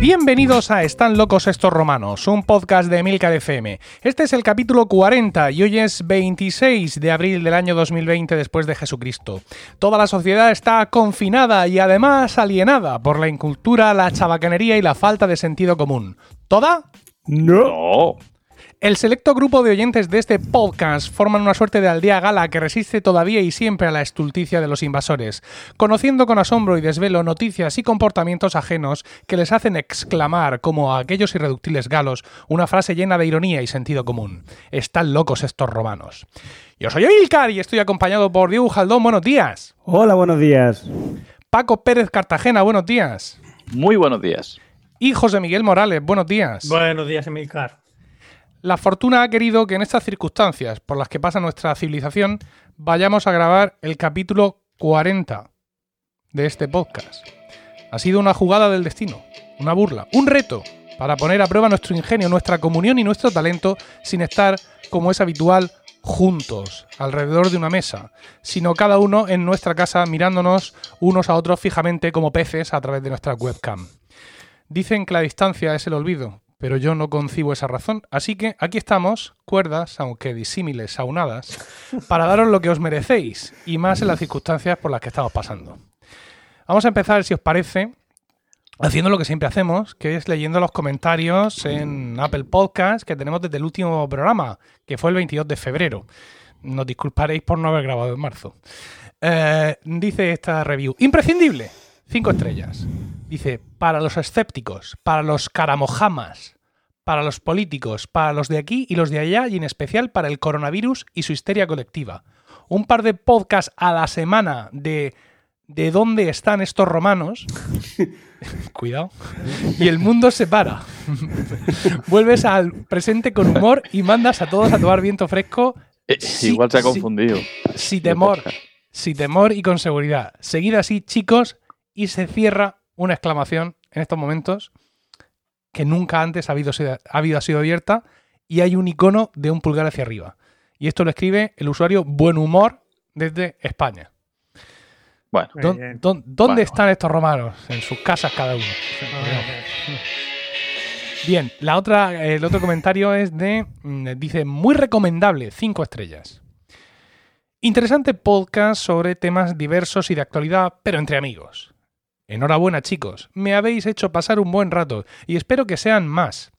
Bienvenidos a Están locos estos romanos, un podcast de Emilcar FM. Este es el capítulo 40 y hoy es 26 de abril del año 2020 después de Jesucristo. Toda la sociedad está confinada y además alienada por la incultura, la chabacanería y la falta de sentido común. ¿Toda? No. El selecto grupo de oyentes de este podcast forman una suerte de aldea gala que resiste todavía y siempre a la estulticia de los invasores, conociendo con asombro y desvelo noticias y comportamientos ajenos que les hacen exclamar, como a aquellos irreductibles galos, una frase llena de ironía y sentido común. Están locos estos romanos. Yo soy Emilcar y estoy acompañado por Diego Jaldón. Buenos días. Hola, buenos días. Paco Pérez Cartagena. Buenos días. Muy buenos días. Y José Miguel Morales. Buenos días. Buenos días, Emilcar. La fortuna ha querido que en estas circunstancias por las que pasa nuestra civilización vayamos a grabar el capítulo 40 de este podcast. Ha sido una jugada del destino, una burla, un reto para poner a prueba nuestro ingenio, nuestra comunión y nuestro talento sin estar, como es habitual, juntos, alrededor de una mesa, sino cada uno en nuestra casa mirándonos unos a otros fijamente como peces a través de nuestra webcam. Dicen que la distancia es el olvido, pero yo no concibo esa razón. Así que aquí estamos, cuerdas, aunque disímiles, aunadas, para daros lo que os merecéis, y más en las circunstancias por las que estamos pasando. Vamos a empezar, si os parece, haciendo lo que siempre hacemos, que es leyendo los comentarios en Apple Podcast que tenemos desde el último programa, que fue el 22 de febrero. Nos disculparéis por no haber grabado en marzo. Eh, dice esta review, imprescindible, cinco estrellas. Dice, para los escépticos, para los caramojamas, para los políticos, para los de aquí y los de allá y en especial para el coronavirus y su histeria colectiva. Un par de podcasts a la semana de de dónde están estos romanos. Cuidado. Y el mundo se para. Vuelves al presente con humor y mandas a todos a tomar viento fresco. Eh, igual se ha confundido. Sin temor, sin temor y con seguridad. Seguid así, chicos, y se cierra una exclamación en estos momentos que nunca antes ha habido, ha habido ha sido abierta y hay un icono de un pulgar hacia arriba. Y esto lo escribe el usuario Buen Humor desde España. Bueno, Muy ¿Dó- bien. dó- ¿Dónde Bueno. están estos romanos? En sus casas cada uno. Bien, la otra, el otro comentario es de, mm, dice, muy recomendable, cinco estrellas. Interesante podcast sobre temas diversos y de actualidad, pero entre amigos. Enhorabuena chicos, me habéis hecho pasar un buen rato y espero que sean más.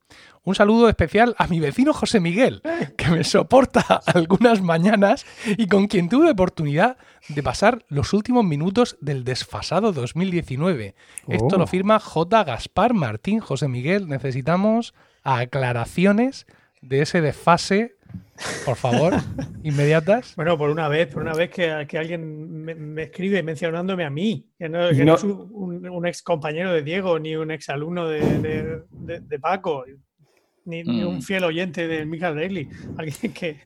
Un saludo especial a mi vecino José Miguel, que me soporta algunas mañanas y con quien tuve oportunidad de pasar los últimos minutos del desfasado 2019. Esto Oh. lo firma J. Gaspar Martín. José Miguel, necesitamos aclaraciones de ese desfase, por favor, inmediatas. Bueno, por una vez, por una vez que, que alguien me, me escribe mencionándome a mí, que no, que No. no es un, un- un ex compañero de Diego, ni un ex alumno de, de- de- de Paco, ni, ni Mm. un fiel oyente de Michael Daly, alguien que,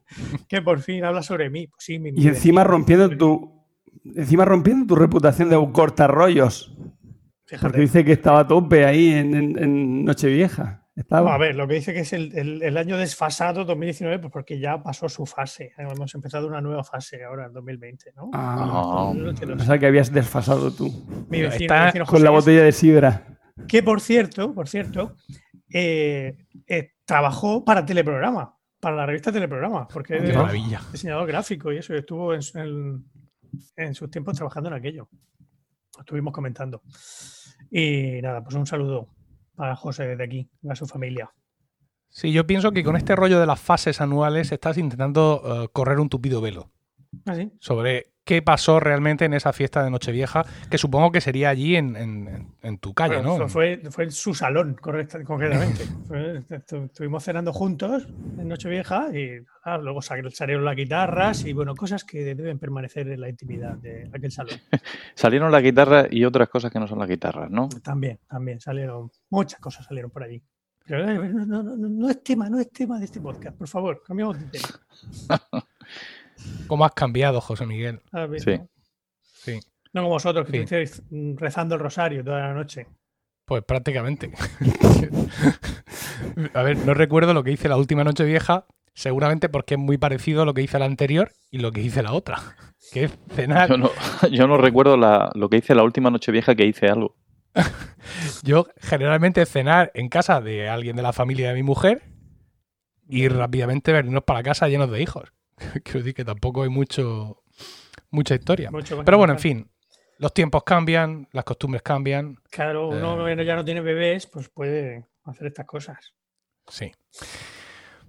que por fin habla sobre mí. Pues sí, mi- Y encima rompiendo tu. Encima rompiendo tu reputación de un cortarrollos. fíjate. Porque dice que estaba a tope ahí en, en- en Nochevieja. Estaba. A ver, lo que dice que es el, el- el año desfasado 2019, pues porque ya pasó su fase. Hemos empezado una nueva fase ahora en 2020, ¿no? Ah, No pensaba que habías desfasado tú. Mi vecino, Está mi vecino Con la botella de sidra. que por cierto, por cierto, eh, eh, trabajó para Teleprograma, para la revista Teleprograma, porque Qué es maravilla. diseñador gráfico y eso, y estuvo en, su- en- en sus tiempos trabajando en aquello. Lo estuvimos comentando. Y nada, pues un saludo para José desde aquí, a su familia. Sí, yo pienso que con este rollo de las fases anuales estás intentando eh, correr un tupido velo ¿Ah, sí? sobre qué pasó realmente en esa fiesta de Nochevieja, que supongo que sería allí en, en- en tu calle, Bueno, ¿no? fue, fue- en su salón, correcta- concretamente. Fue- estu- estuvimos cenando juntos en Nochevieja y nada, luego sal- salieron las guitarras y bueno, cosas que deben permanecer en la intimidad de aquel salón. salieron la guitarra y otras cosas que no son las guitarras, ¿no? También, también salieron, muchas cosas salieron por allí. Pero eh, no, no- no- no es tema, no es tema de este podcast, por favor, cambiamos de tema. ¿Cómo has cambiado, José Miguel? Sí. ¿no? Sí, No como vosotros, que Sí. rezando el rosario toda la noche. pues prácticamente. A ver, no recuerdo lo que hice la última noche vieja, Seguramente porque es muy parecido a lo que hice la anterior y lo que hice la otra, que es cenar. Yo no, yo no recuerdo la- lo que hice la última noche vieja que hice algo. Yo generalmente cenar en casa de alguien de la familia de mi mujer y rápidamente venirnos para casa llenos de hijos. Quiero decir que tampoco hay mucho mucha historia. Mucho Pero bueno, en fin, los tiempos cambian, las costumbres cambian, Claro, uno Eh. ya no tiene bebés, pues puede hacer estas cosas. sí.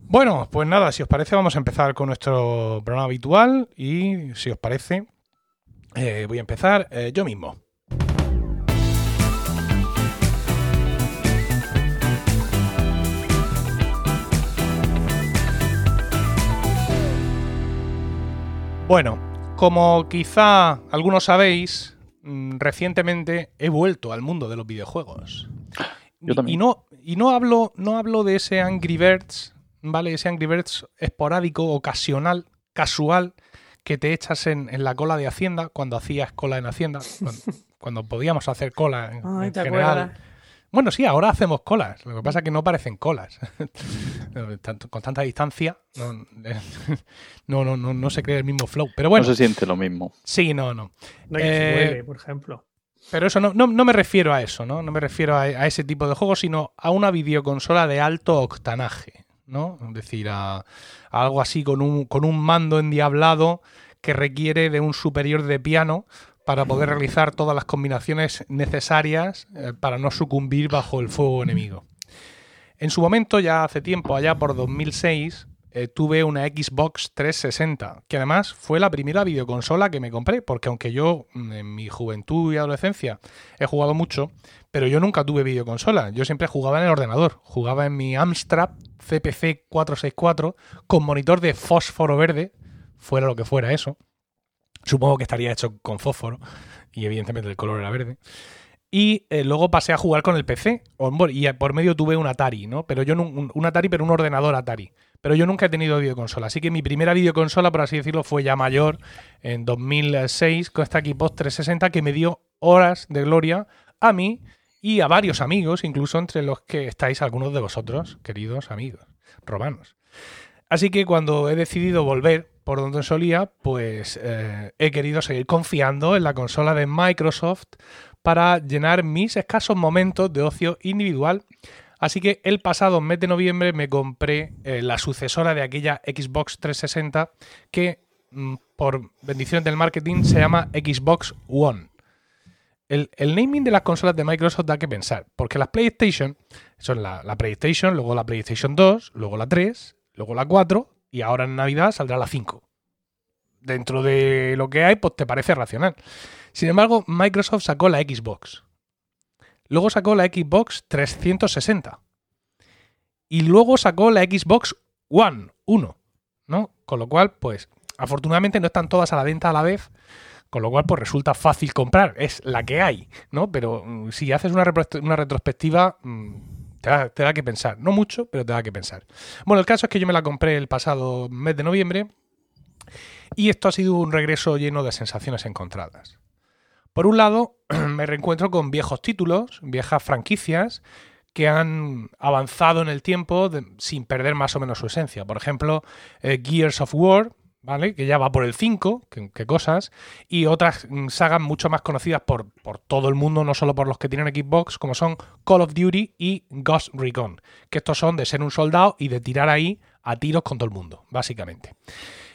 Bueno, pues nada, si os parece vamos a empezar con nuestro programa habitual y si os parece eh, voy a empezar eh, yo mismo. Bueno, como quizá algunos sabéis, mm, recientemente he vuelto al mundo de los videojuegos. Yo Y- también. Y no, y no hablo, no hablo de ese Angry Birds, ¿vale? Ese Angry Birds esporádico, ocasional, casual, que te echas en, en la cola de Hacienda cuando hacías cola en Hacienda, cuando, cuando podíamos hacer cola en, Ay, en ¿te general. acuerdas? Bueno, sí, ahora hacemos colas. Lo que pasa es que no parecen colas. Con tanta distancia, no, no, no, no, no se crea el mismo flow. Pero bueno, no se siente lo mismo. sí, no, no. No hay que se Eh, por ejemplo. Pero eso no, no, no me refiero a eso, ¿no? No me refiero a, a ese tipo de juegos, sino a una videoconsola de alto octanaje, ¿no? Es decir, a, a algo así con un, con un mando endiablado que requiere de un superior de piano para poder realizar todas las combinaciones necesarias eh, para no sucumbir bajo el fuego enemigo. En su momento, ya hace tiempo, allá por 2006, eh, tuve una Xbox 360, que además fue la primera videoconsola que me compré, porque aunque yo mm, en mi juventud y adolescencia he jugado mucho, pero yo nunca tuve videoconsola, yo siempre jugaba en el ordenador, jugaba en mi Amstrad CPC 464 con monitor de fósforo verde, fuera lo que fuera eso. Supongo que estaría hecho con fósforo y evidentemente el color era verde. Y eh, luego pasé a jugar con el PC. Y por medio tuve un Atari, ¿no? Pero yo un, un Atari, pero un ordenador Atari. Pero yo nunca he tenido videoconsola. Así que mi primera videoconsola, por así decirlo, fue ya mayor en 2006 con esta Xbox 360 que me dio horas de gloria a mí y a varios amigos, incluso entre los que estáis algunos de vosotros, queridos amigos romanos. Así que cuando he decidido volver por donde solía, pues eh, he querido seguir confiando en la consola de Microsoft para llenar mis escasos momentos de ocio individual. Así que el pasado mes de noviembre me compré eh, la sucesora de aquella Xbox 360 que, mm, por bendición del marketing, se llama Xbox One. El, naming de las consolas de Microsoft da que pensar, porque las PlayStation son la, la PlayStation, luego la PlayStation 2, luego la 3, luego la 4 y ahora en Navidad saldrá la 5. Dentro de lo que hay, pues te parece racional. Sin embargo, Microsoft sacó la Xbox. Luego sacó la Xbox 360. Y luego sacó la Xbox One 1. ¿no? Con lo cual, pues, afortunadamente no están todas a la venta a la vez. Con lo cual, pues resulta fácil comprar. Es la que hay, ¿no? Pero mm, si haces una, una retrospectiva, mm, te da, que pensar. No mucho, pero te da que pensar. Bueno, el caso es que yo me la compré el pasado mes de noviembre. Y esto ha sido un regreso lleno de sensaciones encontradas. Por un lado, me reencuentro con viejos títulos, viejas franquicias que han avanzado en el tiempo sin perder más o menos su esencia. Por ejemplo, eh, Gears of War, ¿vale? Que ya va por el 5, que, que cosas, y otras mm, sagas mucho más conocidas por, por todo el mundo, no solo por los que tienen Xbox, como son Call of Duty y Ghost Recon, que estos son de ser un soldado y de tirar ahí a tiros con todo el mundo, básicamente.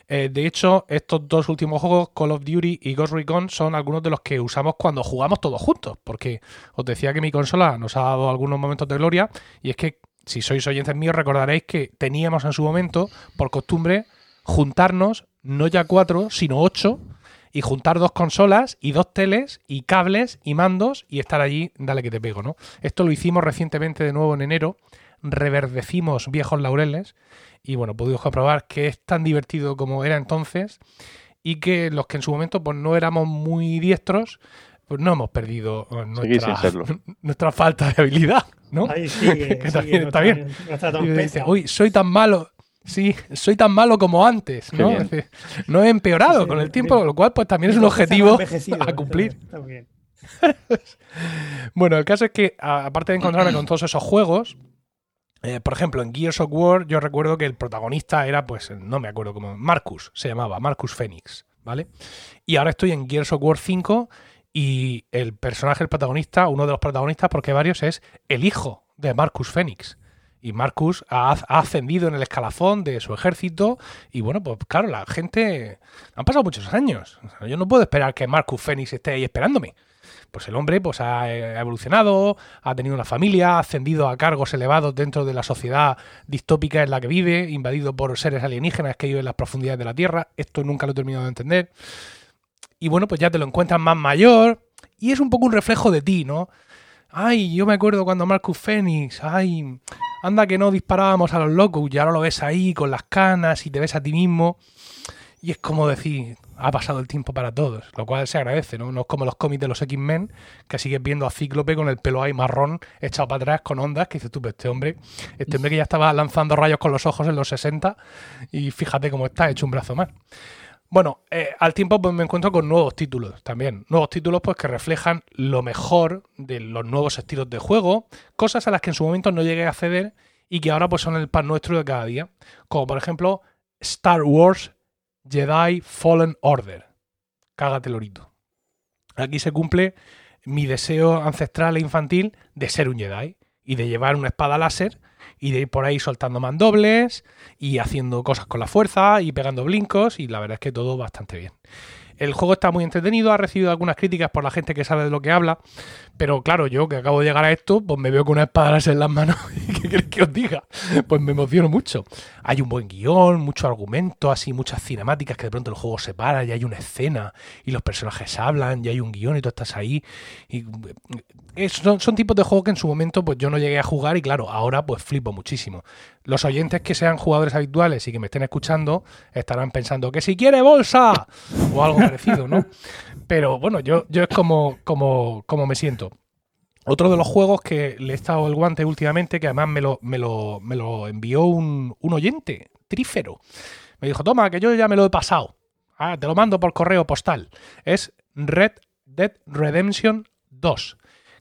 Eh, de hecho, estos dos últimos juegos, Call of Duty y Ghost Recon, son algunos de los que usamos cuando jugamos todos juntos, porque os decía que mi consola nos ha dado algunos momentos de gloria, y es que si sois oyentes míos recordaréis que teníamos en su momento, por costumbre, juntarnos no ya cuatro, sino ocho, y juntar dos consolas y dos teles y cables y mandos y estar allí, dale que te pego, ¿no? Esto lo hicimos recientemente de nuevo en enero, reverdecimos viejos laureles y bueno, pudimos comprobar que es tan divertido como era entonces y que los que en su momento pues no éramos muy diestros, pues no hemos perdido eh, nuestra, falta de habilidad, ¿no? Ahí sigue, Que sigue también está bien. dice, uy, soy tan malo. Sí, soy tan malo como antes, ¿no? bien. Es decir, no he empeorado Sí, con el tiempo, bien. lo cual pues también es un objetivo a cumplir. Está bien. Bueno, el caso es que, aparte de encontrarme con todos esos juegos, Eh, por ejemplo, en Gears of War yo recuerdo que el protagonista era, pues, no me acuerdo cómo, Marcus se llamaba, Marcus Phoenix, ¿vale? Y ahora estoy en Gears of War 5 y el personaje, el protagonista, uno de los protagonistas, porque varios, es el hijo de Marcus Phoenix. Y Marcus ha, ha ascendido en el escalafón de su ejército. Y bueno, pues claro, la gente. Han pasado muchos años. Yo no puedo esperar que Marcus Phoenix esté ahí esperándome. Pues el hombre pues ha eh, evolucionado, ha tenido una familia, ha ascendido a cargos elevados dentro de la sociedad distópica en la que vive, invadido por seres alienígenas que viven en las profundidades de la Tierra. Esto nunca lo he terminado de entender. Y bueno, pues ya te lo encuentras más mayor. Y es un poco un reflejo de ti, ¿no? Ay, yo me acuerdo cuando Marcus Phoenix, ay, anda que no disparábamos a los locos y ahora lo ves ahí con las canas y te ves a ti mismo. Y es como decir, ha pasado el tiempo para todos, lo cual se agradece, ¿no? No es como los cómics de los X-Men, que sigues viendo a Cíclope con el pelo ahí marrón echado para atrás con ondas, que dices tú, este hombre, este hombre que ya estaba lanzando rayos con los ojos en los 60 y fíjate cómo está, hecho un brazo más. Bueno, eh, al tiempo pues, me encuentro con nuevos títulos también. Nuevos títulos pues que reflejan lo mejor de los nuevos estilos de juego, cosas a las que en su momento no llegué a acceder y que ahora pues son el pan nuestro de cada día. Como por ejemplo Star Wars Jedi Fallen Order. Cágate lorito. Aquí se cumple mi deseo ancestral e infantil de ser un Jedi y de llevar una espada láser y de ir por ahí soltando mandobles y haciendo cosas con la fuerza y pegando blincos y la verdad es que todo bastante bien. El juego está muy entretenido, ha recibido algunas críticas por la gente que sabe de lo que habla, pero claro, yo que acabo de llegar a esto, pues me veo con una espada en las manos y ¿qué queréis que os diga? Pues me emociono mucho. Hay un buen guion, mucho argumento, así muchas cinemáticas que de pronto el juego se para y hay una escena y los personajes hablan y hay un guion y tú estás ahí. Es- son, son tipos de juegos que en su momento pues yo no llegué a jugar y claro, ahora pues flipo muchísimo. Los oyentes que sean jugadores habituales y que me estén escuchando estarán pensando que si quiere bolsa o algo parecido, ¿no? Pero bueno, yo, yo es como, como, como me siento. Otro de los juegos que le he estado el guante últimamente, que además me lo, me lo, me lo envió un, un oyente, Trífero. Me dijo, toma, que yo ya me lo he pasado. Ah, te lo mando por correo postal. Es Red Dead Redemption 2,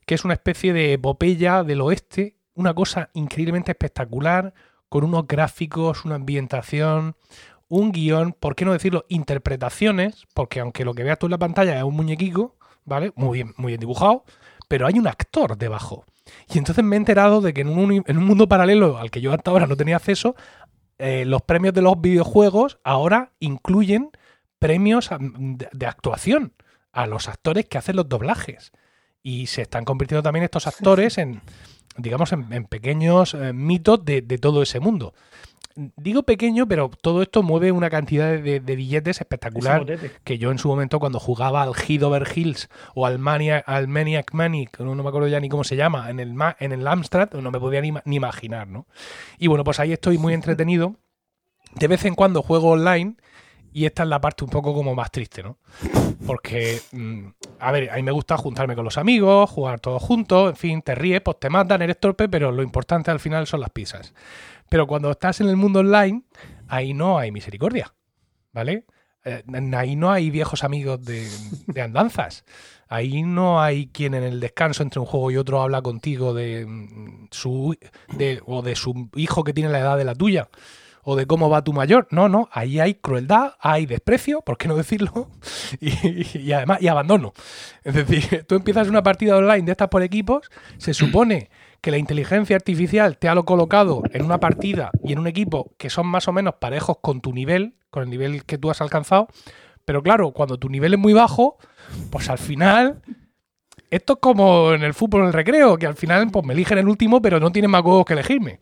que es una especie de epopeya del oeste, una cosa increíblemente espectacular, con unos gráficos, una ambientación, un guion, ¿por qué no decirlo? Interpretaciones, porque aunque lo que veas tú en la pantalla es un muñequico, ¿vale? Muy bien, muy bien dibujado, pero hay un actor debajo. Y entonces me he enterado de que en un, uni- en un mundo paralelo al que yo hasta ahora no tenía acceso, eh, los premios de los videojuegos ahora incluyen premios de actuación a los actores que hacen los doblajes. Y se están convirtiendo también estos actores en, digamos, en, en pequeños eh, mitos de, de todo ese mundo. Digo pequeño, pero todo esto mueve una cantidad de, billetes espectacular que yo en su momento cuando jugaba al Heat Over Hills o al Maniac, al Maniac Manic, no, no me acuerdo ya ni cómo se llama, en el, en el Amstrad, no me podía ni, ni imaginar, ¿no? Y bueno, pues ahí estoy muy entretenido. De vez en cuando juego online y esta es la parte un poco como más triste, ¿no? Porque, mm, a ver, a mí me gusta juntarme con los amigos, jugar todos juntos, en fin, te ríes, pues te matan, eres torpe, pero lo importante al final son las pizzas. Pero cuando estás en el mundo online, ahí no hay misericordia, ¿vale? Eh, ahí no hay viejos amigos de, de andanzas. Ahí no hay quien en el descanso entre un juego y otro habla contigo de mm, su de, o de su hijo que tiene la edad de la tuya o de cómo va tu mayor. No, no, ahí hay crueldad, hay desprecio, ¿por qué no decirlo? Y, y además, y abandono. Es decir, tú empiezas una partida online de estas por equipos, se supone que la inteligencia artificial te ha lo colocado en una partida y en un equipo que son más o menos parejos con tu nivel, con el nivel que tú has alcanzado, pero claro, cuando tu nivel es muy bajo, pues al final esto es como en el fútbol en el recreo, que al final pues me eligen el último, pero no tienen más huevos que elegirme.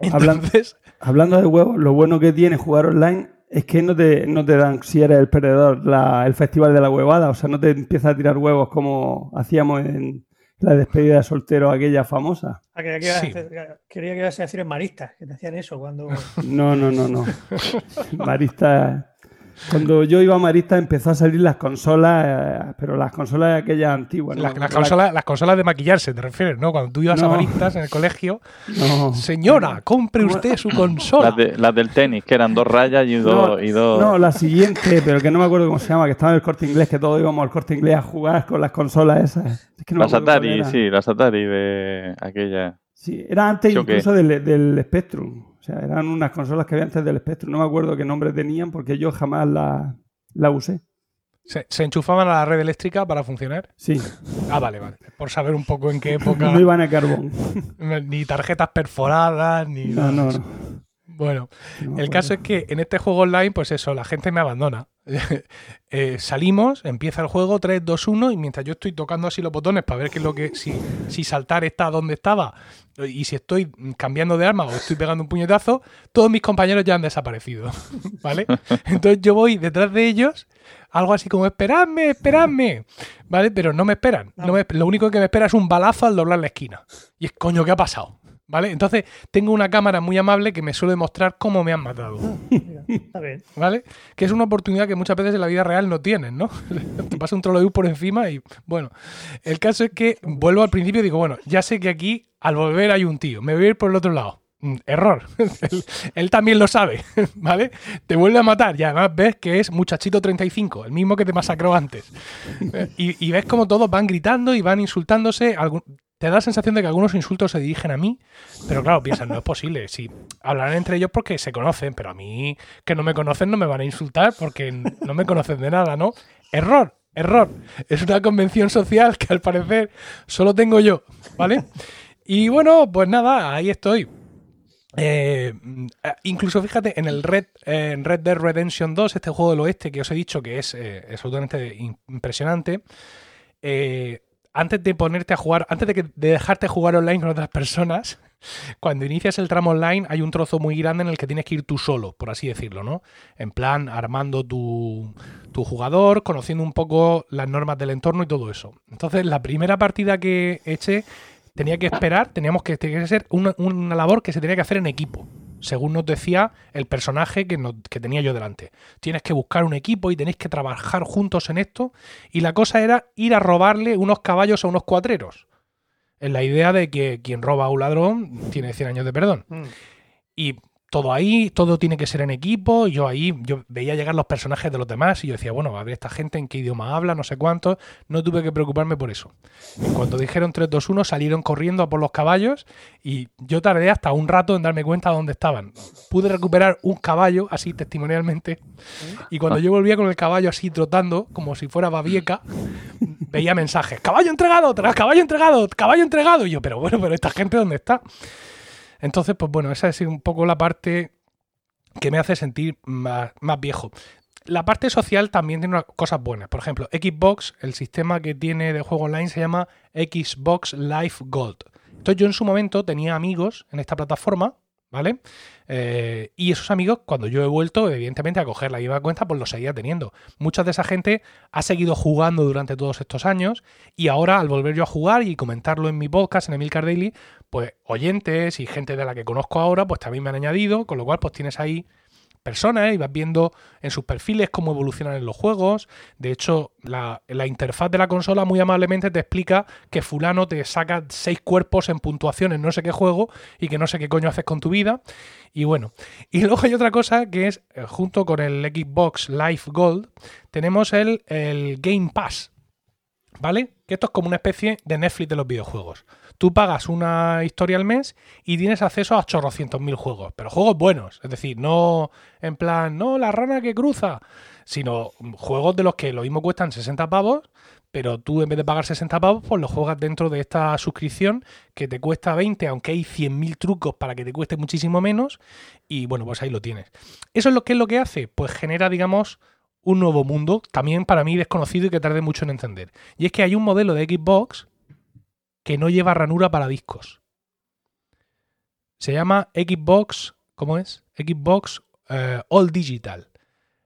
Hablan- Entonces, Hablando de huevos, lo bueno que tiene jugar online es que no te, no te dan, si eres el perdedor, la- el festival de la huevada. O sea, no te empieza a tirar huevos como hacíamos en la despedida de soltero aquella famosa. Ah, quería que ibas a Sí. hacer- quería que ibas a decir en maristas, que te hacían eso cuando. No, no, no, no. Marista. Cuando yo iba a Marista empezó a salir las consolas, eh, pero las consolas aquellas antiguas. ¿no? las, las La- consolas, las consolas de maquillarse, ¿te refieres? ¿No? Cuando tú ibas a maristas en el colegio, No. señora, compre usted su consola. Las, de- las del tenis, que eran dos rayas y dos. No, y dos... no, la siguiente, pero que no me acuerdo cómo se llama, que estaba en el corte inglés, que todos íbamos al corte inglés a jugar con las consolas esas. Es que no me las Atari, sí, las Atari de aquella. Sí, era antes incluso del, del Spectrum. O sea, eran unas consolas que había antes del Spectrum. No me acuerdo qué nombre tenían porque yo jamás la, la usé. ¿Se, se enchufaban a la red eléctrica para funcionar? Sí, Ah, vale, vale. Por saber un poco en qué época. no iban a carbón. ni tarjetas perforadas, ni. No, nada. no, no. Bueno, No el caso es que en este juego online, pues eso, la gente me abandona. Eh, salimos, empieza el juego 3, 2, 1 y mientras yo estoy tocando así los botones para ver qué es lo que si, si saltar está donde estaba y si estoy cambiando de arma o estoy pegando un puñetazo, todos mis compañeros ya han desaparecido, ¿vale? Entonces yo voy detrás de ellos, algo así como esperadme, esperadme, ¿vale? Pero no me esperan. No me- lo único que me espera es un balazo al doblar la esquina. Y es coño, ¿qué ha pasado? ¿Vale? Entonces tengo una cámara muy amable que me suele mostrar cómo me han matado. Mira, está bien. ¿Vale? Que es una oportunidad que muchas veces en la vida real no tienes, ¿no? Te pasa un trolo de luz por encima y bueno. El caso es que vuelvo al principio y digo, bueno, ya sé que aquí al volver hay un tío, me voy a ir por el otro lado. Mm, Error. él, él también lo sabe, ¿vale? Te vuelve a matar y además ves que es Muchachito 35, el mismo que te masacró antes. Y, y ves como todos van gritando y van insultándose. algún- te da la sensación de que algunos insultos se dirigen a mí, pero claro, piensan, no es posible. Sí, hablarán entre ellos porque se conocen, pero a mí que no me conocen no me van a insultar porque no me conocen de nada, ¿no? Error, error. Es una convención social que al parecer solo tengo yo, ¿vale? Y bueno, pues nada, ahí estoy. Eh, incluso fíjate, en el Red, en Red Dead Redemption 2, este juego del oeste que os he dicho que es eh, absolutamente in- impresionante, eh, antes de ponerte a jugar, antes de, que, de dejarte jugar online con otras personas, cuando inicias el tramo online hay un trozo muy grande en el que tienes que ir tú solo, por así decirlo, ¿no? En plan, armando tu, jugador, conociendo un poco las normas del entorno y todo eso. Entonces, la primera partida que eché tenía que esperar, teníamos que, tenía que ser una, una labor que se tenía que hacer en equipo, según nos decía el personaje que, que tenía yo delante. Tienes que buscar un equipo y tenéis que trabajar juntos en esto. Y la cosa era ir a robarle unos caballos a unos cuatreros. En la idea de que quien roba a un ladrón tiene 100 años de perdón. Mm. Y todo ahí, todo tiene que ser en equipo. Yo ahí, yo veía llegar los personajes de los demás y yo decía, bueno, a ver esta gente en qué idioma habla, no sé cuánto. No tuve que preocuparme por eso. En cuanto dijeron 3, 2, 1, salieron corriendo a por los caballos y yo tardé hasta un rato en darme cuenta de dónde estaban. Pude recuperar un caballo, así testimonialmente, y cuando yo volvía con el caballo así trotando, como si fuera babieca, veía mensajes, caballo entregado, caballo entregado, caballo entregado. Y yo, pero bueno, pero esta gente dónde está. Entonces, pues bueno, esa es un poco la parte que me hace sentir más, más viejo. La parte social también tiene cosas buenas. Por ejemplo, Xbox, el sistema que tiene de juego online se llama Xbox Live Gold. Entonces yo en su momento tenía amigos en esta plataforma, ¿vale? Eh, y esos amigos, cuando yo he vuelto, evidentemente, a coger la IVA cuenta, pues los seguía teniendo. Mucha de esa gente ha seguido jugando durante todos estos años y ahora, al volver yo a jugar y comentarlo en mi podcast, en Emilcar Daily, pues oyentes y gente de la que conozco ahora, pues también me han añadido, con lo cual, pues tienes ahí personas y vas viendo en sus perfiles cómo evolucionan en los juegos. De hecho, la, interfaz de la consola muy amablemente te explica que fulano te saca seis cuerpos en puntuación en no sé qué juego y que no sé qué coño haces con tu vida. Y bueno, y luego hay otra cosa que es, eh, junto con el Xbox Live Gold, tenemos el, el Game Pass. ¿Vale? Que esto es como una especie de Netflix de los videojuegos. Tú pagas una historia al mes y tienes acceso a chorrocientos mil juegos, pero juegos buenos. Es decir, no en plan, no, la rana que cruza, sino juegos de los que lo mismo cuestan 60 pavos, pero tú en vez de pagar 60 pavos, pues los juegas dentro de esta suscripción que te cuesta 20, aunque hay 100.000 trucos para que te cueste muchísimo menos. Y bueno, pues ahí lo tienes. ¿Eso es lo que es lo que hace? Pues genera, digamos, un nuevo mundo, también para mí desconocido y que tarde mucho en entender. Y es que hay un modelo de Xbox que no lleva ranura para discos. Se llama Xbox, ¿cómo es? Xbox eh, All Digital.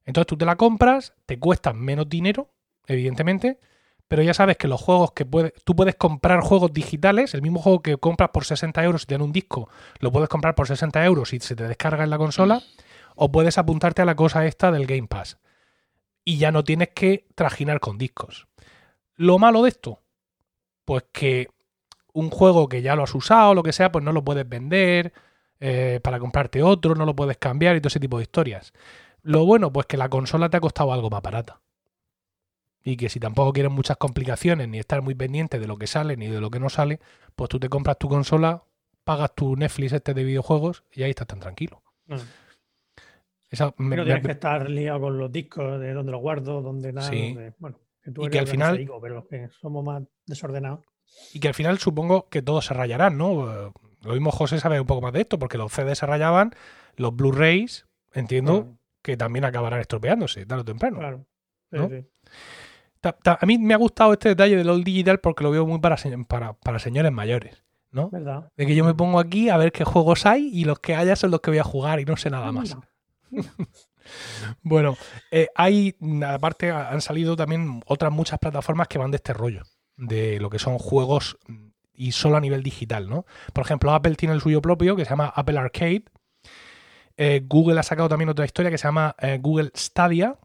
Entonces tú te la compras, te cuesta menos dinero, evidentemente, pero ya sabes que los juegos que puedes, tú puedes comprar juegos digitales, el mismo juego que compras por 60 euros y te dan un disco, lo puedes comprar por 60 euros y se te descarga en la consola, o puedes apuntarte a la cosa esta del Game Pass. Y ya no tienes que trajinar con discos. Lo malo de esto, pues que un juego que ya lo has usado, lo que sea, pues no lo puedes vender eh, para comprarte otro, no lo puedes cambiar y todo ese tipo de historias. Lo bueno, pues que la consola te ha costado algo más barata. Y que si tampoco quieres muchas complicaciones ni estar muy pendiente de lo que sale ni de lo que no sale, pues tú te compras tu consola pagas tu Netflix este de videojuegos y ahí estás tan tranquilo. No, Esa- me- no me- tienes que estar liado con los discos, de dónde los guardo, dónde nada. Sí. dónde- bueno, que tú Y eres que al final- organizadico, pero los que somos más desordenados. Y que al final supongo que todos se rayarán, ¿no? Eh, Lo mismo José sabe un poco más de esto, porque los CDs se rayaban, los Blu-rays, entiendo Claro, que también acabarán estropeándose, tarde o temprano. claro. Sí, ¿no? sí. Ta- ta- A mí me ha gustado este detalle del All Digital porque lo veo muy para, para, para señores mayores, ¿no? ¿Verdad? De que yo me pongo aquí a ver qué juegos hay y los que haya son los que voy a jugar y no sé nada más. Bueno, eh, hay, aparte, han salido también otras muchas plataformas que van de este rollo, de lo que son juegos mm, y solo a nivel digital, ¿no? Por ejemplo, Apple tiene el suyo propio que se llama Apple Arcade. Eh, Google ha sacado también otra historia que se llama eh, Google Stadia.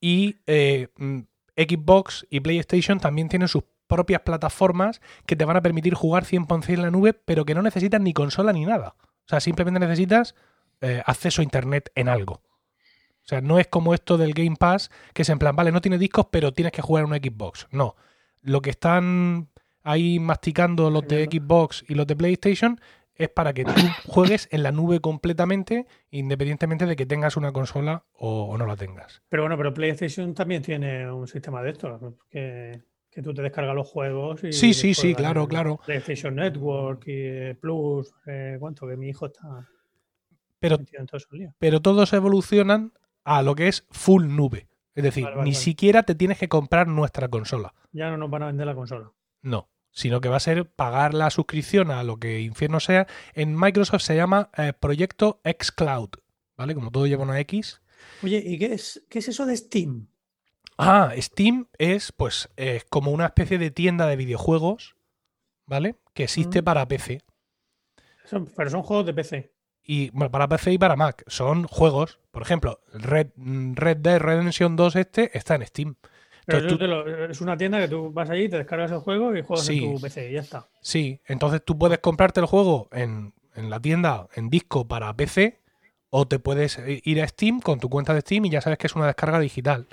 Y eh, mm, Xbox y PlayStation también tienen sus propias plataformas que te van a permitir jugar 100% en la nube, pero que no necesitas ni consola ni nada. O sea, simplemente necesitas acceso a Internet en algo. O sea, no es como esto del Game Pass, que es en plan, vale, no tiene discos, pero tienes que jugar en una Xbox. No. Lo que están ahí masticando los de. Xbox y los de PlayStation es para que tú juegues en la nube completamente, independientemente de que tengas una consola o, o no la tengas. Pero bueno, pero PlayStation también tiene un sistema de estos, que, que tú te descargas los juegos y Sí, sí, sí, claro, claro. PlayStation Network y eh, Plus, eh, ¿cuánto? Que mi hijo está Pero en pero todos evolucionan a lo que es full nube. Es decir, Vale, vale, ni vale. siquiera te tienes que comprar nuestra consola. Ya no nos van a vender la consola. No. Sino que va a ser pagar la suscripción a lo que infierno sea. En Microsoft se llama eh, Proyecto xCloud. ¿Vale? Como todo lleva una X. Oye, ¿y qué es, qué es eso de Steam? Ah, Steam es pues eh, como una especie de tienda de videojuegos. ¿Vale? Que existe Mm. para PC. Son- pero son juegos de PC. Y bueno, para PC y para Mac. Son juegos. Por ejemplo, Red, Red Dead Redemption 2 este está en Steam. Pero te lo- es una tienda que tú vas allí, te descargas el juego y juegas Sí. en tu PC y ya está. Sí, entonces tú puedes comprarte el juego en, en la tienda en disco para PC o te puedes eh, ir a Steam con tu cuenta de Steam y ya sabes que es una descarga digital.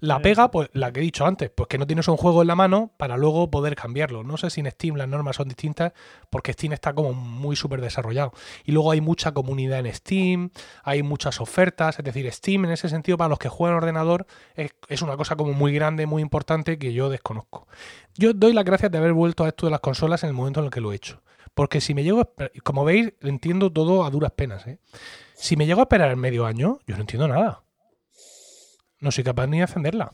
La pega, pues la que he dicho antes, pues que no tienes un juego en la mano para luego poder cambiarlo. No sé si en Steam las normas son distintas porque Steam está como muy súper desarrollado. Y luego hay mucha comunidad en Steam, hay muchas ofertas, es decir, Steam en ese sentido para los que juegan en ordenador es, es una cosa como muy grande, muy importante que yo desconozco. Yo doy las gracias de haber vuelto a esto de las consolas en el momento en el que lo he hecho. Porque si me llego, a como veis, entiendo todo a duras penas. ¿eh? Si me llego a esperar medio año, yo no entiendo nada. No soy capaz ni de encenderla.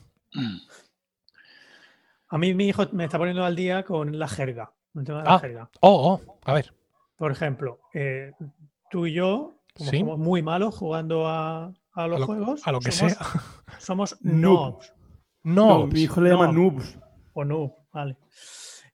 A mí mi hijo me está poniendo al día con la jerga. el tema de la Ah. jerga. Oh, oh, a ver. Por ejemplo, eh, tú y yo, como Sí. somos muy malos jugando a, a los A lo, juegos, a lo que somos, sea. somos Noob. noobs. No, mi hijo le llama no. noobs. O noob, vale.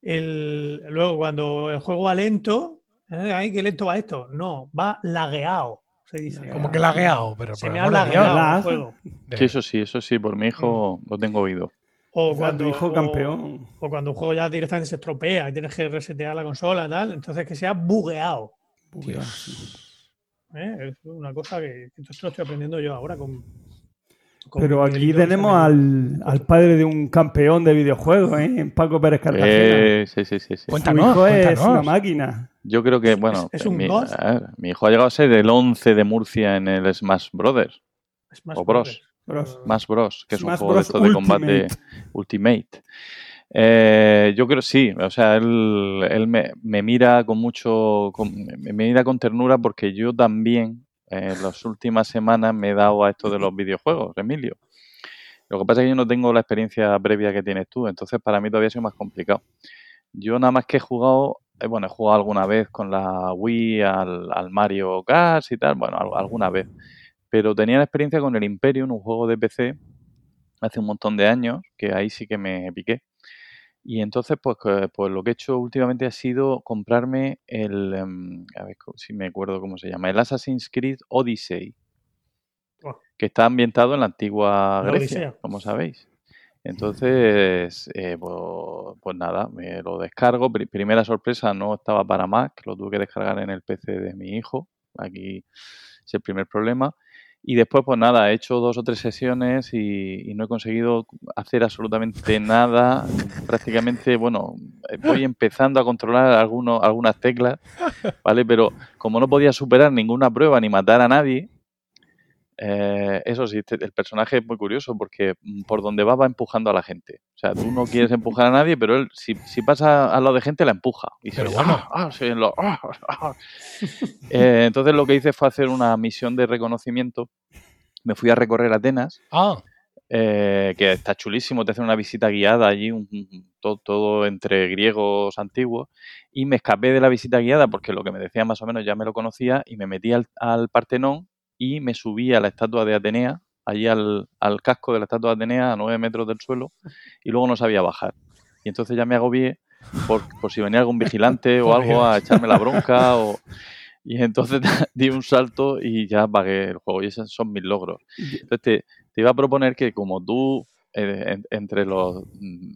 El, luego, cuando el juego va lento, eh, ay, qué lento va esto. No, va lagueado, se dice. como que lagueado, pero Se por me el ha Dios. lagueado el juego. Sí, eso sí, eso sí, por mi hijo lo tengo oído. O cuando, tu hijo campeón. O cuando un juego ya directamente se estropea y tienes que resetear la consola y tal, entonces que sea bugueado. ¿eh? Es una cosa que, que esto lo estoy aprendiendo yo ahora con. Pero aquí tenemos al, al padre de un campeón de videojuegos, ¿eh? Paco Pérez Cartagena. Eh, sí, sí, sí, sí. Su Cuéntanos, hijo es una máquina. Yo creo que, bueno, es un mi, ver, mi hijo ha llegado a ser el 11 de Murcia en el Smash Brothers. Smash o Bros. Bros. Smash Bros, que es un juego Bros. de estos de combate Ultimate. Eh, yo creo sí, o sea, él, él me, me mira con mucho, con- me mira con ternura porque yo también en las últimas semanas me he dado a esto de los videojuegos, Emilio. Lo que pasa es que yo no tengo la experiencia previa que tienes tú, entonces para mí todavía ha sido más complicado. Yo nada más que he jugado, eh, bueno, he jugado alguna vez con la Wii al, al Mario Kart y tal, bueno, al- alguna vez. Pero tenía la experiencia con el Imperium, un juego de PC, hace un montón de años, que ahí sí que me piqué. Y entonces, pues, pues lo que he hecho últimamente ha sido comprarme el, em, a ver si me acuerdo cómo se llama, el Assassin's Creed Odyssey, Oh. que está ambientado en la antigua Grecia, como sabéis. Entonces, eh, pues, pues nada, me lo descargo. Pri- primera sorpresa, no estaba para Mac, lo tuve que descargar en el PC de mi hijo. Aquí es el primer problema. Y después, pues nada, he hecho dos o tres sesiones y, y no he conseguido hacer absolutamente nada. Prácticamente, bueno, voy empezando a controlar algunos, algunas teclas, ¿vale? Pero como no podía superar ninguna prueba ni matar a nadie, eh, eso sí, te- el personaje es muy curioso porque mm, por donde va va empujando a la gente. O sea, tú no quieres empujar a nadie, pero él si, si pasa al lado de gente la empuja. Y se Pero bueno. "Ah, ah", se lo- "Ah, ah". Eh, entonces lo que hice fue hacer una misión de reconocimiento. Me fui a recorrer Atenas, Ah, eh, que está chulísimo, te hacen una visita guiada allí, un- un- todo, todo entre griegos antiguos, y me escapé de la visita guiada porque lo que me decía más o menos ya me lo conocía, y me metí al, al Partenón y me subí a la estatua de Atenea, allí al, al casco de la estatua de Atenea, a nueve metros del suelo, y luego no sabía bajar. Y entonces ya me agobié por, por si venía algún vigilante o algo a echarme la bronca, o... y entonces di un salto y ya pagué el juego, y esos son mis logros. Entonces te, te iba a proponer que como tú, eh, en- entre los mm,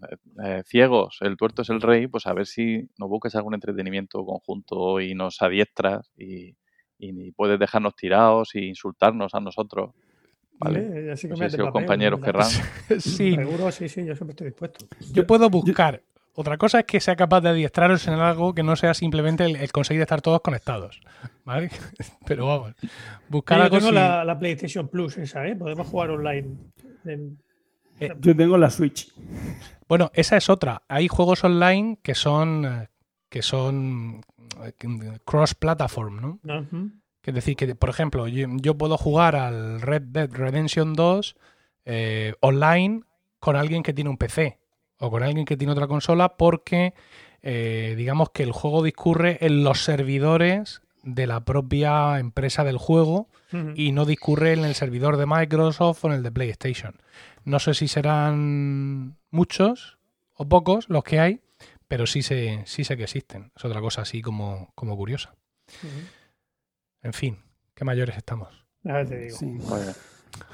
eh, ciegos, el tuerto es el rey, pues a ver si nos buscas algún entretenimiento conjunto y nos adiestras y, y puedes dejarnos tirados e insultarnos a nosotros. ¿Vale? Vale, así que No sé si los compañeros querrán. sí. Seguro, sí, sí, yo siempre estoy dispuesto. Yo puedo buscar. Otra cosa es que sea capaz de adiestraros en algo que no sea simplemente el, el conseguir estar todos conectados. ¿Vale? Pero vamos. Buscar Yo algo tengo la, la PlayStation Plus esa, ¿eh? Podemos jugar online. En- Yo tengo la Switch. Bueno, esa es otra. Hay juegos online que son eh, que son cross platform, ¿no? ¿no? Ujú. Es decir, que por ejemplo, yo, yo puedo jugar al Red Dead Redemption 2 eh, online con alguien que tiene un PC o con alguien que tiene otra consola porque eh, digamos que el juego discurre en los servidores de la propia empresa del juego y no discurre en el servidor de Microsoft o en el de PlayStation. No sé si serán muchos o pocos los que hay, pero sí sé, sí sé que existen. Es otra cosa así como, como curiosa. En fin, qué mayores estamos. Ahora te digo. Sí.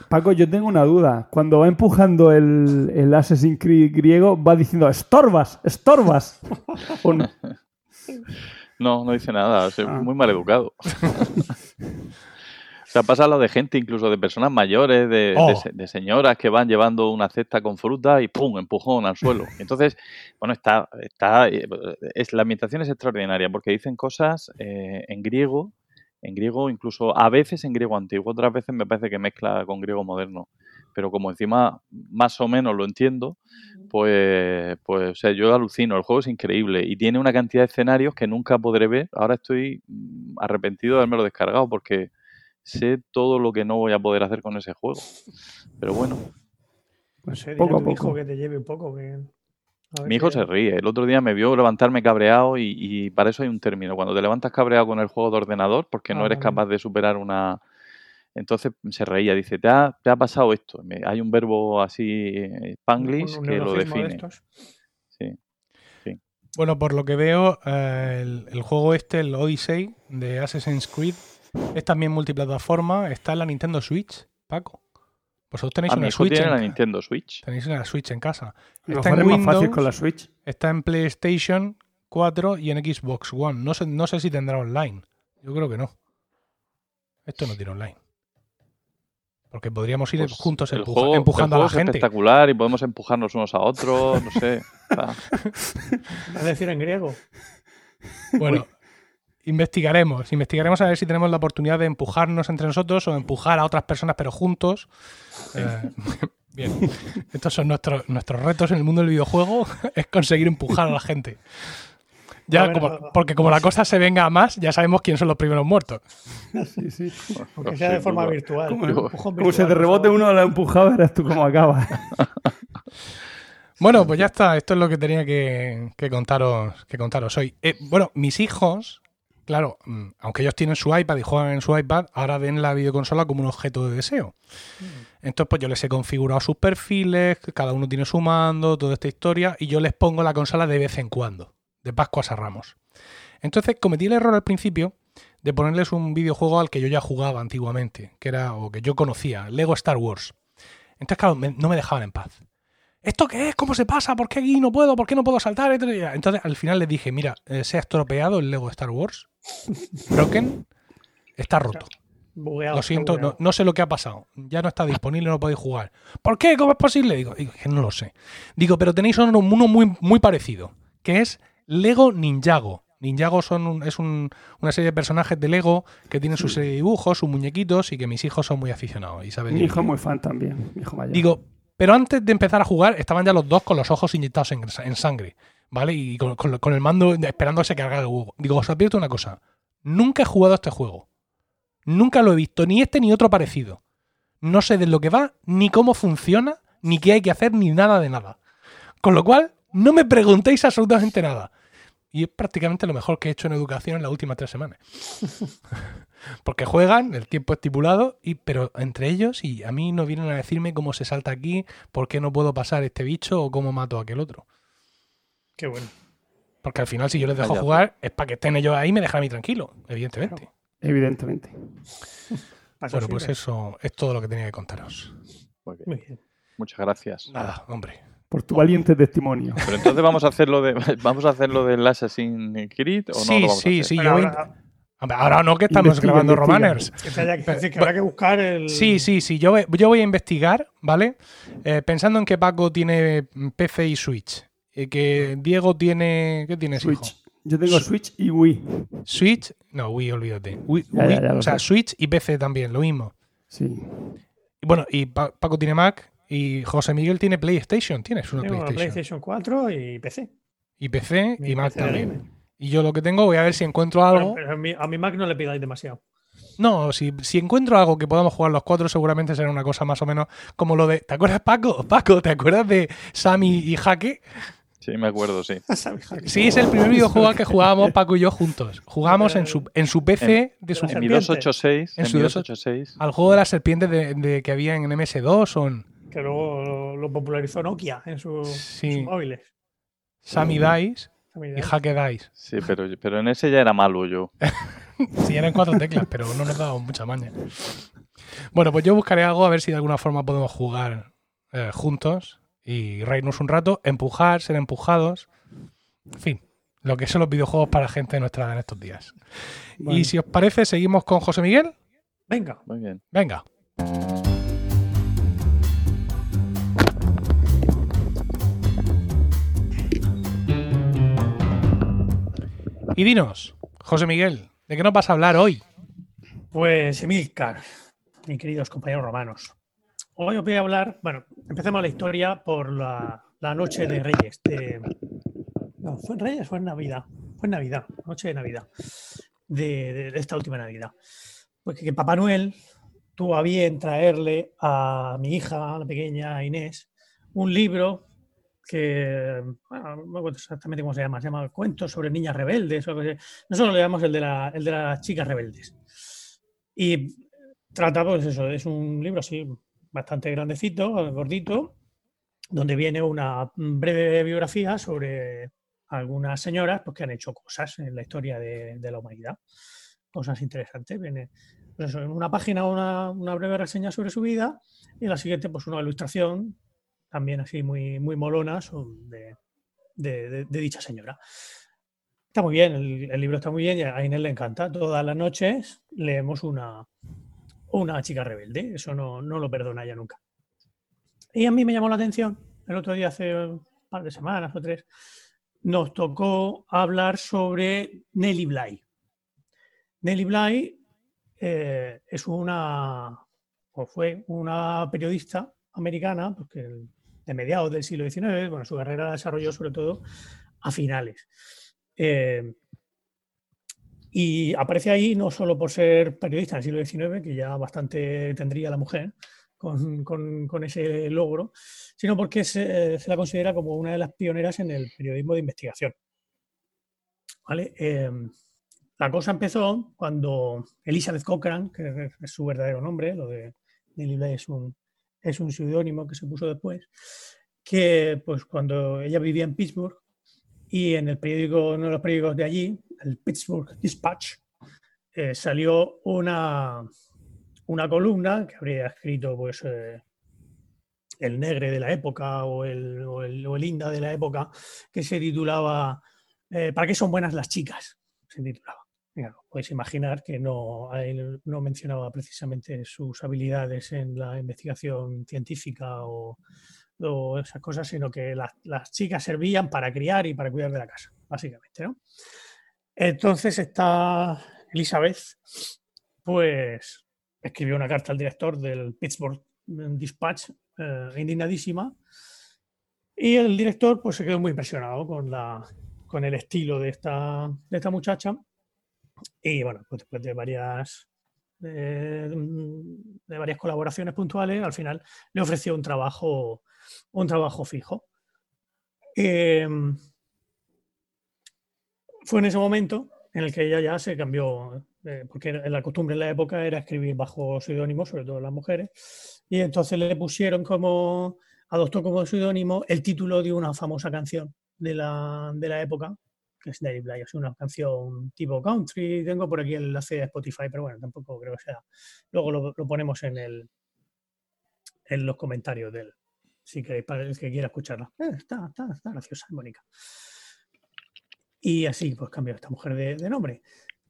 Paco, yo tengo una duda. Cuando va empujando el, el Assassin's Creed griego, va diciendo estorbas, estorbas. ¿O no? No, no dice nada, es Ah. muy mal educado. O sea, pasa lo de gente, incluso de personas mayores, de, Oh. de se- de señoras que van llevando una cesta con fruta y ¡pum! empujón al suelo. Entonces, bueno, está, está eh, es, la ambientación es extraordinaria porque dicen cosas eh, en griego, en griego incluso a veces en griego antiguo, otras veces me parece que mezcla con griego moderno. Pero como encima más o menos lo entiendo, pues, pues o sea, yo alucino, el juego es increíble y tiene una cantidad de escenarios que nunca podré ver. Ahora estoy mm, arrepentido de haberme descargado porque sé todo lo que no voy a poder hacer con ese juego. Pero bueno, No sé, dile Poco a poco. hijo que te lleve un poco. Que... a ver mi hijo se ríe. El otro día me vio levantarme cabreado y, y para eso hay un término. Cuando te levantas cabreado con el juego de ordenador porque no Ah, eres vale. capaz de superar una... Entonces se reía, dice, ¿te ha, te ha pasado esto? Me- hay un verbo así eh, spanglish que lo de define. estos. Sí. Bueno, por lo que veo, eh, el, el juego este, el Odyssey de Assassin's Creed, es también multiplataforma. Está en la Nintendo Switch, Paco. Vosotros tenéis Ah, mi una hijo Switch. tiene en la ca- Nintendo Switch. Tenéis una Switch en casa. A lo Está mejor en es más fácil Windows. con la Switch. Está en PlayStation 4 y en Xbox One. No sé, no sé si tendrá online. Yo creo que no. Esto no tiene online. Porque podríamos ir Pues juntos el empuja- juego- empujando el a la juego es gente. espectacular y podemos empujarnos unos a otros, no sé. Está- ¿Vas a decir en griego? Bueno, investigaremos. Investigaremos a ver si tenemos la oportunidad de empujarnos entre nosotros o empujar a otras personas, pero juntos. Eh, bien. Estos son nuestros, nuestros retos en el mundo del videojuego. Es conseguir empujar a la gente. Ya, A ver, como- a- porque como la cosa se venga a más, ya sabemos quién son los primeros muertos. Sí, sí. Aunque sea de forma virtual. Como, se te rebote uno lo empujado, verás tú cómo acaba. Bueno, pues ya está. Esto es lo que tenía que, que contaros, que contaros hoy. Eh, bueno, mis hijos, claro, mm, aunque ellos tienen su iPad y juegan en su iPad, ahora ven la videoconsola como un objeto de deseo. Entonces, pues yo les he configurado sus perfiles, cada uno tiene su mando, toda esta historia, y yo les pongo la consola de vez en cuando, de Pascuas a Ramos. Entonces, cometí el error al principio de ponerles un videojuego al que yo ya jugaba antiguamente, que era, o que yo conocía, Lego Star Wars. Entonces, claro, me- no me dejaban en paz. ¿Esto qué es? ¿Cómo se pasa? ¿Por qué aquí no puedo? ¿Por qué no puedo saltar? Entonces, al final les dije, mira, eh, se ha estropeado el Lego Star Wars. Broken. Está roto. bugueado. Lo siento, no, no sé lo que ha pasado. Ya no está disponible, no podéis jugar. ¿Por qué? ¿Cómo es posible? Digo, que no lo sé. Digo, pero tenéis uno, uno muy, muy parecido, que es Lego Ninjago. Ninjago son un- es un- una serie de personajes de Lego que tienen su serie de dibujos, sus muñequitos y que mis hijos son muy aficionados. Y saben Mi hijo es muy fan también. Mi hijo mayor. Digo, pero antes de empezar a jugar, estaban ya los dos con los ojos inyectados en, sangre, ¿vale? Y con, el mando esperando que se cargara el huevo. Digo, os advierto una cosa. Nunca he jugado a este juego. Nunca lo he visto, ni este ni otro parecido. No sé de lo que va, ni cómo funciona, ni qué hay que hacer, ni nada de nada. Con lo cual, no me preguntéis absolutamente nada. Y es prácticamente lo mejor que he hecho en educación en las últimas tres semanas. Porque juegan el tiempo estipulado, y, pero entre ellos, y a mí no vienen a decirme cómo se salta aquí, por qué no puedo pasar este bicho o cómo mato a aquel otro. Qué bueno. Porque al final, si yo les dejo Vaya. jugar, es para que estén ellos ahí y me dejan a mí tranquilo, evidentemente. Evidentemente. Bueno, pues eso es todo lo que tenía que contaros. Muy bien. Muy bien. Muchas gracias. Nada, hombre. Por tu valiente testimonio. Pero entonces vamos a hacerlo de vamos a hacerlo del Assassin's Creed o no sí, lo vamos a sí, hacer? sí. Pero Yo voy- ahora- no, que estamos Investiga, grabando investiga. Romaners. que haya- que Pero- decir, que habrá que buscar el. Sí, sí, sí. Yo, voy- yo voy a investigar, ¿vale? Eh, pensando en que Paco tiene PC y Switch. Y que Diego tiene. ¿Qué tienes, hijo? Switch. Yo tengo Switch y Wii. Switch. No, Wii, olvídate. Wii- Ya, ya, Wii, ya lo o sea, sé. Switch y PC también, lo mismo. Sí. Y bueno, y Pa- Paco tiene Mac y José Miguel tiene PlayStation. Tienes una Tengo una PlayStation. PlayStation 4 y PC. Y PC Mi y Mac PC también. Y yo lo que tengo, voy a ver si encuentro algo. A, mi, a mi Mac no le pidáis demasiado. No, si, si encuentro algo que podamos jugar los cuatro, seguramente será una cosa más o menos como lo de. ¿Te acuerdas, Paco? Paco, ¿te acuerdas de Sammy y Jaque? Sí, me acuerdo, sí. Sí, es el primer videojuego al que jugábamos Paco y yo juntos. Jugamos en su, en su PC de su, la En mi serpiente. 286, En en su mi 286. 286. al juego de las serpientes de, de- que había en MS2 o en Que luego lo, lo popularizó Nokia en, su- en Sí. sus móviles. Sammy Dice y. Jaque Dice. Sí, pero, pero en ese ya era malo yo. Sí, eran cuatro teclas, pero no nos dábamos mucha maña. Bueno, pues yo buscaré algo a ver si de alguna forma podemos jugar eh, juntos y reírnos un rato, empujar, ser empujados. En fin, lo que son los videojuegos para gente de nuestra edad en estos días. Y si os parece, seguimos con José Miguel. Venga. Muy bien. Venga. Y dinos, José Miguel, ¿de qué nos vas a hablar hoy? Pues Emilcar, mis queridos compañeros romanos. Hoy os voy a hablar, bueno, empecemos la historia por la, noche de Reyes. de- no, ¿fue en Reyes o fue en Navidad? Fue en Navidad, noche de Navidad, de, esta última Navidad. Porque que Papá Noel tuvo a bien traerle a mi hija, la pequeña Inés, un libro que, bueno, no me acuerdo exactamente cómo se llama, se llama Cuentos sobre niñas rebeldes. O algo así. Nosotros le llamamos el de, la, el de las chicas rebeldes. Y trata, pues eso, es un libro así bastante grandecito, gordito, donde viene una breve biografía sobre algunas señoras pues, que han hecho cosas en la historia de, la humanidad. Cosas interesantes. Viene pues una página una, una breve reseña sobre su vida y la siguiente pues una ilustración también así muy, muy molona son de, de- dicha señora. Está muy bien, el, libro está muy bien y a Inés le encanta. Todas las noches leemos una, una chica rebelde, eso no, no lo perdona ella nunca. Y a mí me llamó la atención, el otro día, hace un par de semanas o tres, nos tocó hablar sobre Nelly Bly. Nelly Bly eh, es una, o fue una periodista americana, porque de mediados del siglo XIX, bueno, su carrera la desarrolló sobre todo a finales. Eh, y aparece ahí no solo por ser periodista en el siglo XIX, que ya bastante tendría la mujer con, con- con ese logro, sino porque se, se la considera como una de las pioneras en el periodismo de investigación. ¿Vale? Eh, la cosa empezó cuando Elizabeth Cochrane, que es- su verdadero nombre, lo de Nellie Bly es un, es un seudónimo que se puso después, que pues cuando ella vivía en Pittsburgh y en el periódico, uno de los periódicos de allí, el Pittsburgh Dispatch, eh, salió una, una columna que habría escrito pues eh, el negre de la época o el, o el, inda de la época, que se titulaba eh, ¿Para qué son buenas las chicas? Se titulaba. Podéis imaginar que no, no mencionaba precisamente sus habilidades en la investigación científica o, esas cosas, sino que las, chicas servían para criar y para cuidar de la casa, básicamente. ¿no? Entonces está Elizabeth, pues escribió una carta al director del Pittsburgh Dispatch, eh, indignadísima, y el director pues se quedó muy impresionado con, la, con el estilo de esta, de esta muchacha y bueno, pues después de varias, de, varias colaboraciones puntuales, al final le ofreció un trabajo, un trabajo fijo. Em, fue en ese momento en el que ella ya se cambió, eh, porque la costumbre en la época era escribir bajo seudónimo, sobre todo las mujeres, y entonces le pusieron como, adoptó como seudónimo el título de una famosa canción de la, de la época, es Dave Bly, es una canción tipo country. Tengo por aquí el enlace de Spotify, pero bueno, tampoco creo que sea. Luego lo, ponemos en el en los comentarios del si queréis, que quiera escucharla. Eh, está, está, está graciosa, Mónica. Y así pues cambió esta mujer de, nombre.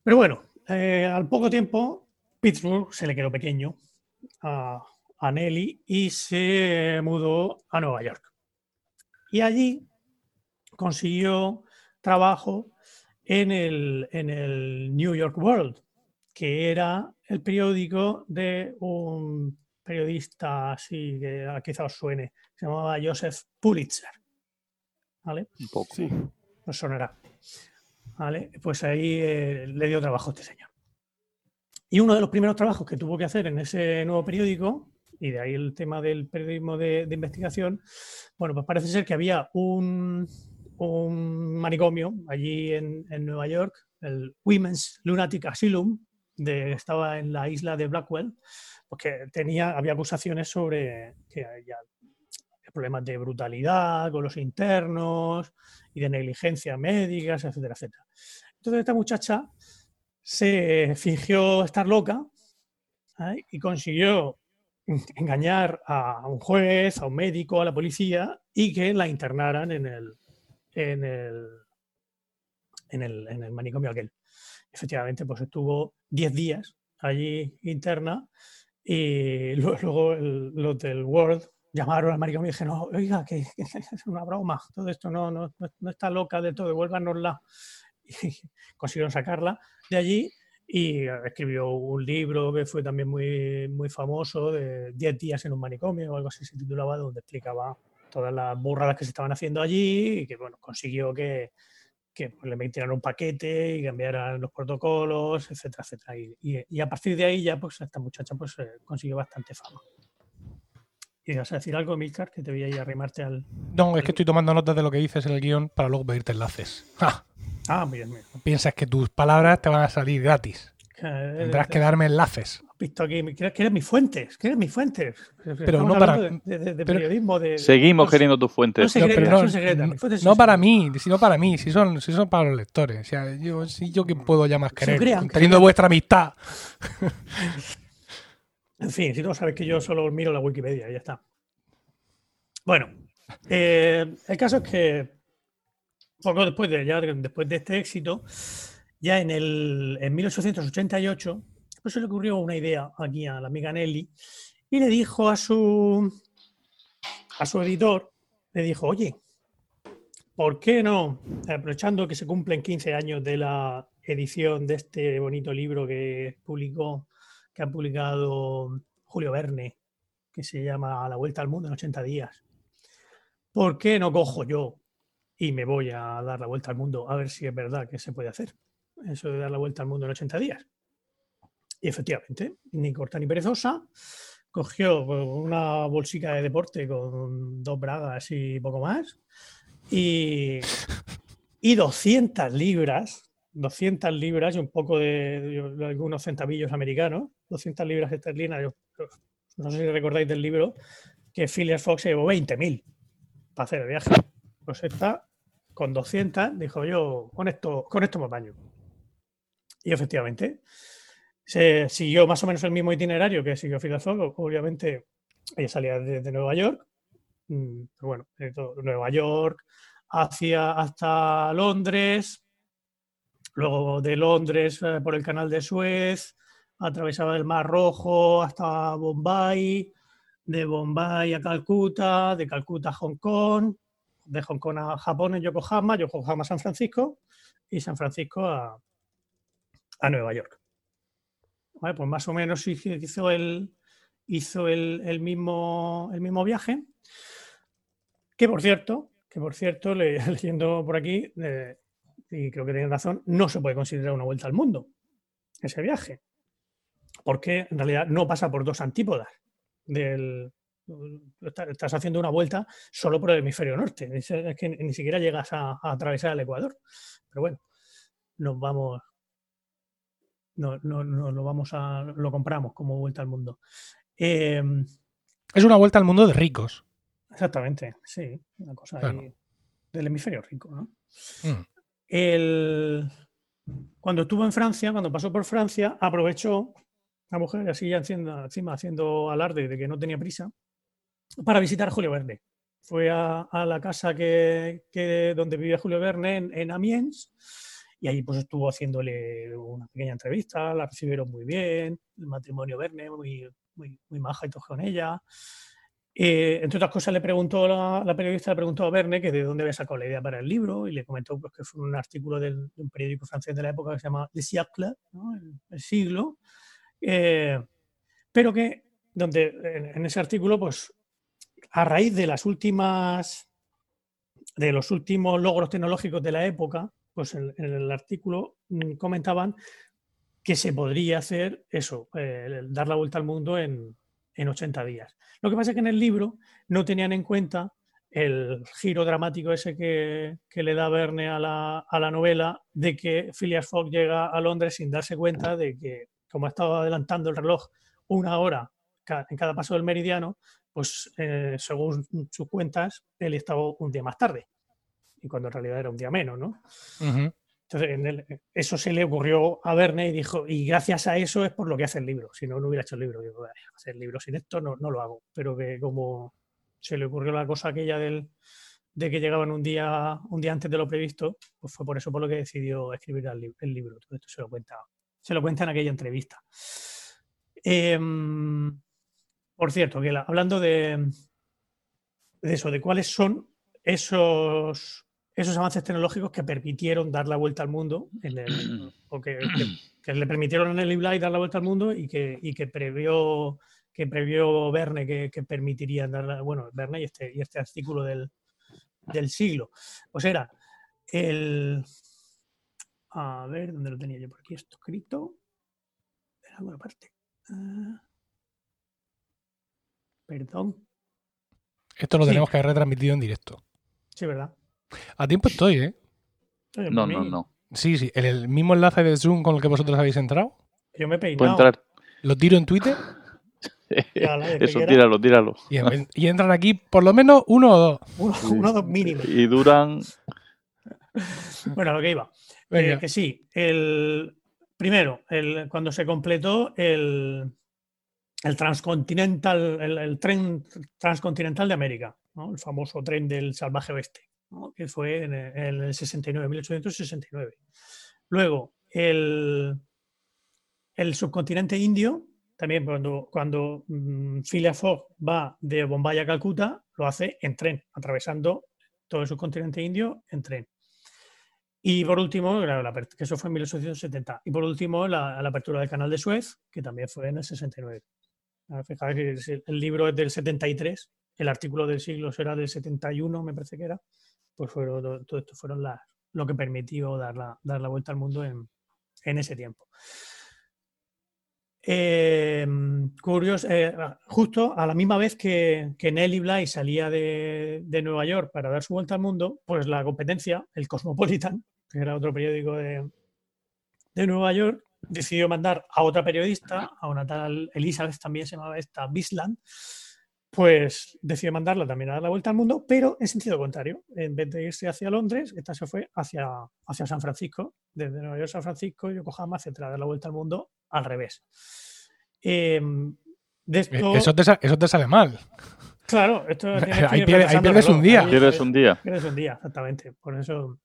Pero bueno, eh, al poco tiempo, Pittsburgh se le quedó pequeño a, a Nelly y se mudó a Nueva York. Y allí consiguió trabajo en el, en el New York World, que era el periódico de un periodista así que quizá os suene, se llamaba Joseph Pulitzer. ¿Vale? Un poco. Sí. Os sonará. ¿Vale? Pues ahí eh, le dio trabajo a este señor. Y uno de los primeros trabajos que tuvo que hacer en ese nuevo periódico, y de ahí el tema del periodismo de investigación, bueno, pues parece ser que había un, un manicomio allí en, Nueva York, el Women's Lunatic Asylum, de, estaba en la isla de Blackwell, porque tenía, había acusaciones sobre que había problemas de brutalidad con los internos y de negligencia médicas, etcétera, etcétera. Entonces esta muchacha se fingió estar loca ¿eh? y consiguió engañar a un juez, a un médico, a la policía y que la internaran en el, en el, en el, en el manicomio aquel. Efectivamente, pues estuvo 10 días allí interna y luego, los del World llamaron al manicomio y dijeron, oiga, que, es una broma, todo esto no, no, no está loca de todo, devuélvanosla. Y consiguieron sacarla de allí y escribió un libro que fue también muy, muy famoso, de 10 días en un manicomio o algo así se titulaba, donde explicaba todas las burradas que se estaban haciendo allí y que bueno, consiguió que, que pues, le metieran un paquete y cambiaran los protocolos, etcétera, etcétera. Y, y, a partir de ahí ya pues esta muchacha pues eh, consiguió bastante fama. ¿Y vas a decir algo, Milcar, que te voy a ir a arrimarte al... No, es que estoy tomando notas de lo que dices en el guion para luego pedirte enlaces. Ah, bien, bien. Piensas que tus palabras te van a salir gratis. Tendrás que darme enlaces. Visto aquí, ¿quieres mis fuentes? ¿Quieres mis fuentes? Pero no para. De, periodismo, de, seguimos queriendo tus fuentes. No, para mí, sino para mí, si son, si son para los lectores. O sea, yo, si yo que puedo ya más querer, teniendo vuestra amistad. en fin, si no sabes que yo solo miro la Wikipedia y ya está. Bueno, eh, el caso es que poco después de, ya, después de este éxito, ya en, el, en 1888, pues se le ocurrió una idea aquí a la amiga Nelly y le dijo a su, a su editor, le dijo, oye, ¿por qué no, aprovechando que se cumplen 15 años de la edición de este bonito libro que publicó, que ha publicado Julio Verne, que se llama La Vuelta al Mundo en 80 días, ¿por qué no cojo yo y me voy a dar la vuelta al mundo a ver si es verdad que se puede hacer? Eso de dar la vuelta al mundo en 80 días. Y efectivamente, ni corta ni perezosa, cogió una bolsica de deporte con dos bragas y poco más, y, y 200 libras, 200 libras y un poco de, algunos centavillos americanos, 200 libras esterlinas, no sé si recordáis del libro, que Phileas Fox se llevó 20.000 para hacer el viaje. Pues está con 200, dijo yo, con esto, con esto me baño. Y efectivamente, se siguió más o menos el mismo itinerario que siguió Fidel Obviamente, ella salía desde Nueva York, mm, bueno, de Nueva York hacia hasta Londres, luego de Londres eh, por el canal de Suez, atravesaba el Mar Rojo hasta Bombay, de Bombay a Calcuta, de Calcuta a Hong Kong, de Hong Kong a Japón en Yokohama, Yokohama a San Francisco y San Francisco a, a Nueva York. Pues más o menos hizo el, hizo el, el mismo, el mismo viaje. Que por cierto, que por cierto, le- leyendo por aquí, eh, y creo que tienen razón, no se puede considerar una vuelta al mundo ese viaje. Porque en realidad no pasa por dos antípodas. Estás haciendo una vuelta solo por el hemisferio norte. Es, que ni siquiera llegas a atravesar el Ecuador. Pero bueno, nos vamos. No, no, no, lo vamos a. lo compramos como vuelta al mundo. Eh, Es una vuelta al mundo de ricos. Exactamente, sí, una cosa ahí del hemisferio rico, ¿no? Mm. El- Cuando estuvo en Francia, cuando pasó por Francia, aprovechó la mujer, así ya encima, encima haciendo alarde de que no tenía prisa, para visitar Julio Verne. Fue a, a la casa que, que- donde vivía Julio Verne en, en Amiens y ahí pues estuvo haciéndole una pequeña entrevista, la recibieron muy bien, el matrimonio Verne muy, muy, muy maja y todo con ella. Eh, entre otras cosas, le preguntó la, la periodista le preguntó a Verne que de dónde había sacado la idea para el libro y le comentó pues, que fue un artículo del- de un periódico francés de la época que se llama Le Siècle, ¿no? el, el siglo, eh, pero que donde en, en ese artículo, pues a raíz de las últimas de los últimos logros tecnológicos de la época, pues en, en el artículo mm, comentaban que se podría hacer eso, eh, dar la vuelta al mundo en, en 80 días. Lo que pasa es que en el libro no tenían en cuenta el giro dramático ese que, le da Verne a la, a la novela de que Phileas Fogg llega a Londres sin darse cuenta de que, como ha estado adelantando el reloj una hora en cada paso del meridiano, pues eh, según sus cuentas, él estaba un día más tarde. Y cuando en realidad era un día menos, ¿no? Entonces, en el- eso se le ocurrió a Verne y dijo, y gracias a eso es por lo que hace el libro. Si no, no hubiera hecho el libro. Digo, "Vale, hacer el libro sin esto no, no lo hago. Pero que como se le ocurrió la cosa aquella del, de que llegaban un día, un día antes de lo previsto, pues fue por eso por lo que decidió escribir el, li- el libro. Todo esto se lo cuenta, se lo cuenta en aquella entrevista. Em, por cierto, que la- hablando de, de eso, de cuáles son esos, esos avances tecnológicos que permitieron dar la vuelta al mundo, en el- o que, que- que le permitieron en el Live dar la vuelta al mundo y que, y que previó que previó Verne que, que permitirían dar la, bueno, Verne y este, y este artículo del, del siglo. Pues era el a ver, ¿dónde lo tenía yo por aquí esto escrito? En alguna parte. Ah, perdón. Esto lo Sí. tenemos que haber retransmitido en directo. Sí, ¿verdad? A tiempo estoy, ¿eh? No, no, no. Sí, sí. El, el mismo enlace de Zoom con el que vosotros habéis entrado. Yo me he Puedo peinado. entrar. Lo tiro en Twitter Eso, tíralo, tíralo. y, en- y entran aquí por lo menos uno o dos. Uno, uno dos mínimo. Y duran. Bueno, a lo que iba. Eh, que sí, el primero, el, cuando se completó el, el transcontinental, el, el tren transcontinental de América, ¿no? el famoso tren del salvaje oeste, que fue en el, en el 69, 1869. Luego, el, el subcontinente indio, también cuando, cuando Phileas Fogg va de Bombay a Calcuta, lo hace en tren, atravesando todo el subcontinente indio en tren. Y por último, que eso fue en 1870. Y por último, la, la apertura del canal de Suez, que también fue en el 69. Ah, Fijaos que el libro es del 73, el artículo del siglo será del 71, me parece que era. Pues fueron, todo, esto fueron lo que permitió dar la, dar la vuelta al mundo en, ese tiempo. Curioso, eh, justo a la misma vez que, que Nelly Bly salía de, de Nueva York para dar su vuelta al mundo, pues la competencia, el Cosmopolitan, que era otro periódico de, de Nueva York, decidió mandar a otra periodista, a una tal Elizabeth, también se llamaba esta, Bisland, pues decidió mandarla también a dar la vuelta al mundo, pero en sentido contrario. En vez de irse hacia Londres, esta se fue hacia, hacia San Francisco, desde Nueva York a San Francisco, Yokohama, etcétera, a dar la vuelta al mundo al revés. Eh, de Eh, esto, Eso te, eso te sale mal. claro, esto Ahí pierde- pierdes un día. ahí Quieres un día. Pierdes un día, exactamente. Por eso.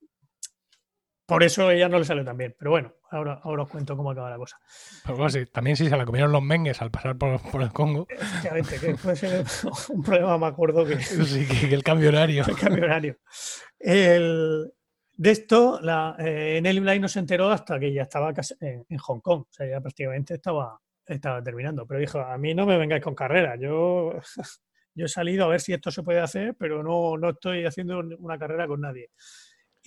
Por eso ella no le salió tan bien. Pero bueno, ahora, ahora os cuento cómo acaba la cosa. Pero bueno, sí, también si se la comieron los mengues al pasar por, por el Congo. Efectivamente, que puede ser un problema más gordo que, Sí, que, que el cambio horario. el cambio horario. El- de esto, la, eh, Nelly Bly no se enteró hasta que ya estaba casi en Hong Kong. O sea, ya prácticamente estaba, estaba terminando. Pero dijo, a mí no me vengáis con carrera. Yo, yo he salido a ver si esto se puede hacer, pero no, no estoy haciendo una carrera con nadie.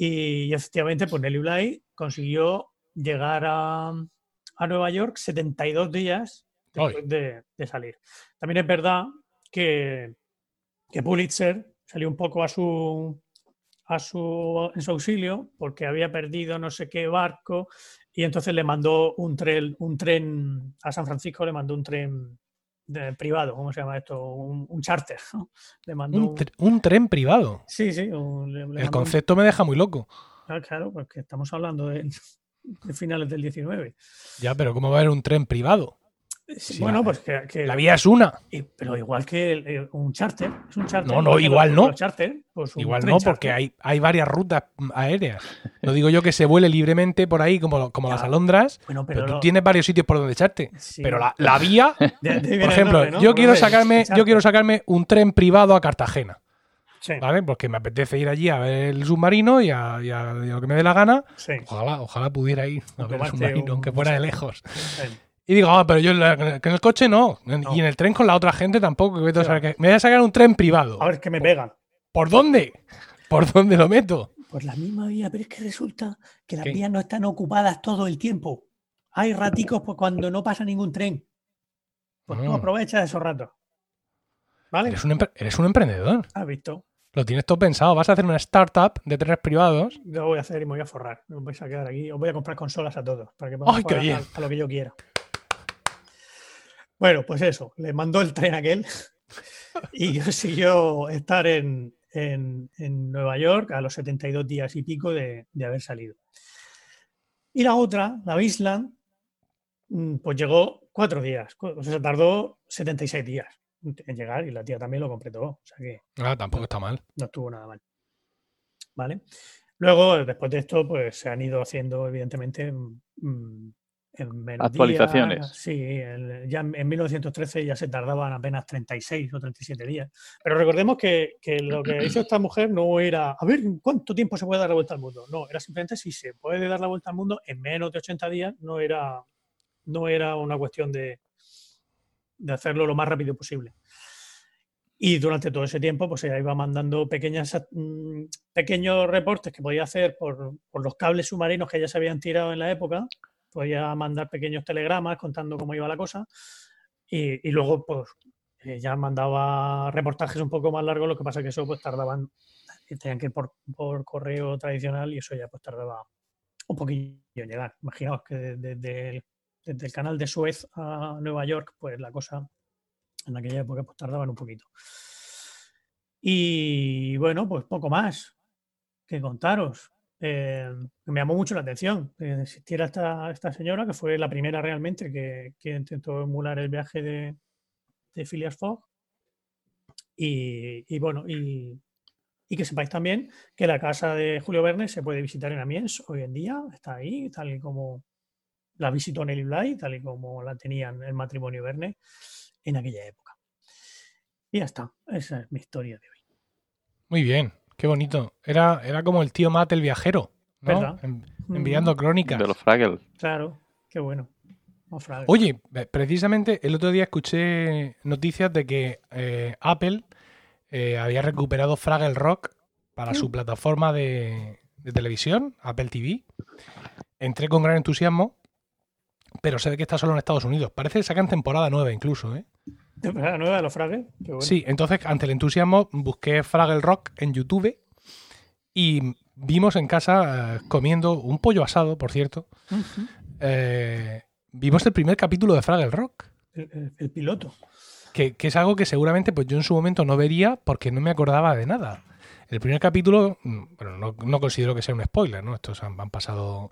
Y, efectivamente, pues Nelly Bly consiguió llegar a, a Nueva York 72 días después de, de salir. También es verdad que, que Pulitzer salió un poco a su, a su, en su auxilio porque había perdido no sé qué barco y entonces le mandó un tren, un tren a San Francisco, le mandó un tren de- privado, ¿cómo se llama esto? Un, un charter. ¿no? Le mandó Un, un- tr- un tren privado. Sí, sí. un- le- le El concepto me deja muy loco. Ah, claro, porque estamos hablando de, de finales del 19. Ya, pero ¿cómo va a haber un tren privado? Sí, bueno, pues que, que- La vía es una. y- pero igual que el- el- un charter, es un charter. No, no, igual no. charter, pues un Igual no, charter. porque hay, hay varias rutas aéreas. No digo yo que se vuele libremente por ahí como, como las alondras, Bueno, pero, pero, tú lo- tienes varios sitios por donde echarte. sí, Pero la, la vía, de- de por ejemplo, nombre, ¿no? yo quiero sacarme, yo quiero sacarme un tren privado a Cartagena, Sí, ¿vale? Porque me apetece ir allí a ver el submarino y a, y a- y a lo que me dé la gana. sí. Ojalá, ojalá pudiera ir a ver el submarino, un- aunque fuera de lejos. Y digo, ah, pero yo en, la- que en el coche no. No. Y en el tren con la otra gente tampoco. que vete a Sí, saber qué- Me voy a sacar un tren privado. A ver, que me pegan. ¿Por dónde? ¿Por dónde lo meto? Por la misma vía, pero es que resulta que las ¿Qué? vías no están ocupadas todo el tiempo. Hay raticos pues, cuando no pasa ningún tren. Pues tú Ah. aprovechas esos ratos. ¿Vale? Eres un, empre- eres un emprendedor. ¿Has visto? Lo tienes todo pensado. Vas a hacer una startup de trenes privados. Yo lo voy a hacer y me voy a forrar. Me vais a quedar aquí. Os voy a comprar consolas a todos para que podamos ¡Ay, qué jugar bien! a, a lo que yo quiera. Bueno, pues eso. Le mandó el tren aquel y consiguió estar en, en- en Nueva York a los 72 días y pico de, de haber salido. Y la otra, la Island, mm, pues llegó cuatro días. O sea, tardó 76 días en llegar y la tía también lo completó. O sea que Ah, tampoco está mal. no estuvo nada mal. ¿Vale? Luego, después de esto, pues se han ido haciendo, evidentemente, mm, en Actualizaciones. Sí, el- ya en en 1913 ya se tardaban apenas 36 o 37 días. Pero recordemos que, que lo que hizo esta mujer no era, a ver, ¿en cuánto tiempo se puede dar la vuelta al mundo? No, era simplemente si se puede dar la vuelta al mundo en menos de 80 días, no era, no era una cuestión de, de hacerlo lo más rápido posible. Y durante todo ese tiempo, pues ella iba mandando pequeñas, mm, pequeños reportes que podía hacer por, por los cables submarinos que ya se habían tirado en la época. Podía mandar pequeños telegramas contando cómo iba la cosa. Y, luego, pues, eh, ya mandaba reportajes un poco más largos, lo que pasa que eso, pues, tardaban, eh, tenían que ir por, por correo tradicional y eso ya, pues, tardaba un poquillo en llegar. Imaginaos que desde, desde el, desde el canal de Suez a Nueva York, pues, la cosa en aquella época pues tardaban un poquito. Y bueno, pues poco más que contaros. Eh, me llamó mucho la atención que existiera esta, esta señora, que fue la primera realmente que, que intentó emular el viaje de, de Phileas Fogg. Y, y bueno, y, y que sepáis también que la casa de Julio Verne se puede visitar en Amiens hoy en día, está ahí, tal y como la visitó Nelly Bly, tal y como la tenían el matrimonio Verne en aquella época. Y ya está, esa es mi historia de hoy. Muy bien. Qué bonito. Era, era como el tío Matt el viajero. ¿no? ¿Verdad? En- enviando crónicas. De los Fraggles. Claro, qué bueno. Oye, eh, precisamente el otro día escuché noticias de que eh, Apple eh, había recuperado Fraggle Rock para su plataforma de, de televisión, Apple TV. Entré con gran entusiasmo, pero sé que está solo en Estados Unidos. Parece que sacan temporada nueva incluso, ¿eh? ¿Temporada nueva de los Fraggles? Bueno. Sí, entonces ante el entusiasmo busqué Fraggle Rock en YouTube y vimos en casa eh, comiendo un pollo asado, por cierto. Eh, vimos el primer capítulo de Fraggle Rock. el, el- el piloto. que, que es algo que seguramente pues yo en su momento no vería porque no me acordaba de nada. El primer capítulo, mm, bueno, no, no considero que sea un spoiler, ¿no? Estos han, han pasado,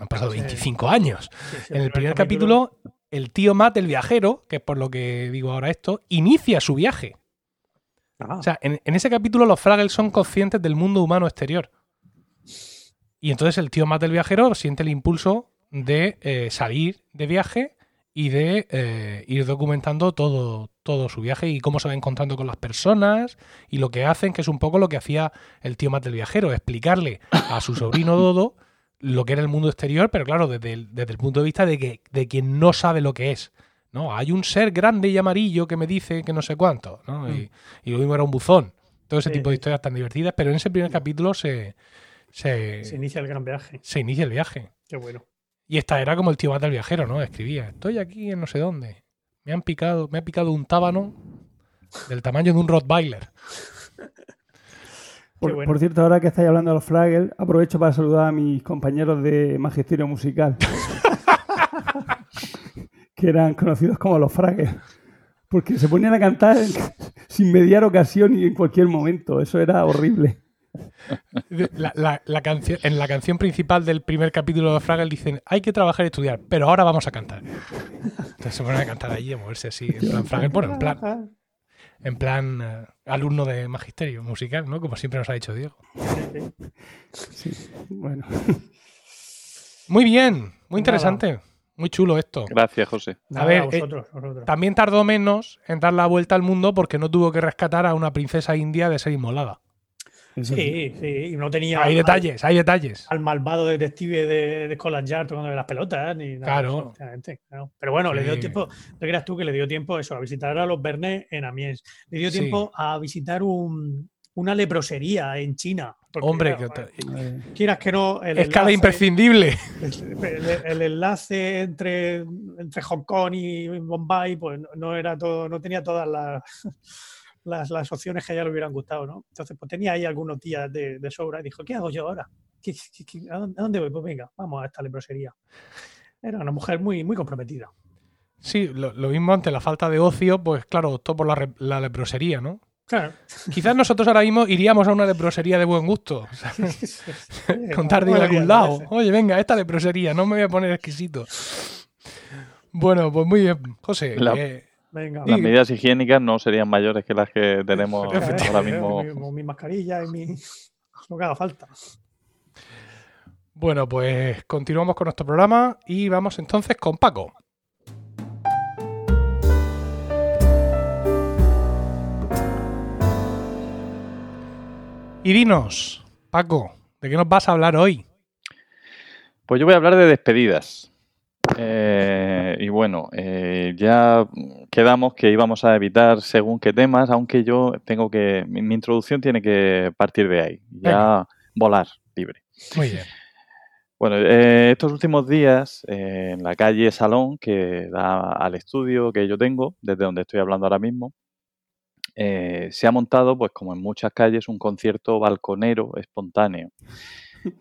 han pasado Sí. 25 años. Sí, sí, En el primer capítulo, el tío Matt, el viajero, que es por lo que digo ahora esto, inicia su viaje. Ah, O sea, en, en ese capítulo los Fraggles son conscientes del mundo humano exterior. Y entonces el tío Matt del viajero siente el impulso de eh, salir de viaje y de eh, ir documentando todo, todo su viaje y cómo se va encontrando con las personas y lo que hacen, que es un poco lo que hacía el tío Matt del viajero, explicarle a su sobrino Dodo lo que era el mundo exterior, pero claro, desde el, desde el punto de vista de, que, de quien no sabe lo que es. ¿no? Hay un ser grande y amarillo que me dice que no sé cuánto, ¿no? y, y lo mismo era un buzón. Todo ese Sí. tipo de historias tan divertidas, pero en ese primer capítulo se, se, Se inicia el gran viaje. se inicia el viaje. Qué bueno. Y esta era como el tío del viajero, ¿no? Escribía, estoy aquí en no sé dónde. Me han picado, me ha picado un tábano del tamaño de un Rottweiler. Por, Qué bueno. por cierto, ahora que estáis hablando de los Fraggles, aprovecho para saludar a mis compañeros de Magisterio Musical, que eran conocidos como los Fraggles, porque se ponían a cantar sin mediar ocasión y en cualquier momento. Eso era horrible. La, la- la canción, en la canción principal del primer capítulo de Fraggle dicen, hay que trabajar y estudiar, pero ahora vamos a cantar. Entonces se ponen a cantar allí, a moverse así, en plan Fraggle, bueno, en plan, en plan eh, alumno de magisterio musical, ¿no? Como siempre nos ha dicho Diego. Sí, bueno. Muy bien, muy Nada. interesante. Muy chulo esto. Gracias, José. Nada, ver, eh, vosotros, vosotros. También tardó menos en dar la vuelta al mundo porque no tuvo que rescatar a una princesa india de ser inmolada. Sí. Sí, no tenía Hay al- detalles, hay detalles. al malvado detective de, de Scotland Yard tocando las pelotas ni nada. Claro. Pero bueno, le dio tiempo, no creas tú que le dio tiempo eso, a visitar a los Bernet en Amiens. Le dio Sí. tiempo a visitar un- una leprosería en China. porque, Hombre, claro, que- bueno, Eh, quieras que no. El escala enlace- imprescindible. el, el- el enlace entre, entre Hong Kong y Bombay, pues no, no era todo, no tenía todas las, las, las opciones que a ella le hubieran gustado, ¿no? Entonces, pues tenía ahí algunos días de, de sobra y dijo, ¿qué hago yo ahora? ¿Qué- qué- qué- a, dónde, voy? Pues venga, vamos a esta leprosería. Era una mujer muy, muy comprometida. Sí, lo, lo mismo ante la falta de ocio, pues claro, optó por la, re- la leprosería, ¿no? Claro. Quizás nosotros ahora mismo iríamos a una leprosería de buen gusto. contar de ir a algún lado. Oye, venga, esta leprosería, no me voy a poner exquisito. Bueno, pues muy bien, José. La- eh, Venga. Las medidas higiénicas no serían mayores que las que tenemos ahora mismo. Mi, mi mascarilla y mi... Lo que haga falta. bueno, pues continuamos con nuestro programa y vamos entonces con Paco. Y dinos, Paco, ¿de qué nos vas a hablar hoy? Pues yo voy a hablar de despedidas. Eh, y bueno, eh, ya quedamos que íbamos a evitar según qué temas, aunque yo tengo que. Mi, mi introducción tiene que partir de ahí. Ya Venga. volar libre. Muy bien. Bueno, eh, estos últimos días eh, en la calle Salón, que da al estudio que yo tengo, desde donde estoy hablando ahora mismo, eh, se ha montado, pues como en muchas calles, un concierto balconero espontáneo.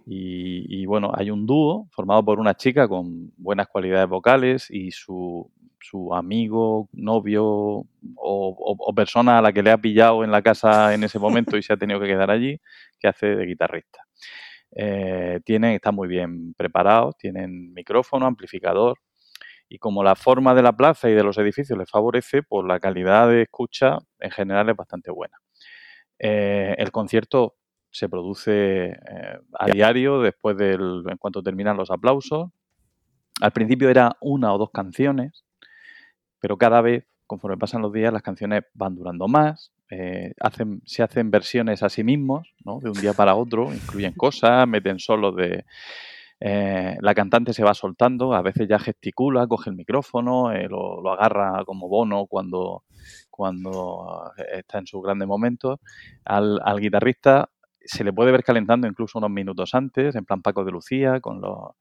Y, y, bueno, hay un dúo formado por una chica con buenas cualidades vocales y su, su amigo, novio o, o- persona a la que le ha pillado en la casa en ese momento y se ha tenido que quedar allí, que hace de guitarrista. Eh, tienen, están muy bien preparados, tienen micrófono, amplificador y como la forma de la plaza y de los edificios les favorece, pues la calidad de escucha en general es bastante buena. Eh, el concierto se produce eh, a diario después del, en cuanto terminan los aplausos. Al principio era una o dos canciones, pero cada vez, conforme pasan los días, las canciones van durando más, eh, hacen, se hacen versiones a sí mismos, ¿no? de un día para otro, incluyen cosas, meten solos de... eh, la cantante se va soltando, a veces ya gesticula, coge el micrófono, eh, lo, lo agarra como bono cuando, cuando está en sus grandes momentos. Al, al guitarrista se le puede ver calentando incluso unos minutos antes, en plan Paco de Lucía, con los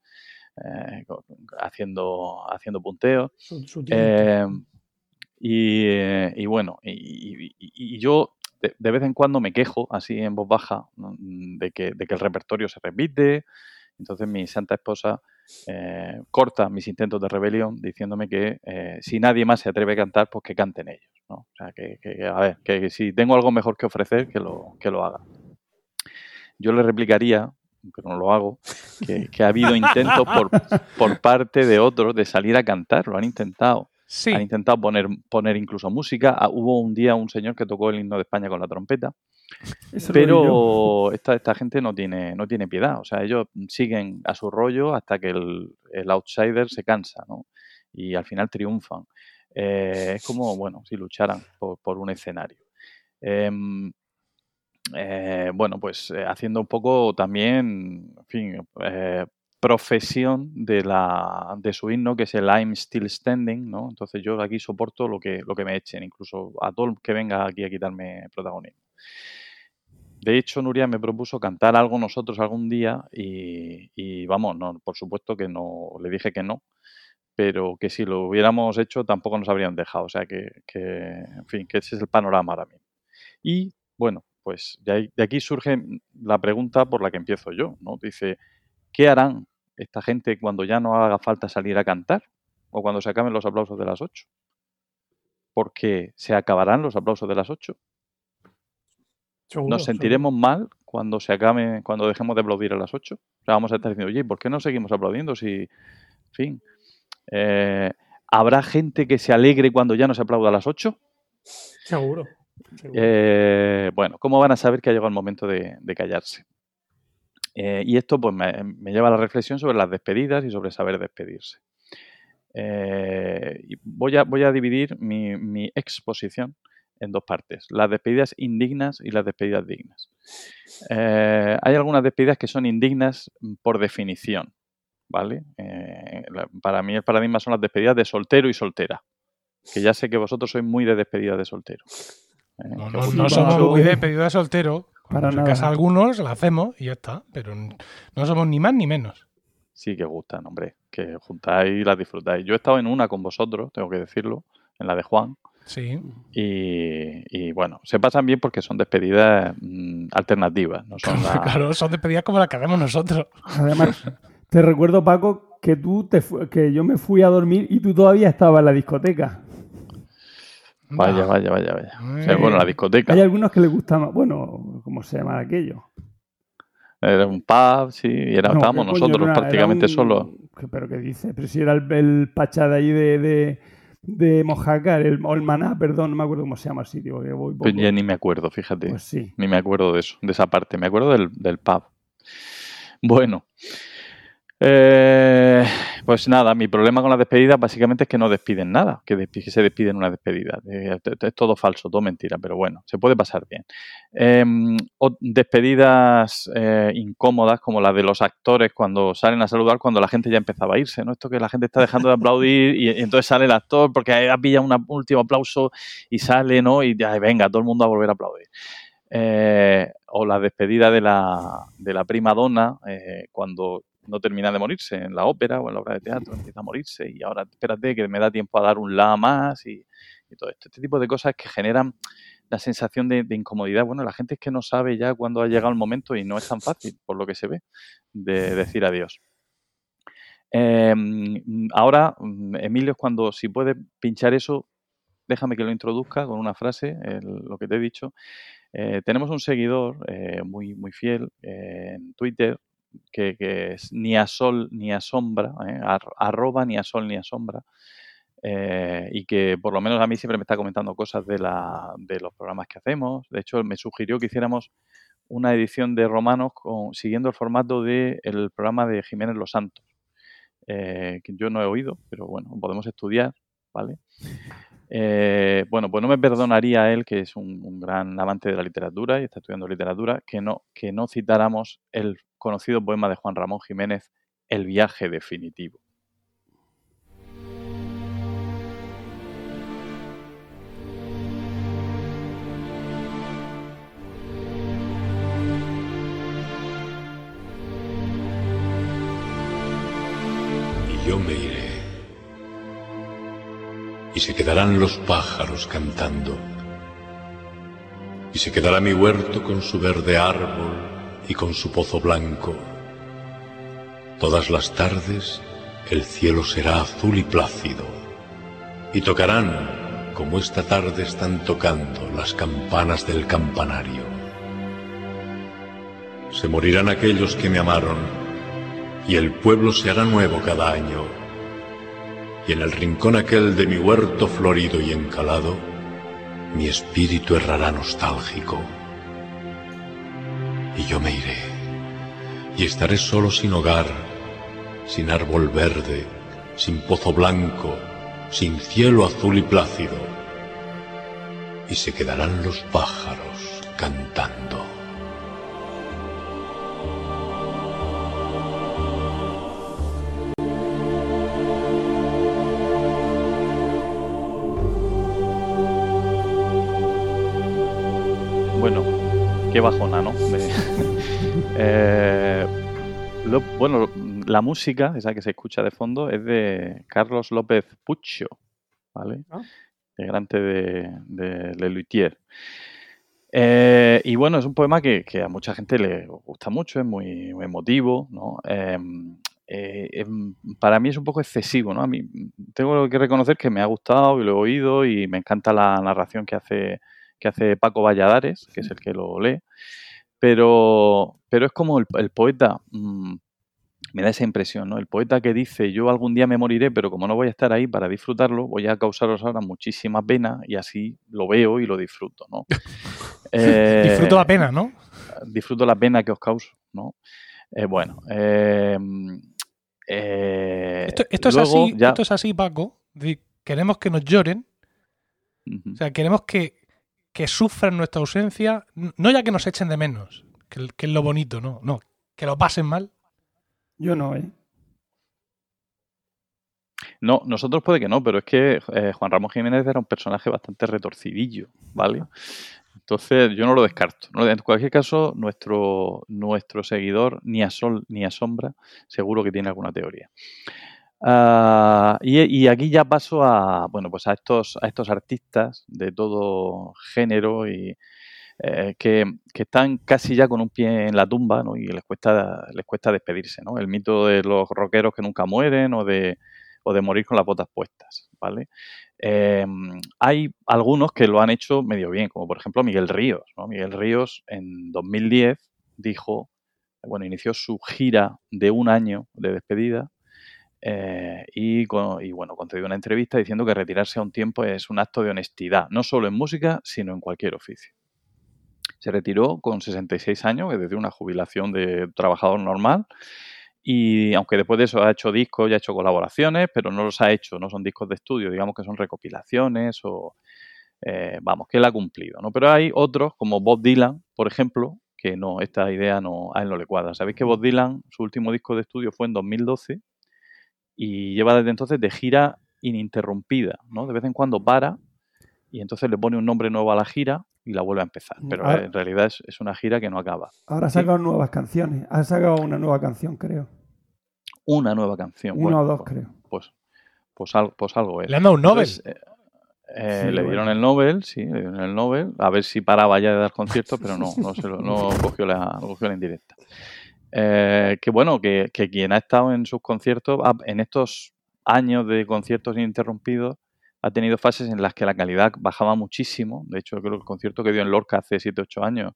eh, con- haciendo, haciendo tiempo. Eh, y, eh, y bueno, y, y- y- y yo de, de vez en cuando me quejo así en voz baja ¿no? de, que, de que el repertorio se repite. Entonces mi santa esposa eh, corta mis intentos de rebelión diciéndome que eh, si nadie más se atreve a cantar, pues que canten ellos. ¿no? O sea, que, que- a ver, que, si tengo algo mejor que ofrecer, que lo, que lo haga. Yo le replicaría, pero no lo hago, que, que ha habido intentos por, por parte de otros de salir a cantar, lo han intentado. Sí, Han intentado poner, poner incluso música. Ah, hubo un día un señor que tocó el himno de España con la trompeta. Eso. Pero esta, esta gente no tiene, no tiene piedad. O sea, ellos siguen a su rollo hasta que el, el outsider se cansa, ¿no? Y al final triunfan. Eh, es como, bueno, si lucharan por, por un escenario. Em, eh, bueno, pues eh, haciendo un poco también, en fin, eh, profesión de, la, de su himno, que es el I'm still standing, ¿no? Entonces yo aquí soporto lo que, lo que me echen, incluso a todo el que venga aquí a quitarme protagonismo. De hecho, Nuria me propuso cantar algo nosotros algún día y, vamos, no, por supuesto que no, le dije que no, pero que si lo hubiéramos hecho tampoco nos habrían dejado. O sea que, que, en fin, que ese es el panorama ahora mismo. Y bueno, pues de, aquí surge la pregunta por la que empiezo yo, ¿no? Dice, ¿qué harán esta gente cuando ya no haga falta salir a cantar? O cuando se acaben los aplausos de las 8. Porque se acabarán los aplausos de las 8. Seguro, Nos sentiremos mal cuando se acabe, cuando dejemos de aplaudir a las 8. O sea, vamos a estar diciendo, oye, ¿por qué no seguimos aplaudiendo si, en fin, eh, ¿habrá gente que se alegre cuando ya no se aplauda a las 8? Seguro. Eh, bueno, ¿cómo van a saber que ha llegado el momento de, callarse? Eh, y esto pues me, lleva a la reflexión sobre las despedidas y sobre saber despedirse. Eh, voy, a, dividir mi, exposición en dos partes, las despedidas indignas y las despedidas dignas. Eh, hay algunas despedidas que son indignas por definición, ¿vale? Para mí el paradigma son las despedidas de soltero y soltera, que ya sé que vosotros sois muy de despedidas de soltero. Eh, No, somos muy de despedida de soltero. Para Cuando se nada. casa algunos, la hacemos y ya está. Pero no somos ni más ni menos. Sí que gustan, hombre, que juntáis y las disfrutáis. Yo he estado en una con vosotros, tengo que decirlo, en la de Juan, Sí. y, y, bueno, se pasan bien porque son despedidas mm, alternativas, no son la- Claro, son despedidas como las que hacemos nosotros. Además, te recuerdo, Paco, que tú te que yo me fui a dormir y tú todavía estabas en la discoteca. Vaya, Va. vaya, vaya, vaya. O sea, bueno, la discoteca. Hay algunos que les gusta más, bueno, ¿cómo se llama aquello? Era un pub, sí, y era, No, estábamos nosotros Era- era prácticamente un- solos. ¿qué- ¿Pero qué dice? Pero si era el, el pachá de ahí de, de, de Mojácar, el, o el Maná, perdón, no me acuerdo cómo se llama el sitio. que voy Pues ya ni me acuerdo, fíjate. Pues sí. Ni me acuerdo de eso, de esa parte. Me acuerdo del, del pub. Bueno. Eh, pues nada, mi problema con las despedidas básicamente es que no despiden nada, que, se despiden una despedida. Eh, es todo falso, todo mentira, pero bueno, se puede pasar bien. Eh, o despedidas eh, incómodas como las de los actores cuando salen a saludar cuando la gente ya empezaba a irse, ¿no? Esto que la gente está dejando de aplaudir y, entonces sale el actor porque ha pillado un último aplauso y sale, ¿no? Y ya, venga, todo el mundo a volver a aplaudir. Eh, o la despedida de la, de la prima donna cuando no termina de morirse en la ópera o en la obra de teatro, empieza a morirse y ahora espérate que me da tiempo a dar un la más y, y todo esto. Este tipo de cosas que generan la sensación de, de incomodidad. Bueno, la gente es que no sabe ya cuándo ha llegado el momento y no es tan fácil, por lo que se ve, de decir adiós. Eh, ahora, mm, Emilio, es cuando si puedes pinchar eso, déjame que lo introduzca con una frase, lo que te he dicho. Eh, tenemos un seguidor eh, muy, muy fiel eh, en Twitter que, es ni a sol ni a sombra, eh, ar- arroba ni a sol ni a sombra, eh, y que por lo menos a mí siempre me está comentando cosas de, la, de los programas que hacemos. De hecho, me sugirió que hiciéramos una edición de Romanos siguiendo el formato del programa de Jiménez Los Santos, eh, que yo no he oído, pero bueno, podemos estudiar, ¿vale? Bueno, pues no me perdonaría él, que es un, un gran amante de la literatura y está estudiando literatura, que no, que no citáramos el conocido poema de Juan Ramón Jiménez, El viaje definitivo. y yo me iré. Y se quedarán los pájaros cantando. Y se quedará mi huerto con su verde árbol y con su pozo blanco. Todas las tardes el cielo será azul y plácido. Y tocarán, como esta tarde están tocando las campanas del campanario. Se morirán aquellos que me amaron y el pueblo se hará nuevo cada año. Y en el rincón aquel de mi huerto florido y encalado, mi espíritu errará nostálgico. Y yo me iré. Y estaré solo sin hogar, sin árbol verde, sin pozo blanco, sin cielo azul y plácido. Y se quedarán los pájaros cantando. Bueno, qué bajona, ¿no? De- Eh, lo- bueno, la música, esa que se escucha de fondo, es de Carlos López Pucho, ¿vale? Ah. Integrante de, de Le Luthier. Eh, y bueno, es un poema que, que a mucha gente le gusta mucho, es muy, muy emotivo, ¿no? Eh, eh, em, para mí es un poco excesivo, ¿no? A mí tengo que reconocer que me ha gustado y lo he oído y me encanta la narración que hace, que hace Paco Valladares, que es el que lo lee, pero, pero es como el, el poeta, mm, me da esa impresión, ¿no? El poeta que dice, yo algún día me moriré, pero como no voy a estar ahí para disfrutarlo, voy a causaros ahora muchísima pena y así lo veo y lo disfruto, ¿no? Eh, Disfruto la pena, ¿no? disfruto la pena que os causo, ¿no? Eh, bueno, eh, eh, Esto, esto es así, ya- esto es así, Paco. Queremos que nos lloren, o sea, queremos que, que sufran nuestra ausencia, no ya que nos echen de menos, que, que es lo bonito, no, no, que lo pasen mal. Yo no, ¿eh? No, nosotros puede que no, pero es que eh, Juan Ramón Jiménez era un personaje bastante retorcidillo, ¿vale? Entonces yo no lo descarto. ¿no? En cualquier caso, nuestro, nuestro seguidor, ni a sol ni a sombra, seguro que tiene alguna teoría. Ah, y, aquí ya paso a, bueno, pues a estos, a estos artistas de todo género y eh, que, que están casi ya con un pie en la tumba, ¿no? Y les cuesta, les cuesta despedirse, ¿no? El mito de los rockeros que nunca mueren o de, o de morir con las botas puestas, ¿vale? Eh, hay algunos que lo han hecho medio bien, como por ejemplo Miguel Ríos. Miguel Ríos en 2010 dijo, bueno, inició su gira de un año de despedida eh, y, con- y, bueno, concedió una entrevista diciendo que retirarse a un tiempo es un acto de honestidad, no solo en música, sino en cualquier oficio. Se retiró con 66 años, es decir, una jubilación de trabajador normal. Y aunque después de eso ha hecho discos y ha hecho colaboraciones, pero no los ha hecho, no son discos de estudio, digamos que son recopilaciones o, eh, vamos, que él ha cumplido, ¿no? Pero hay otros, como Bob Dylan, por ejemplo, que no, esta idea no, a él no le cuadra. Sabéis que Bob Dylan, su último disco de estudio fue en 2012 y lleva desde entonces de gira ininterrumpida, ¿no? De vez en cuando para y entonces le pone un nombre nuevo a la gira y la vuelve a empezar. Pero Ahora- en realidad es, es una gira que no acaba. Ahora ha Sí. sacado nuevas canciones. Ha sacado una nueva canción, creo. Una nueva canción. Una Bueno, o dos, pues- creo. Pues, pues, algo, pues algo es. Le han dado un Nobel. Entonces, eh, eh, Sí, le bueno. dieron el Nobel, sí, le dieron el Nobel, a ver si paraba ya de dar conciertos, pero no, no, se lo, no cogió, la, no cogió la indirecta. Eh, que bueno, que, que quien ha estado en sus conciertos, en estos años de conciertos ininterrumpidos, ha tenido fases en las que la calidad bajaba muchísimo. De hecho, creo que el concierto que dio en Lorca hace 7-8 años,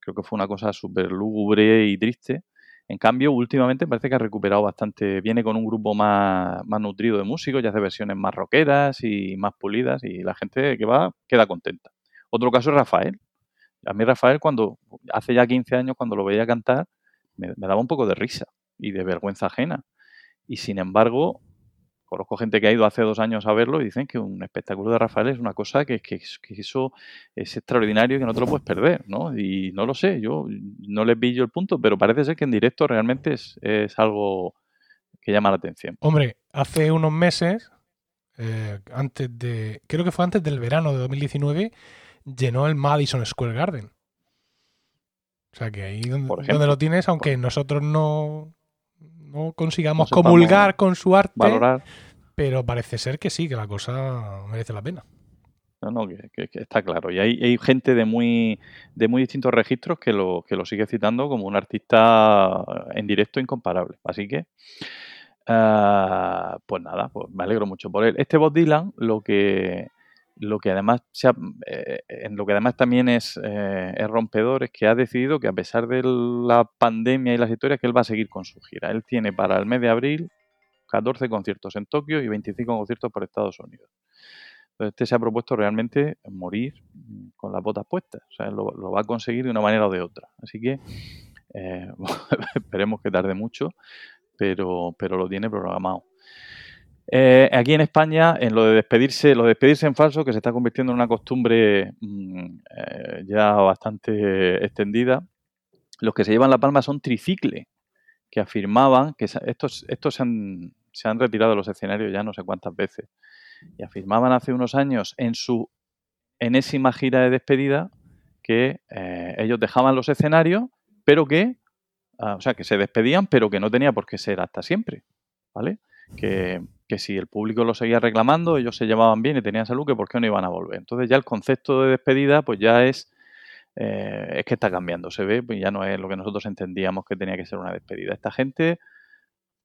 creo que fue una cosa súper lúgubre y triste. En cambio, últimamente parece que ha recuperado bastante, viene con un grupo más, más nutrido de músicos y hace versiones más rockeras y más pulidas y la gente que va queda contenta. Otro caso es Rafael. A mí Rafael, cuando hace ya 15 años, cuando lo veía cantar, me, daba un poco de risa y de vergüenza ajena. Y sin embargo, conozco gente que ha ido hace dos años a verlo y dicen que un espectáculo de Rafael es una cosa que, que, que eso es extraordinario y que no te lo puedes perder, ¿no? Y no lo sé, yo no le pillo el punto, pero parece ser que en directo realmente es, es algo que llama la atención. Hombre, hace unos meses, eh, antes de, creo que fue antes del verano de 2019, llenó el Madison Square Garden. O sea que ahí donde, ejemplo. donde lo tienes, aunque nosotros no, no consigamos comulgar con su arte, Valorar, pero parece ser que sí, que la cosa merece la pena. no, no, que, que- que está claro. Y hay, hay gente de muy, de muy distintos registros que lo, que lo sigue citando como un artista en directo incomparable. Así que, ah, pues nada, pues me alegro mucho por él. Este Bob Dylan, lo que, lo que además se ha- eh, en lo que además también es, eh, es rompedor es que ha decidido que a pesar de la pandemia y las historias, que él va a seguir con su gira. Él tiene para el mes de abril 14 conciertos en Tokio y 25 conciertos por Estados Unidos. Este se ha propuesto realmente morir con las botas puestas. O sea, lo, lo va a conseguir de una manera o de otra. Así que eh, esperemos que tarde mucho, pero, pero lo tiene programado. Eh, aquí en España, en lo de despedirse, lo de despedirse en falso, que se está convirtiendo en una costumbre mm, eh, ya bastante extendida, los que se llevan la palma son tricicle, que afirmaban que estos, estos se, han, se han retirado de los escenarios ya no sé cuántas veces, y afirmaban hace unos años en su enésima gira de despedida que eh, ellos dejaban los escenarios, pero que, ah, o sea, que se despedían, pero que no tenía por qué ser hasta siempre, ¿vale? Que, que si el público lo seguía reclamando, ellos se llevaban bien y tenían salud, que por qué no iban a volver. Entonces ya el concepto de despedida, pues ya es, eh, es que está cambiando, se ve, pues ya no es lo que nosotros entendíamos que tenía que ser una despedida. Esta gente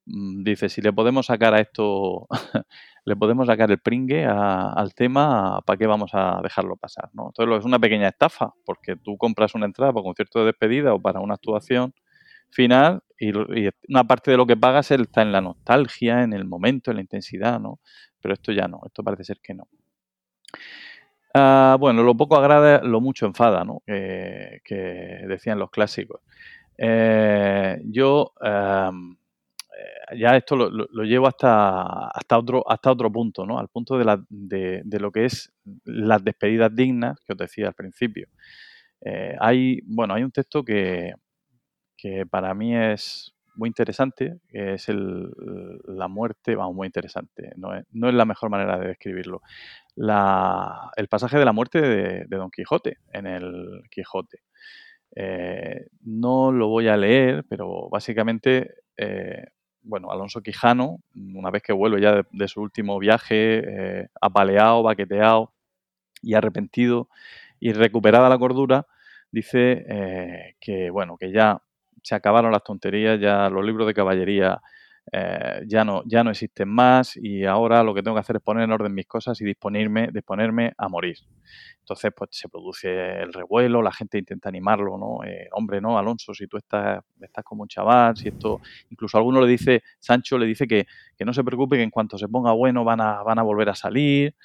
mm, dice, si le podemos sacar a esto, le podemos sacar el pringue a- al tema, ¿para qué vamos a dejarlo pasar? ¿no? Entonces es una pequeña estafa, porque tú compras una entrada para un concierto de despedida o para una actuación final y, y una parte de lo que pagas está en la nostalgia, en el momento, en la intensidad, ¿no? Pero esto ya no, esto parece ser que no. Ah, bueno, lo poco agrada, lo mucho enfada, ¿no? Que, que decían los clásicos. Eh, yo eh, ya esto lo, lo- llevo hasta, hasta, otro, hasta otro punto, ¿no? Al punto de, la- de lo que es las despedidas dignas que os decía al principio. Eh, hay, bueno, hay un texto que, que para mí es muy interesante, es el, la muerte, vamos, muy interesante, no es, no es la mejor manera de describirlo. La- el pasaje de la muerte de, Don Quijote, en el Quijote. Eh, no lo voy a leer, pero básicamente, eh, bueno, Alonso Quijano, una vez que vuelve ya de, su último viaje, eh, apaleado, baqueteado y arrepentido y recuperada la cordura, dice que, bueno, que ya se acabaron las tonterías, ya los libros de caballería eh, ya, no, ya no existen más y ahora lo que tengo que hacer es poner en orden mis cosas y disponerme, disponerme a morir. Entonces, pues se produce el revuelo, la gente intenta animarlo, ¿no? Eh, hombre, no, Alonso, si tú estás, estás como un chaval, si esto, incluso alguno le dice, Sancho le dice que, que no se preocupe, que en cuanto se ponga bueno van a, van a volver a salir,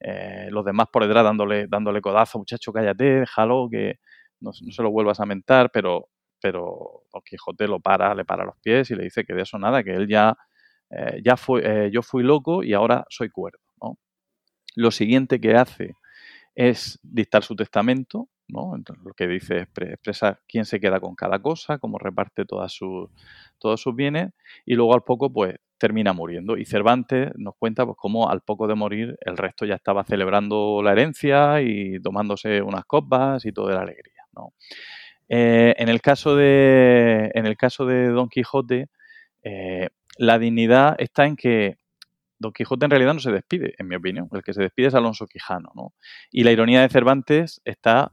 eh, los demás por detrás dándole, dándole codazo, muchacho, cállate, déjalo, que no, no se lo vuelvas a mentar, pero, pero Don Quijote lo para, le para los pies y le dice que de eso nada, que él ya, eh, ya fue, eh, yo fui loco y ahora soy cuerdo, ¿no? Lo siguiente que hace es dictar su testamento, ¿no? Entonces, lo que dice es pre- expresar quién se queda con cada cosa, cómo reparte todas sus, todos sus bienes, y luego al poco, pues, termina muriendo. Y Cervantes nos cuenta, pues, cómo al poco de morir, el resto ya estaba celebrando la herencia y tomándose unas copas y toda la alegría, ¿no? Eh, en, el caso de, en el caso de Don Quijote, eh, la dignidad está en que Don Quijote en realidad no se despide, en mi opinión. El que se despide es Alonso Quijano, ¿no? Y la ironía de Cervantes está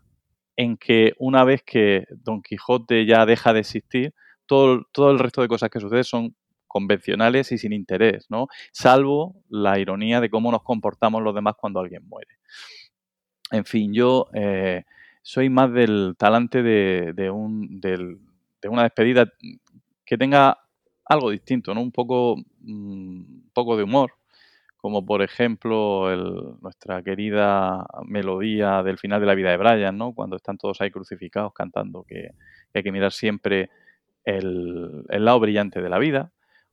en que una vez que Don Quijote ya deja de existir, todo, todo el resto de cosas que suceden son convencionales y sin interés, ¿no? Salvo la ironía de cómo nos comportamos los demás cuando alguien muere. En fin, yo eh, soy más del talante de, de un, del- de una despedida que tenga algo distinto, ¿no? Un poco, mm, un poco de humor, como por ejemplo el- nuestra querida melodía del final de la vida de Brian, ¿no? Cuando están todos ahí crucificados cantando que, que hay que mirar siempre el, el lado brillante de la vida,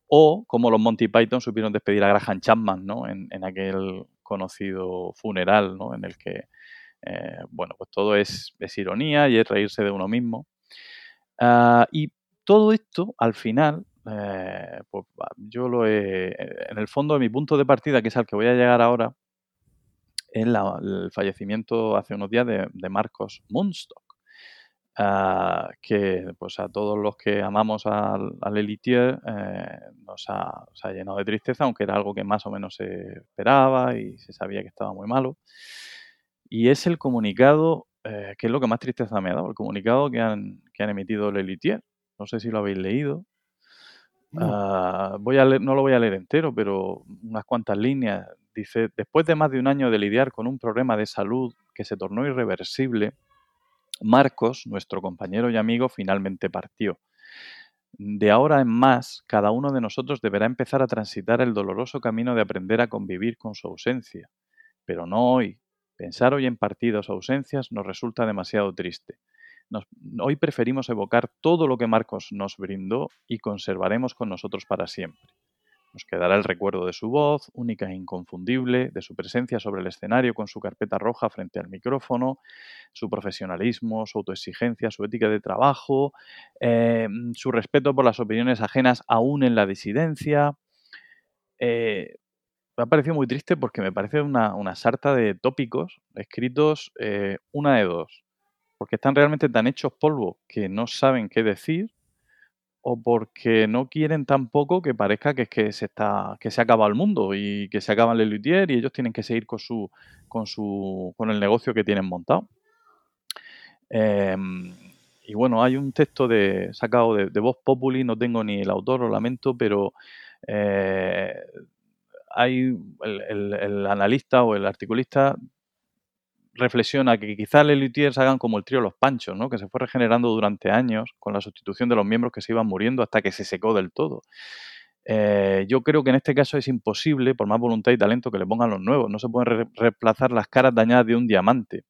o como los Monty Python supieron despedir a Graham Chapman, ¿no? En, en aquel conocido funeral, ¿no? En el que, eh, bueno, pues todo es, ironía y es reírse de uno mismo. Ah, y todo esto, al final, eh, pues yo lo he, en el fondo, mi punto de partida, que es al que voy a llegar ahora, es el fallecimiento hace unos días de, Marcos Munstock, ah, que pues a todos los que amamos al, al Elitier eh, nos ha llenado de tristeza, aunque era algo que más o menos se esperaba y se sabía que estaba muy malo. Y es el comunicado, eh, que es lo que más tristeza me ha dado, el comunicado que han, que han emitido el Elitier. No sé si lo habéis leído. No. Ah, voy a leer- no lo voy a leer entero, pero unas cuantas líneas. Dice, después de más de un año de lidiar con un problema de salud que se tornó irreversible, Marcos, nuestro compañero y amigo, finalmente partió. De ahora en más, cada uno de nosotros deberá empezar a transitar el doloroso camino de aprender a convivir con su ausencia. pero no hoy. Pensar hoy en partidos o ausencias nos resulta demasiado triste. Nos- hoy preferimos evocar todo lo que Marcos nos brindó y conservaremos con nosotros para siempre. Nos quedará el recuerdo de su voz, única e inconfundible, de su presencia sobre el escenario con su carpeta roja frente al micrófono, su profesionalismo, su autoexigencia, su ética de trabajo, eh, su respeto por las opiniones ajenas aún en la disidencia. Eh, me ha parecido muy triste porque me parece una, una sarta de tópicos escritos eh, una de dos. Porque están realmente tan hechos polvo que no saben qué decir o porque no quieren tampoco que parezca que es que se está que se acaba el mundo y que se acaba el Lelutier y ellos tienen que seguir con su con su con el negocio que tienen montado. Eh, y bueno, hay un texto de sacado de, de Voz Populi, no tengo ni el autor, lo lamento, pero eh, hay el, analista o el articulista reflexiona que quizás los Lutiers hagan como el trío Los Panchos, ¿no? que se fue regenerando durante años con la sustitución de los miembros que se iban muriendo hasta que se secó del todo. Eh, yo creo que en este caso es imposible, por más voluntad y talento que le pongan los nuevos, no se pueden re- reemplazar las caras dañadas de un diamante.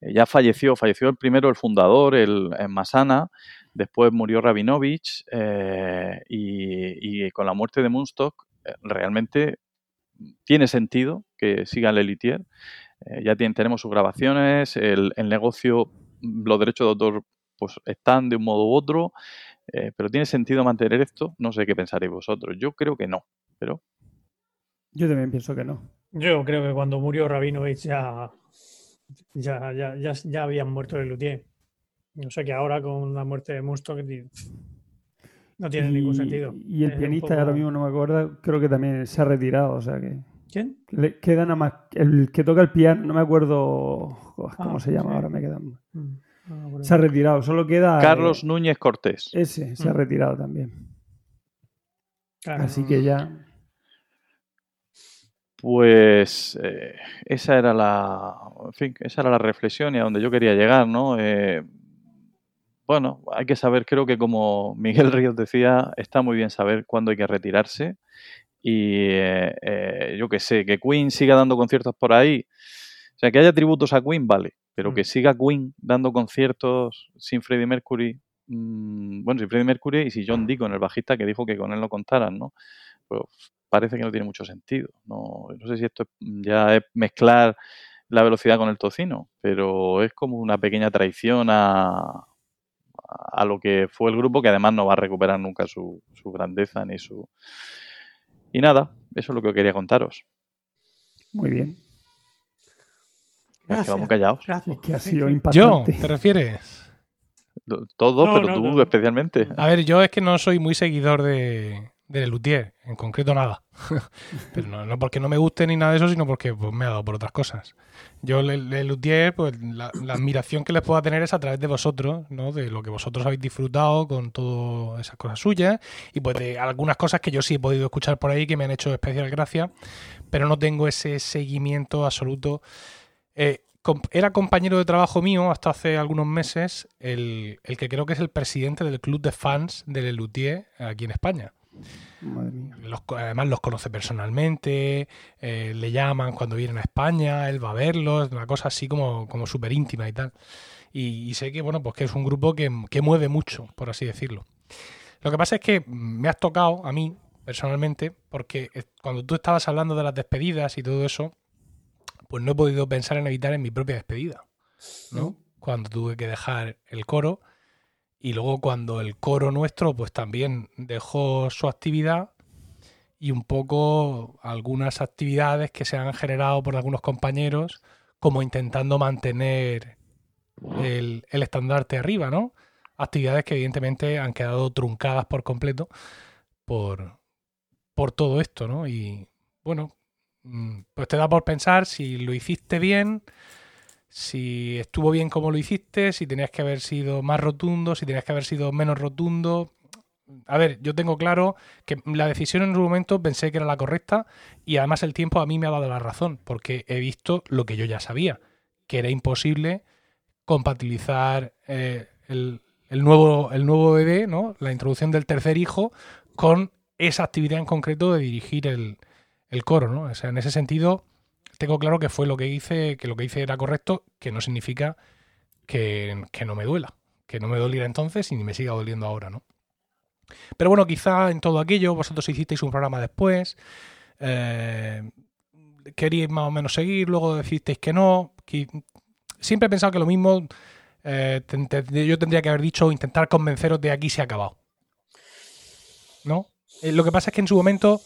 Eh, ya falleció, falleció el primero, el fundador, el, Masana, después murió Rabinovich eh, y, y con la muerte de Munstock realmente tiene sentido que siga Lelitier. Eh, ya tienen, tenemos sus grabaciones, el, el negocio, los derechos de autor pues están de un modo u otro, eh, pero tiene sentido mantener esto. No sé qué pensaréis vosotros. Yo creo que no, pero Yo también pienso que no. Yo creo que cuando murió Rabinovich ya, ya, ya, ya, ya habían muerto el Luthier. No sé que ahora con la muerte de Munstock di- no tiene ningún sentido. Y el Es pianista, poco- ahora mismo no me acuerdo, creo que también se ha retirado. O sea que ¿Quién? le queda nada más. El que toca el piano, no me acuerdo cómo Ah, se llama, sí. ahora me queda. Mm, acuerdo. Se ha retirado, solo queda. eh, Carlos Núñez Cortés. ese, se ha Mm. retirado también. Claro, Así que ya. Pues eh, esa era la, en fin, esa era la reflexión y a donde yo quería llegar, ¿no? Eh, bueno, hay que saber, creo que como Miguel Ríos decía, está muy bien saber cuándo hay que retirarse y eh, eh, yo que sé, que Queen siga dando conciertos por ahí, o sea, que haya tributos a Queen, vale, pero Mm. que siga Queen dando conciertos sin Freddie Mercury, mm, bueno, sin Freddie Mercury y si John Deacon, el bajista que dijo que con él no contaran, ¿no? Pues parece que no tiene mucho sentido. No, no sé si esto es- ya es mezclar la velocidad con el tocino, pero es como una pequeña traición a, a lo que fue el grupo, que además no va a recuperar nunca su, su grandeza ni su... Y nada, eso es lo que quería contaros. Muy bien. Gracias. vamos callados. Gracias. Es que ha sido sí. Yo, impactante. ¿te refieres? Todos, No, pero no, tú no. especialmente. A ver, yo es que no soy muy seguidor de, de Luthier, en concreto nada. Pero no, no porque no me guste ni nada de eso, sino porque pues, me ha dado por otras cosas. Yo, Le, Le Luthier, pues la, la admiración que les pueda tener es a través de vosotros, ¿no? De lo que vosotros habéis disfrutado con todas esas cosas suyas y pues de algunas cosas que yo sí he podido escuchar por ahí que me han hecho especial gracia, pero no tengo ese seguimiento absoluto. Eh, era compañero de trabajo mío hasta hace algunos meses el, el que creo que es el presidente del club de fans de Lelutier aquí en España. Madre mía. Los además los conoce personalmente, eh, le llaman cuando vienen a España, él va a verlos, una cosa así como, como súper íntima y tal. Y, y sé que, bueno, pues que es un grupo que, que mueve mucho, por así decirlo. Lo que pasa es que me has tocado a mí, personalmente, porque cuando tú estabas hablando de las despedidas y todo eso, pues no he podido pensar en evitar en mi propia despedida. ¿no? Cuando tuve que dejar el coro y luego cuando el coro nuestro pues también dejó su actividad y un poco algunas actividades que se han generado por algunos compañeros como intentando mantener el, el estandarte arriba, ¿no? Actividades que evidentemente han quedado truncadas por completo por, por todo esto, ¿no? Y bueno, mm, pues te da por pensar si lo hiciste bien, si estuvo bien como lo hiciste, si tenías que haber sido más rotundo, si tenías que haber sido menos rotundo. A ver, yo tengo claro que la decisión en su momento pensé que era la correcta y además el tiempo a mí me ha dado la razón, porque he visto lo que yo ya sabía, que era imposible compatibilizar eh, el, el nuevo, el nuevo bebé, ¿no? la introducción del tercer hijo, con esa actividad en concreto de dirigir el, el coro. ¿no? O sea, en ese sentido, tengo claro que fue lo que hice, que lo que hice era correcto, que no significa que, no me duela, que no me doliera entonces y ni me siga doliendo ahora, ¿no? Pero bueno, quizá en todo aquello vosotros hicisteis un programa después, eh, queríais más o menos seguir, luego decisteis que no. siempre he pensado que lo mismo eh, yo tendría que haber dicho intentar convenceros de aquí se ha acabado. ¿No? Eh, lo que pasa es que en su momento,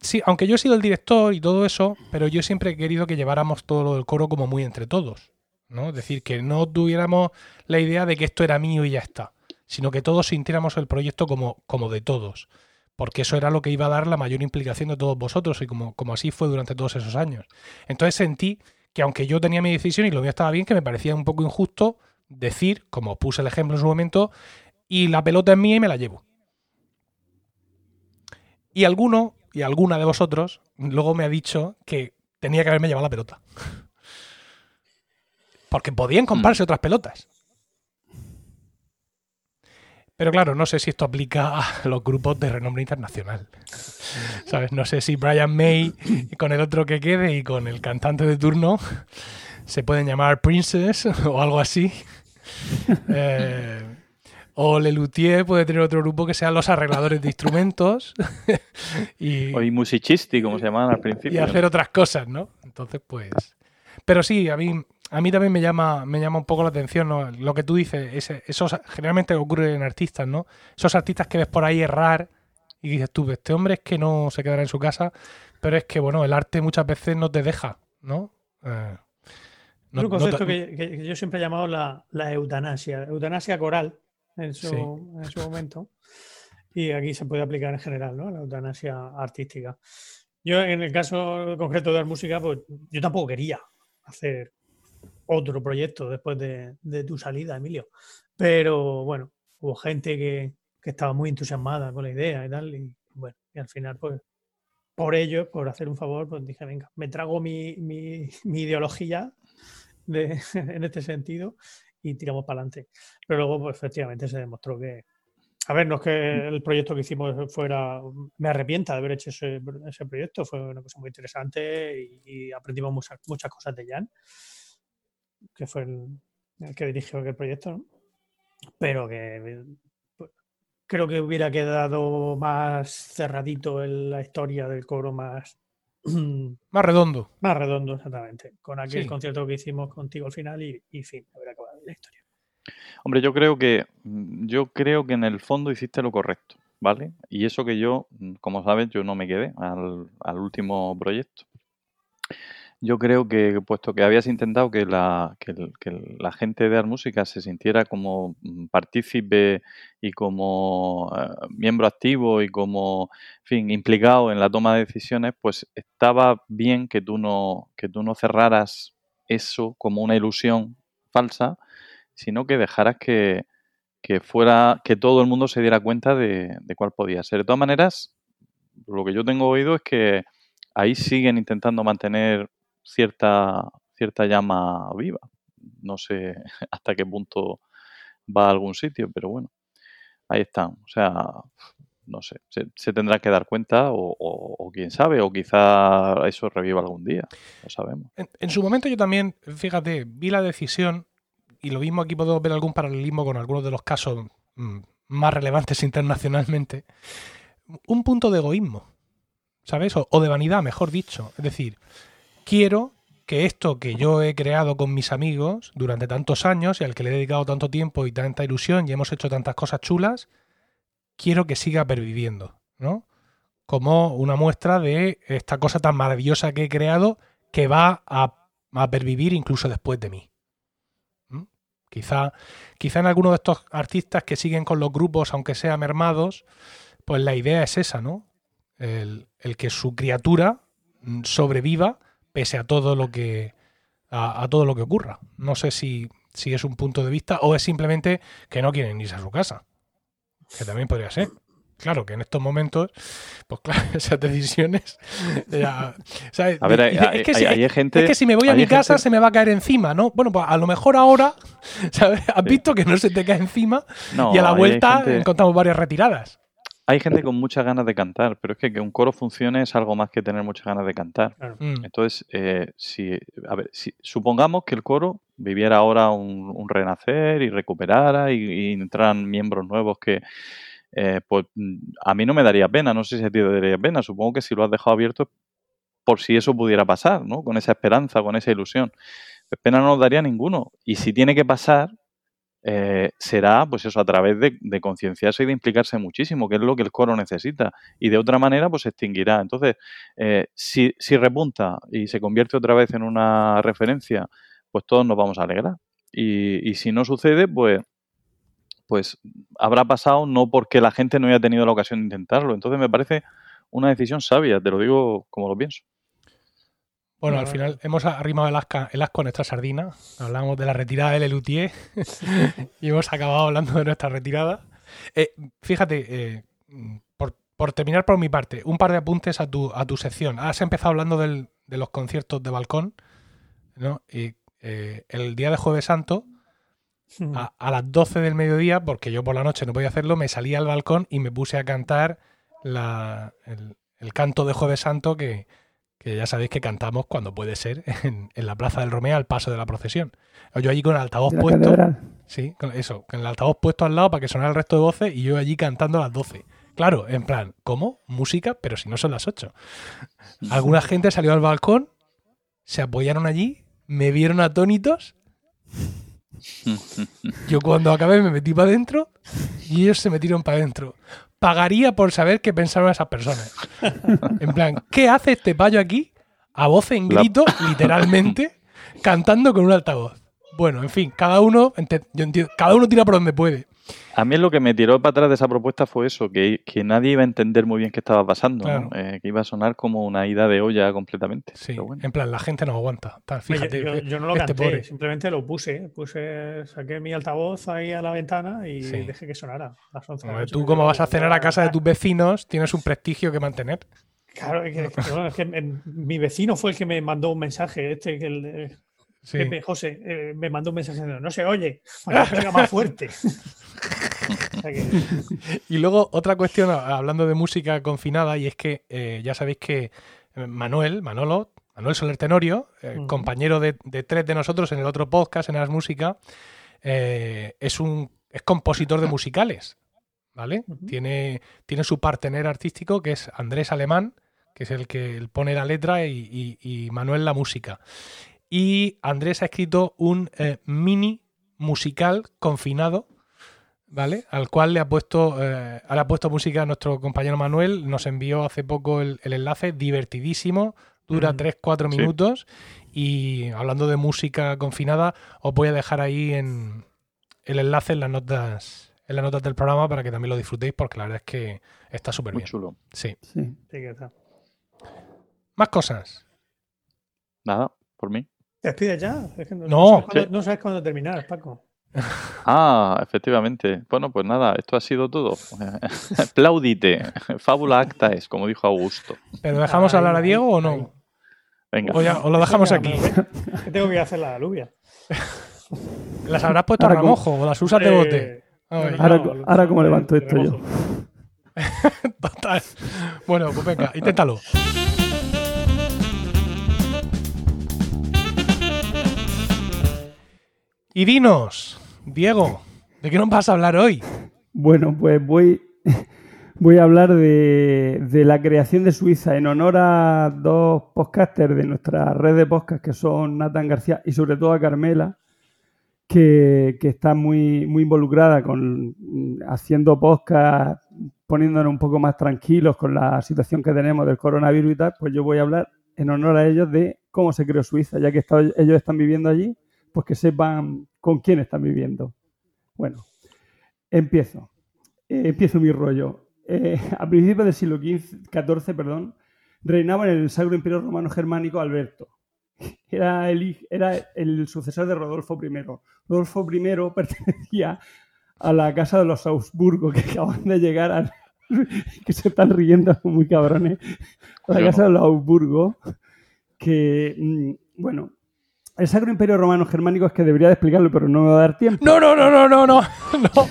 sí, aunque yo he sido el director y todo eso, pero yo siempre he querido que lleváramos todo lo del coro como muy entre todos. ¿no? Es decir, que no tuviéramos la idea de que esto era mío y ya está, sino que todos sintiéramos el proyecto como, como de todos. Porque eso era lo que iba a dar la mayor implicación de todos vosotros y como, como así fue durante todos esos años. Entonces sentí que aunque yo tenía mi decisión y lo mío estaba bien, que me parecía un poco injusto decir, como puse el ejemplo en su momento, y la pelota es mía y me la llevo. Y alguno y alguna de vosotros luego me ha dicho que tenía que haberme llevado la pelota. Porque podían comprarse otras pelotas. Pero claro, no sé si esto aplica a los grupos de renombre internacional. ¿Sabes? No sé si Brian May con el otro que quede y con el cantante de turno se pueden llamar Princess o algo así. Eh, o Lelutier puede tener otro grupo que sean los arregladores de instrumentos y, O y musicisti, como se llamaban al y principio. hacer otras cosas, ¿no? Entonces, pues. Pero sí, a mí, a mí también me llama, me llama un poco la atención ¿no? lo que tú dices. ese- esos generalmente ocurre en artistas, ¿no? Esos artistas que ves por ahí errar y dices tú, este hombre es que no se quedará en su casa, pero es que, bueno, el arte muchas veces no te deja, ¿no? Eh, no- un no concepto te- que, que yo siempre he llamado la, la eutanasia, eutanasia coral en su, Sí. en su momento. Y aquí se puede aplicar en general, ¿no? La eutanasia artística. Yo, en el caso concreto de la música, pues yo tampoco quería hacer otro proyecto después de, de tu salida, Emilio. Pero bueno, hubo gente que, que estaba muy entusiasmada con la idea y tal. Y bueno, y al final, pues, por ello, por hacer un favor, pues dije, venga, me trago mi, mi- mi ideología de- en este sentido y tiramos para adelante. Pero luego, pues, efectivamente, se demostró que, a ver, no es que el proyecto que hicimos fuera, me arrepienta de haber hecho ese, ese proyecto, fue una cosa muy interesante y, y aprendimos muchas, muchas cosas de Jan, que fue el, el que dirigió aquel proyecto, ¿no? Pero que pues, creo que hubiera quedado más cerradito en la historia del coro, más, Más redondo. más redondo, exactamente, con aquel Sí. concierto que hicimos contigo al final y, y fin, haber acabado la historia. Hombre, yo creo que yo creo que en el fondo hiciste lo correcto, ¿vale? Y eso que yo, como sabes, yo no me quedé al, último proyecto. Yo creo que, puesto que habías intentado que la, que la gente de Música se sintiera como mm, partícipe y como eh, miembro activo y como, en fin, implicado en la toma de decisiones, pues estaba bien que tú no, que tú no cerraras eso como una ilusión falsa, sino que dejaras que, que fuera, que todo el mundo se diera cuenta de, de cuál podía ser. De todas maneras, lo que yo tengo oído es que ahí siguen intentando mantener cierta, cierta llama viva. No sé hasta qué punto va a algún sitio, pero bueno, ahí están. O sea, no sé, se, tendrá que dar cuenta o, o- o quién sabe, o quizá eso reviva algún día, no sabemos. En, en su momento yo también, fíjate, vi la decisión, y lo mismo aquí podemos ver algún paralelismo con algunos de los casos mm, más relevantes internacionalmente, un punto de egoísmo, ¿sabes? O, de vanidad, mejor dicho. Es decir, quiero que esto que yo he creado con mis amigos durante tantos años y al que le he dedicado tanto tiempo y tanta ilusión y hemos hecho tantas cosas chulas, quiero que siga perviviendo, ¿no? Como una muestra de esta cosa tan maravillosa que he creado que va a, a pervivir incluso después de mí. Quizá, quizá en alguno de estos artistas que siguen con los grupos, aunque sea mermados, pues la idea es esa, ¿no? El, el que su criatura mm, sobreviva pese a todo lo que a, a todo lo que ocurra. No sé si, si es un punto de vista o es simplemente que no quieren irse a su casa. Que también podría ser. Claro que en estos momentos, pues claro, esas decisiones. ya, ¿sabes? A ver, hay, es, que hay- si, hay gente... es que si me voy a mi gente- casa se me va a caer encima, ¿no? Bueno, pues a lo mejor ahora, ¿sabes? Has visto que no se te cae encima No, y a la vuelta gente- encontramos varias retiradas. hay gente con muchas ganas de cantar, pero es que que un coro funcione es algo más que tener muchas ganas de cantar. Claro. Mm, Entonces, eh, si, a ver, si, supongamos que el coro viviera ahora un, un renacer y recuperara y, y entraran miembros nuevos que, eh, pues a mí no me daría pena, no sé si a te daría pena, supongo que si lo has dejado abierto por si eso pudiera pasar, ¿no? Con esa esperanza, con esa ilusión. Pues pena no nos daría ninguno. Y si tiene que pasar, eh, será, pues eso, a través de, de concienciarse y de implicarse muchísimo, que es lo que el coro necesita. Y de otra manera, pues se extinguirá. Entonces, eh, si, si repunta y se convierte otra vez en una referencia, pues todos nos vamos a alegrar. Y, y si no sucede, pues, pues habrá pasado no porque la gente no haya tenido la ocasión de intentarlo. Entonces me parece una decisión sabia, te lo digo como lo pienso. Bueno, al final hemos arrimado el, asco a nuestra sardina. Hablamos de la retirada del Lelutier y hemos acabado hablando de nuestra retirada. Eh, fíjate, eh, por, por terminar por mi parte, un par de apuntes a tu, a tu sección. Has empezado hablando del- de los conciertos de balcón, ¿no? Y eh, el día de Jueves Santo, a, a las 12 del mediodía, porque yo por la noche no podía hacerlo, me salí al balcón y me puse a cantar la- el, el canto de Jueves Santo que, que ya sabéis que cantamos cuando puede ser en, en la Plaza del Romeo al paso de la procesión. Yo allí con el altavoz puesto, catedral. sí, con eso, con el altavoz puesto al lado para que sonara el resto de voces y yo allí cantando a las 12. Claro, en plan, ¿cómo? Música, pero si no son las 8. Alguna gente salió al balcón, se apoyaron allí, me vieron atónitos. Yo cuando acabé me metí para adentro y ellos se metieron para adentro. Pagaría por saber qué pensaron esas personas. En plan, ¿qué hace este payo aquí? A voz en La- grito, literalmente, cantando con un altavoz. Bueno, en fin, cada uno, yo entiendo, cada uno tira por donde puede. A mí lo que me tiró para atrás de esa propuesta fue eso, que, que nadie iba a entender muy bien qué estaba pasando. Eh, que iba a sonar como una ida de olla completamente. Sí, Pero bueno. en plan, la gente no aguanta. Tal, Oye, Fíjate, yo, yo no lo este canté, pobre. simplemente lo puse. Puse, saqué mi altavoz ahí a la ventana y Sí. dejé que sonara. a las 11 de la Hombre, noche, Tú, como vas a cenar a casa de tus vecinos, tienes un prestigio que mantener. Claro, es que, que, bueno, es que en- mi vecino fue el que me mandó un mensaje. Este, que el, eh, Sí. Pepe José eh, me mandó un mensaje diciendo, no se oye, pega más fuerte. O sea que- Y luego otra cuestión, hablando de música confinada, y es que eh, ya sabéis que Manuel, Manolo, Manuel Soler Tenorio, eh, compañero de, de tres de nosotros en el otro podcast, en As Música, es un es compositor de musicales, ¿vale? Tiene, tiene su partener artístico, que es Andrés Alemán, que es el que pone la letra y, y- y Manuel la música. Y Andrés ha escrito un eh, mini musical confinado, ¿vale? Al cual le ha puesto, eh, le ha puesto música a nuestro compañero Manuel. Nos envió hace poco el, el enlace, divertidísimo, dura Ujú. 3-4 Sí. minutos. Y hablando de música confinada, os voy a dejar ahí en el enlace en las notas, en las notas del programa para que también lo disfrutéis, porque la verdad es que está súper bien. chulo. Sí. Sí. sí que está. Más cosas. Nada, por mí. ¿Te despides ya? Es que no, No. sabes cuándo, Sí. no sabes cuándo terminar, Paco. Ah, efectivamente. Bueno, pues nada, esto ha sido todo. Aplaudite. Fábula acta es, como dijo Augusto. ¿Pero dejamos hablar a Diego o no? Venga. O, ya- o lo dejamos Venga, aquí. que tengo que ir a hacer la alubia. ¿Las habrás puesto a remojo o las usas de bote? Eh, Ay, no, Ahora- no, ahora cómo de- levanto esto yo. Total. Bueno, pues venga, inténtalo. Y dinos, Diego, ¿de qué nos vas a hablar hoy? Bueno, pues voy, voy a hablar de, de la creación de Suiza en honor a dos podcasters de nuestra red de podcast que son Nathan García y sobre todo a Carmela, que, que está muy, muy involucrada con mm, haciendo podcast, poniéndonos un poco más tranquilos con la situación que tenemos del coronavirus y tal, pues yo voy a hablar en honor a ellos de cómo se creó Suiza, ya que ellos están viviendo allí, pues que sepan con quién están viviendo. Bueno, empiezo. Eh, empiezo mi rollo. Eh, a principios del siglo XIV, perdón, reinaba en el Sacro Imperio Romano Germánico Alberto. Era el, era el sucesor de Rodolfo I. Rodolfo I pertenecía a la casa de los Augsburgo, que acaban de llegar a... que se están riendo muy cabrones. A la Yo casa no. de los Augsburgo, que, mm, bueno, el Sacro Imperio Romano Germánico es que debería de explicarlo, pero no me va a dar tiempo. No, no, no, no, no, no. no.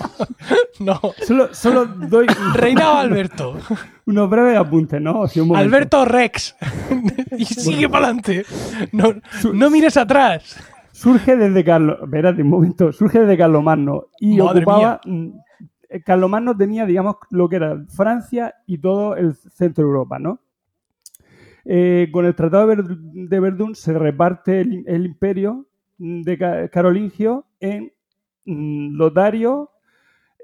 No. Solo, solo doy Reinado Alberto. unos breves apuntes, ¿no? O sea, un momento. Alberto Rex. y sigue para adelante. No, no mires atrás. Surge desde Carlos. Espérate un momento. Surge desde Carlomagno. Y Madre ocupaba. mm, eh, Carlomagno tenía, digamos, lo que era Francia y todo el centro de Europa, ¿no? Eh, con el Tratado de, Ver- de Verdún se reparte el, imperio de Ca- carolingio en mm, Lotario,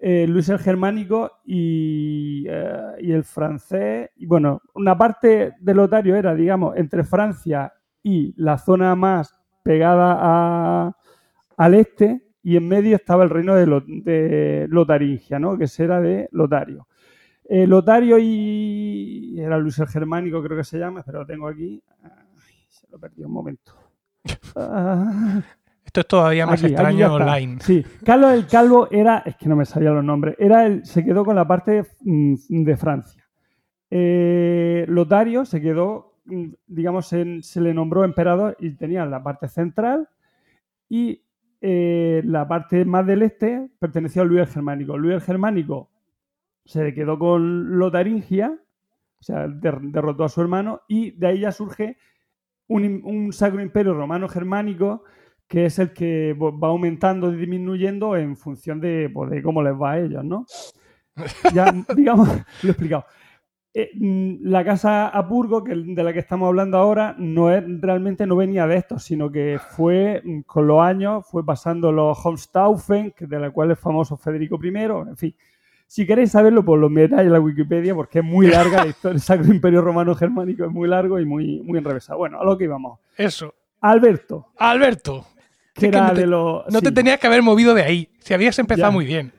eh, Luis el Germánico y, eh, y el francés. Y bueno, una parte de Lotario era, digamos, entre Francia y la zona más pegada a- al este, y en medio estaba el reino de, Lo- de Lotaringia, ¿no? que ese era de Lotario. Eh, Lotario y. Era Luis el Germánico, creo que se llama, pero lo tengo aquí. Ay, se lo perdí un momento. Ah. Esto es todavía más Aquí, extraño online. Sí, Carlos el Calvo era, es que no me salían los nombres, era el, se quedó con la parte mm, de Francia. Eh, Lotario se quedó, mm, digamos, en- se le nombró emperador y tenía la parte central y eh, la parte más del este perteneció a Luis el Germánico. Luis el Germánico se quedó con Lotaringia, o sea, der- derrotó a su hermano y de ahí ya surge un, un sacro imperio romano germánico que es el que va aumentando y disminuyendo en función de, pues, de cómo les va a ellos, ¿no? Ya, digamos, lo he explicado. Eh, la casa Apurgo, que, de la que estamos hablando ahora, no es, realmente no venía de esto, sino que fue, mm, con los años, fue pasando los Hohenstaufen, que de la cual es famoso Federico I, en fin. Si queréis saberlo, pues lo miráis en la Wikipedia, porque es muy larga la historia del Sacro Imperio Romano Germánico, es muy largo y muy, muy enrevesado. Bueno, a lo que íbamos. Eso. Alberto, Alberto. que Es que era no te- de los... No te tenías que haber movido de ahí. Si habías empezado Ya. muy bien.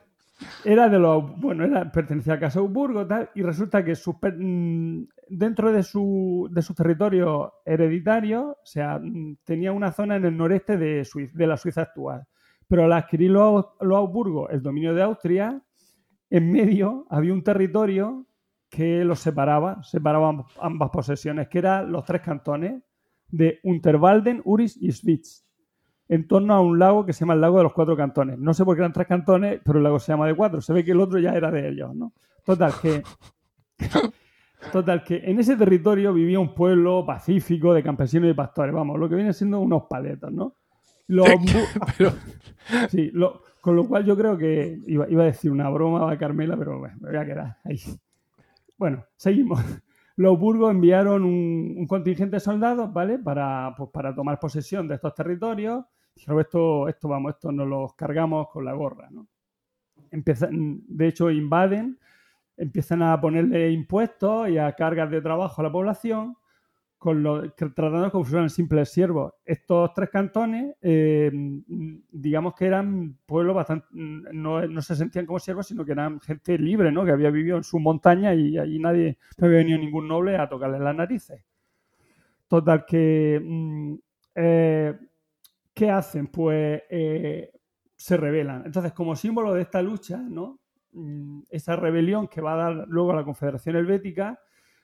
era de los bueno era pertenecía a Casa Augsburgo tal y resulta que mm, dentro de su de su territorio hereditario o sea mm, tenía una zona en el noreste de, Suiza, de la Suiza actual pero al adquirir los, los Augsburgo el dominio de Austria en medio había un territorio que los separaba separaba amb- ambas posesiones que eran los tres cantones de Unterwalden, Uris y Schwyz en torno a un lago que se llama el lago de los cuatro cantones. No sé por qué eran tres cantones, pero el lago se llama de cuatro. Se ve que el otro ya era de ellos, ¿no? Total, que. Total, que en ese territorio vivía un pueblo pacífico de campesinos y pastores. Vamos, lo que viene siendo unos paletos, ¿no? Los bu- Pero Sí, lo- con lo cual yo creo que iba, iba a decir una broma a Carmela, pero bueno, me voy a quedar ahí. Bueno, seguimos. Los burgos enviaron un, contingente de soldados, ¿vale? Para, pues, para tomar posesión de estos territorios. Esto, esto, vamos, esto nos los cargamos con la gorra, ¿no? Empiezan, de hecho, invaden, empiezan a ponerle impuestos y a cargas de trabajo a la población, con lo, que, tratando como si fueran simples siervos. Estos tres cantones, eh, digamos que eran pueblos bastante, no, no, se sentían como siervos, sino que eran gente libre, ¿no? Que había vivido en su montaña y allí nadie, no había venido ningún noble a tocarles las narices. Total, que mm, eh, ¿qué hacen? Pues eh, se rebelan. Entonces, como símbolo de esta lucha, ¿no? Mm, esa rebelión que va a dar luego a la Confederación Helvética,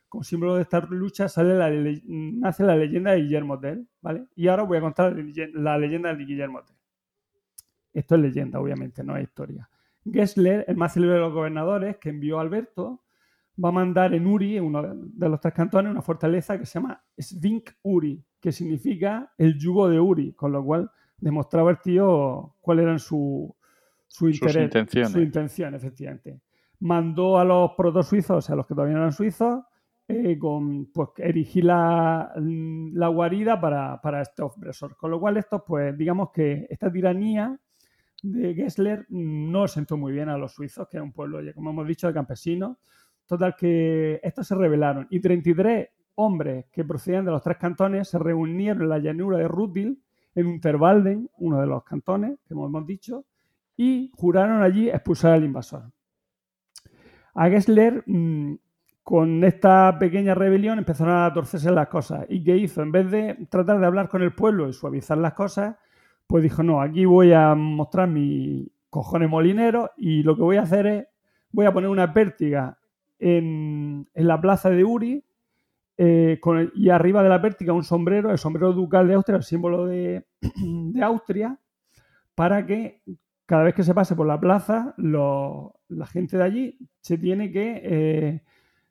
como símbolo de esta lucha sale la, nace la leyenda de Guillermo Tell, ¿vale? Y ahora voy a contar la leyenda de Guillermo Tell. Esto es leyenda, obviamente, no es historia. Gessler, el más célebre de los gobernadores que envió a Alberto, va a mandar en Uri, en uno de los tres cantones, una fortaleza que se llama Svink Uri, que significa el yugo de Uri, con lo cual demostraba el tío cuál eran su, su interés, sus intenciones. su intención, efectivamente. Mandó a los proto-suizos, o sea, los que todavía no eran suizos, eh, con pues, erigir la, la guarida para, para este opresor. Con lo cual, estos, pues, digamos que esta tiranía de Gessler no sentó muy bien a los suizos, que era un pueblo, ya como hemos dicho, de campesinos. Total, que estos se rebelaron. Y 33 hombres que procedían de los tres cantones se reunieron en la llanura de Rutil, en Unterwalden, uno de los cantones, que hemos dicho, y juraron allí expulsar al invasor. A Gessler mmm, con esta pequeña rebelión empezaron a torcerse las cosas. ¿Y qué hizo? En vez de tratar de hablar con el pueblo y suavizar las cosas, pues dijo, no, aquí voy a mostrar mi cojones molinero y lo que voy a hacer es, voy a poner una pértiga en, en la plaza de Uri eh, y arriba de la pértiga un sombrero, el sombrero ducal de Austria, el símbolo de, de Austria, para que cada vez que se pase por la plaza, la gente de allí se tiene que, eh,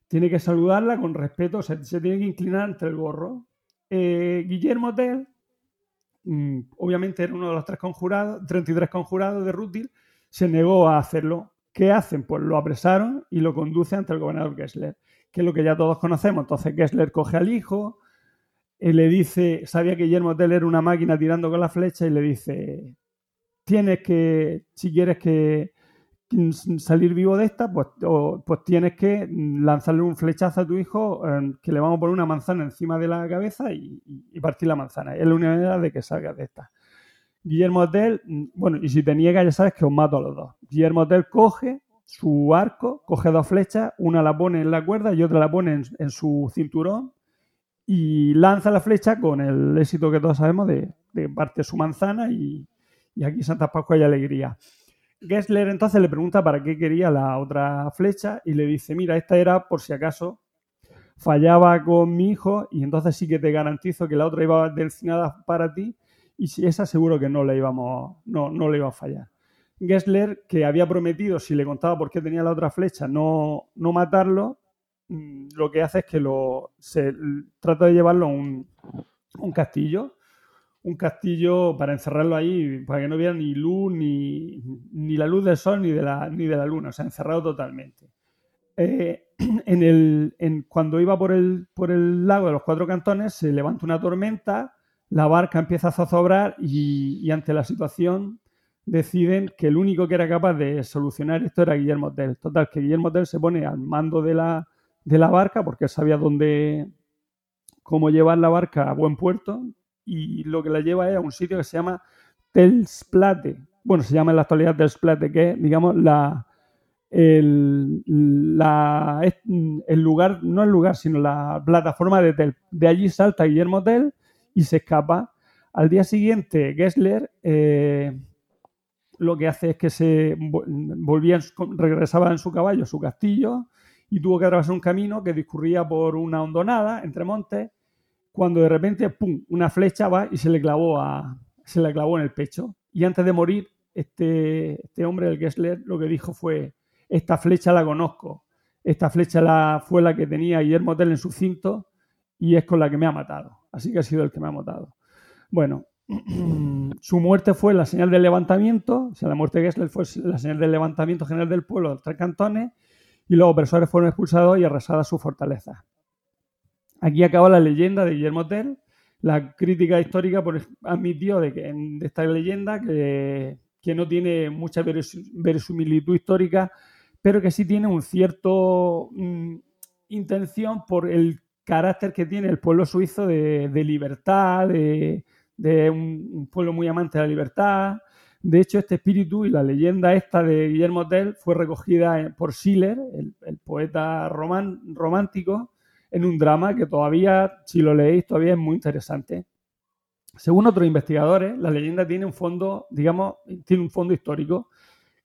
tiene que saludarla con respeto, se tiene que inclinar ante el gorro. Eh, Guillermo Tell, mm, obviamente era uno de los tres conjurados, 33 conjurados de Rútil, se negó a hacerlo. ¿Qué hacen? Pues lo apresaron y lo conducen ante el gobernador Gessler, que es lo que ya todos conocemos. Entonces Gessler coge al hijo, y le dice, sabía que Guillermo Tell era una máquina tirando con la flecha y le dice, tienes que, si quieres que salir vivo de esta, pues, o- pues tienes que mm, lanzarle un flechazo a tu hijo eh, que le vamos a poner una manzana encima de la cabeza y, partir la manzana. Es la única manera de que salgas de esta. Guillermo Tell, mm, bueno, y si te niegas ya sabes que os mato a los dos. Guillermo Tell coge su arco, coge dos flechas, una la pone en la cuerda y otra la pone en, en su cinturón y lanza la flecha con el éxito que todos sabemos de, de parte su manzana y, y aquí Santa Pascua y alegría. Gessler entonces le pregunta para qué quería la otra flecha y le dice, mira, esta era por si acaso fallaba con mi hijo y entonces sí que te garantizo que la otra iba destinada para ti y si esa seguro que no no, no le iba a fallar. Gessler, que había prometido, si le contaba por qué tenía la otra flecha, no, no matarlo, mm, lo que hace es que lo se trata de llevarlo a un castillo un castillo para encerrarlo ahí para que no viera ni luz ni, ni la luz del sol ni de la ni de la luna o sea encerrado totalmente Eh, en el en- cuando iba por el por el lago de los cuatro cantones se levanta una tormenta la barca empieza a zozobrar y, y ante la situación deciden que el único que era capaz de solucionar esto era Guillermo Tell. Total, que Guillermo Tell se pone al mando de la, de la barca porque sabía dónde, cómo llevar la barca a buen puerto y lo que la lleva es a un sitio que se llama Telsplate. Bueno, se llama en la actualidad Telsplate, que es, digamos, la, el, la- el lugar, no el lugar, sino la plataforma de Tel. De allí salta Guillermo Tell y se escapa. Al día siguiente, Gessler eh, lo que hace es que se vo- volvía, regresaba en su caballo a su castillo y tuvo que atravesar un camino que discurría por una hondonada entre montes cuando de repente, ¡pum!, una flecha va y se le clavó, a, se le clavó en el pecho. Y antes de morir, este, este hombre, el Gessler, lo que dijo fue, esta flecha la conozco, esta flecha la, fue la que tenía Guillermo Tell en su cinto y es con la que me ha matado. Así que ha sido el que me ha matado. Bueno, su muerte fue la señal del levantamiento, o sea, la muerte de Gessler fue la señal del levantamiento general del pueblo de los tres cantones y los opresores fueron expulsados y arrasadas sus fortalezas. Aquí acaba la leyenda de Guillermo Tell. La crítica histórica pues, admitió de, que, de esta leyenda que, no tiene mucha verosi- verosimilitud histórica, pero que sí tiene un cierto mm, intención por el carácter que tiene el pueblo suizo de, libertad, de, un, pueblo muy amante de la libertad. De hecho, este espíritu y la leyenda esta de Guillermo Tell fue recogida en- por Schiller, el, poeta román- romántico, en un drama que todavía, si lo leéis, todavía es muy interesante. Según otros investigadores, la leyenda tiene un fondo, digamos, tiene un fondo histórico,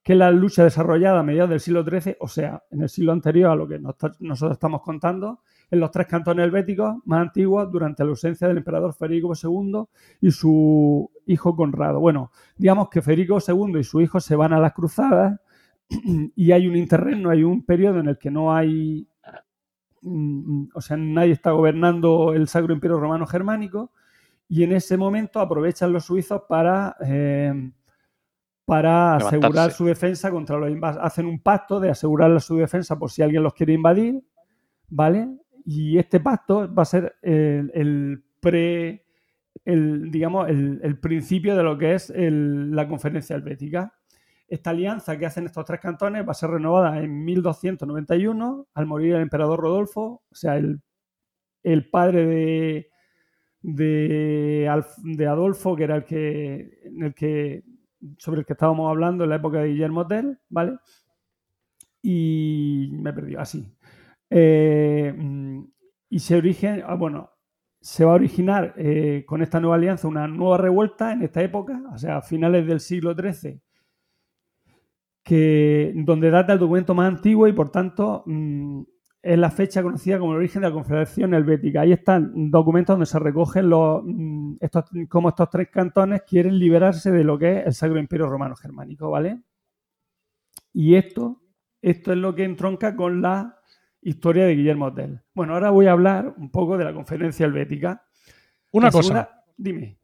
que es la lucha desarrollada a mediados del siglo XIII, o sea, en el siglo anterior a lo que nos- nosotros estamos contando, en los tres cantones helvéticos más antiguos durante la ausencia del emperador Federico II y su hijo Conrado. Bueno, digamos que Federico II y su hijo se van a las cruzadas y hay un interregno, hay un periodo en el que no hay, o sea, nadie está gobernando el Sacro Imperio Romano Germánico y en ese momento aprovechan los suizos para, eh, para Levantarse. asegurar su defensa contra los invasores. Hacen un pacto de asegurar su defensa por si alguien los quiere invadir, ¿vale? Y este pacto va a ser el, el pre, el, digamos, el, el principio de lo que es la conferencia helvética. Esta alianza que hacen estos tres cantones va a ser renovada en 1291 al morir el emperador Rodolfo, o sea, el, el padre de, de, Adolfo, que era el que, en el que sobre el que estábamos hablando en la época de Guillermo Tell, ¿vale? Y me he perdido, así. Eh, y se origen, ah, bueno, se va a originar eh, con esta nueva alianza una nueva revuelta en esta época, o sea, a finales del siglo XIII, que, donde data el documento más antiguo y por tanto mm, es la fecha conocida como el origen de la Confederación Helvética. Ahí están documentos donde se recogen los, mm, estos, cómo estos tres cantones quieren liberarse de lo que es el Sacro Imperio Romano Germánico, ¿vale? Y esto, esto es lo que entronca con la historia de Guillermo Tell. Bueno, ahora voy a hablar un poco de la Conferencia Helvética. Una cosa, segunda- Dime.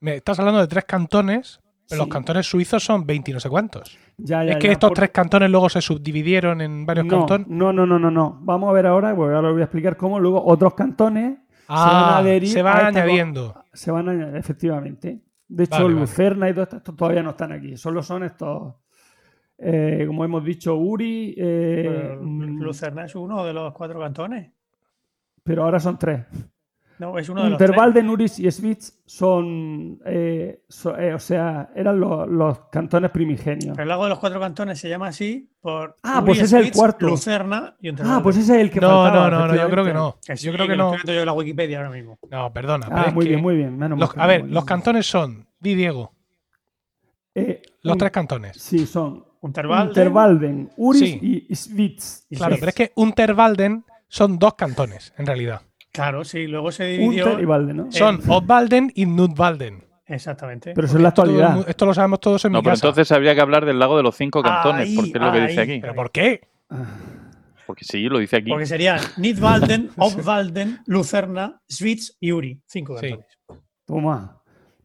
me estás hablando de tres cantones, pero Sí. los cantones suizos son 20 y no sé cuántos. Ya, ya, es que ya, estos por- tres cantones luego se subdividieron en varios no, cantones. no, no, no, no, no. Vamos a ver ahora, porque ahora os voy a explicar cómo luego otros cantones Ah, se van a adherir se a van esta añadiendo. Se van a añadir, efectivamente. De hecho, Vale, vale. Lucerna y todo esto, todavía no están aquí. Solo son estos, eh, como hemos dicho, Uri, eh, mm, Lucerna es uno de los cuatro cantones. pero ahora son tres. No, es uno de los tres. Unterwalden, Uris y Schwyz son, eh, so- eh, o sea, eran los, los cantones primigenios. Pero el lago de los cuatro cantones se llama así por Ah, pues Uri, ese es el cuarto. Lucerna y Unterwalden. Ah, pues ese es el que No, faltaba, no, no, no, yo creo que no. Que sí, Yo creo que lo no. estoy yo en la Wikipedia ahora mismo. No, perdona. pero Ah, es muy que bien, muy bien. menos mal los- que a ver, los cantones son, di Diego, Eh, los un- tres cantones. Sí, son Unterwalden. Unterwalden, Uris Sí. y y Claro, pero es que Unterwalden son dos cantones, en realidad. Claro, sí, luego se dividió. Unter y Walden, ¿no? Son Obwalden y Nudwalden. Exactamente. Pero eso es la actualidad. esto lo sabemos todos en No, mi pero casa. entonces habría que hablar del lago de los cinco cantones, Ahí, porque es lo que dice aquí. ¿Pero por qué? Porque sí, lo dice aquí. Porque serían Nidwalden, Obwalden, Lucerna, Schwyz y Uri. Cinco Sí. cantones. Toma.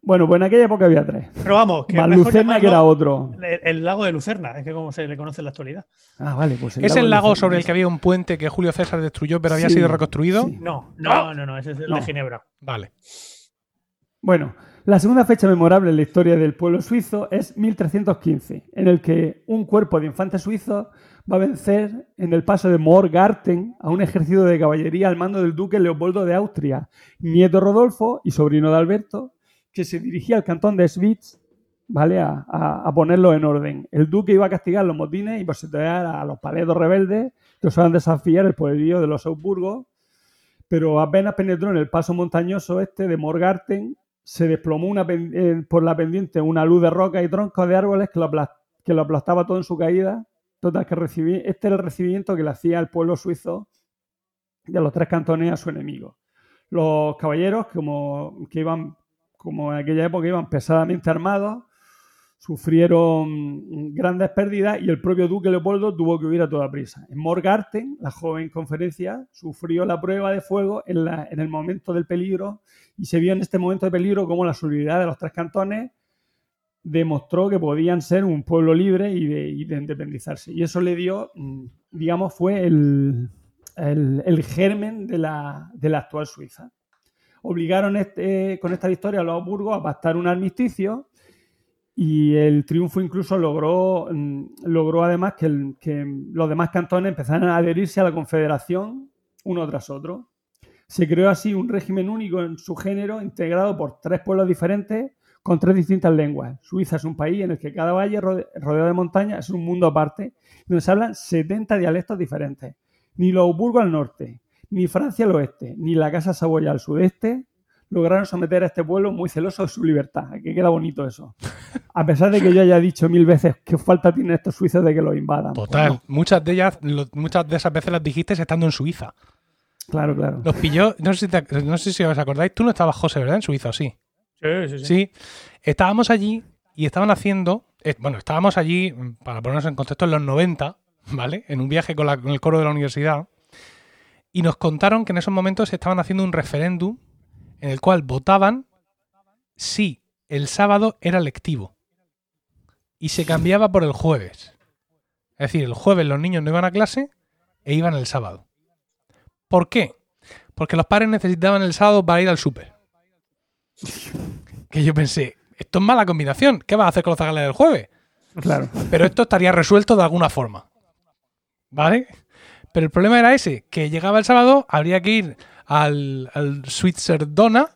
Bueno, pues en aquella época había tres. Pero vamos, que Más mejor Lucerna que era otro. el, el lago de Lucerna, es que como se le conoce en la actualidad. Ah, vale, pues ¿Es el lago sobre el que había un puente que Julio César destruyó pero había Sí, sido reconstruido? sí. No, no, no, no, ese es el No. de Ginebra. Vale. Bueno, la segunda fecha memorable en la historia del pueblo suizo es 1315, en el que un cuerpo de infantes suizos va a vencer en el paso de Morgarten a un ejército de caballería al mando del duque Leopoldo de Austria, nieto Rodolfo y sobrino de Alberto, que se dirigía al cantón de Schwyz, ¿vale? A, a- ponerlo en orden. El duque iba a castigar los motines y bocetear a los paledos rebeldes que osaban desafiar el poderío de los Augsburgos, pero apenas penetró en el paso montañoso este de Morgarten, se desplomó una eh, por la pendiente una luz de roca y troncos de árboles que lo, aplas- que lo aplastaba todo en su caída. Total, que recibí, este era el recibimiento que le hacía el pueblo suizo de los tres cantones a su enemigo. Los caballeros, como, que iban, como en aquella época iban pesadamente armados, sufrieron grandes pérdidas y el propio duque Leopoldo tuvo que huir a toda prisa. En Morgarten, la joven conferencia, sufrió la prueba de fuego en, el momento del peligro y se vio en este momento de peligro como la solidaridad de los tres cantones demostró que podían ser un pueblo libre y de, independizarse. Y eso le dio, mm, digamos, fue el, germen de la actual Suiza. Obligaron este- con esta victoria a los Habsburgos a pactar un armisticio y el triunfo incluso logró, mm, logró además que, los demás cantones empezaran a adherirse a la confederación uno tras otro. Se creó así un régimen único en su género, integrado por tres pueblos diferentes con tres distintas lenguas. Suiza es un país en el que cada valle rode- rodeado de montañas es un mundo aparte, donde se hablan 70 dialectos diferentes. Ni los Augsburgo al norte, ni Francia al oeste, ni la Casa Saboya al sudeste lograron someter a este pueblo muy celoso de su libertad. Que queda bonito eso. A pesar de que yo haya dicho mil veces que falta tienen estos suizos de que los invadan. Pues Total. no. Muchas de ellas, lo- muchas de esas veces las dijiste estando en Suiza. Claro, claro. Los pilló, no sé, si te- no sé si os acordáis, tú no estabas, José, ¿verdad? En Suiza, ¿o sí? Sí, sí, sí. Sí. Estábamos allí y estaban haciendo, eh, bueno, estábamos allí, para ponernos en contexto, en los 90, ¿vale? En un viaje con, la- con el coro de la universidad. Y nos contaron que en esos momentos estaban haciendo un referéndum en el cual votaban si el sábado era lectivo. Y se cambiaba por el jueves. Es decir, el jueves los niños no iban a clase e iban el sábado. ¿Por qué? Porque los padres necesitaban el sábado para ir al súper. Que yo pensé, esto es mala combinación. ¿Qué vas a hacer con los zagales del jueves? Claro. Pero esto estaría resuelto de alguna forma. ¿Vale? Pero el problema era ese, que llegaba el sábado, habría que ir al, al Switzer Donna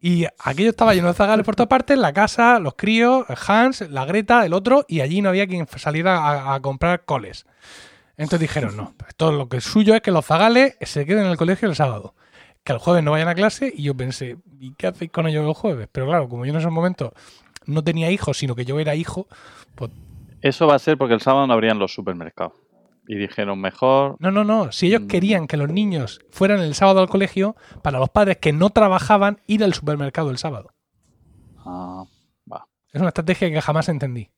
y aquello estaba lleno de zagales por todas partes, la casa, los críos, Hans, la Greta, el otro, y allí no había quien saliera a, a comprar coles. Entonces dijeron, no, esto lo que es suyo es que los zagales se queden en el colegio el sábado. Que el jueves no vayan a clase y yo pensé, ¿y qué hacéis con ellos el jueves? Pero claro, como yo en esos momentos no tenía hijos, sino que yo era hijo, pues Eso va a ser porque el sábado no habrían los supermercados. Y dijeron mejor. No, no, no. Si ellos Mm. querían que los niños fueran el sábado al colegio, para los padres que no trabajaban, ir al supermercado el sábado. ah, va. Es una estrategia que jamás entendí.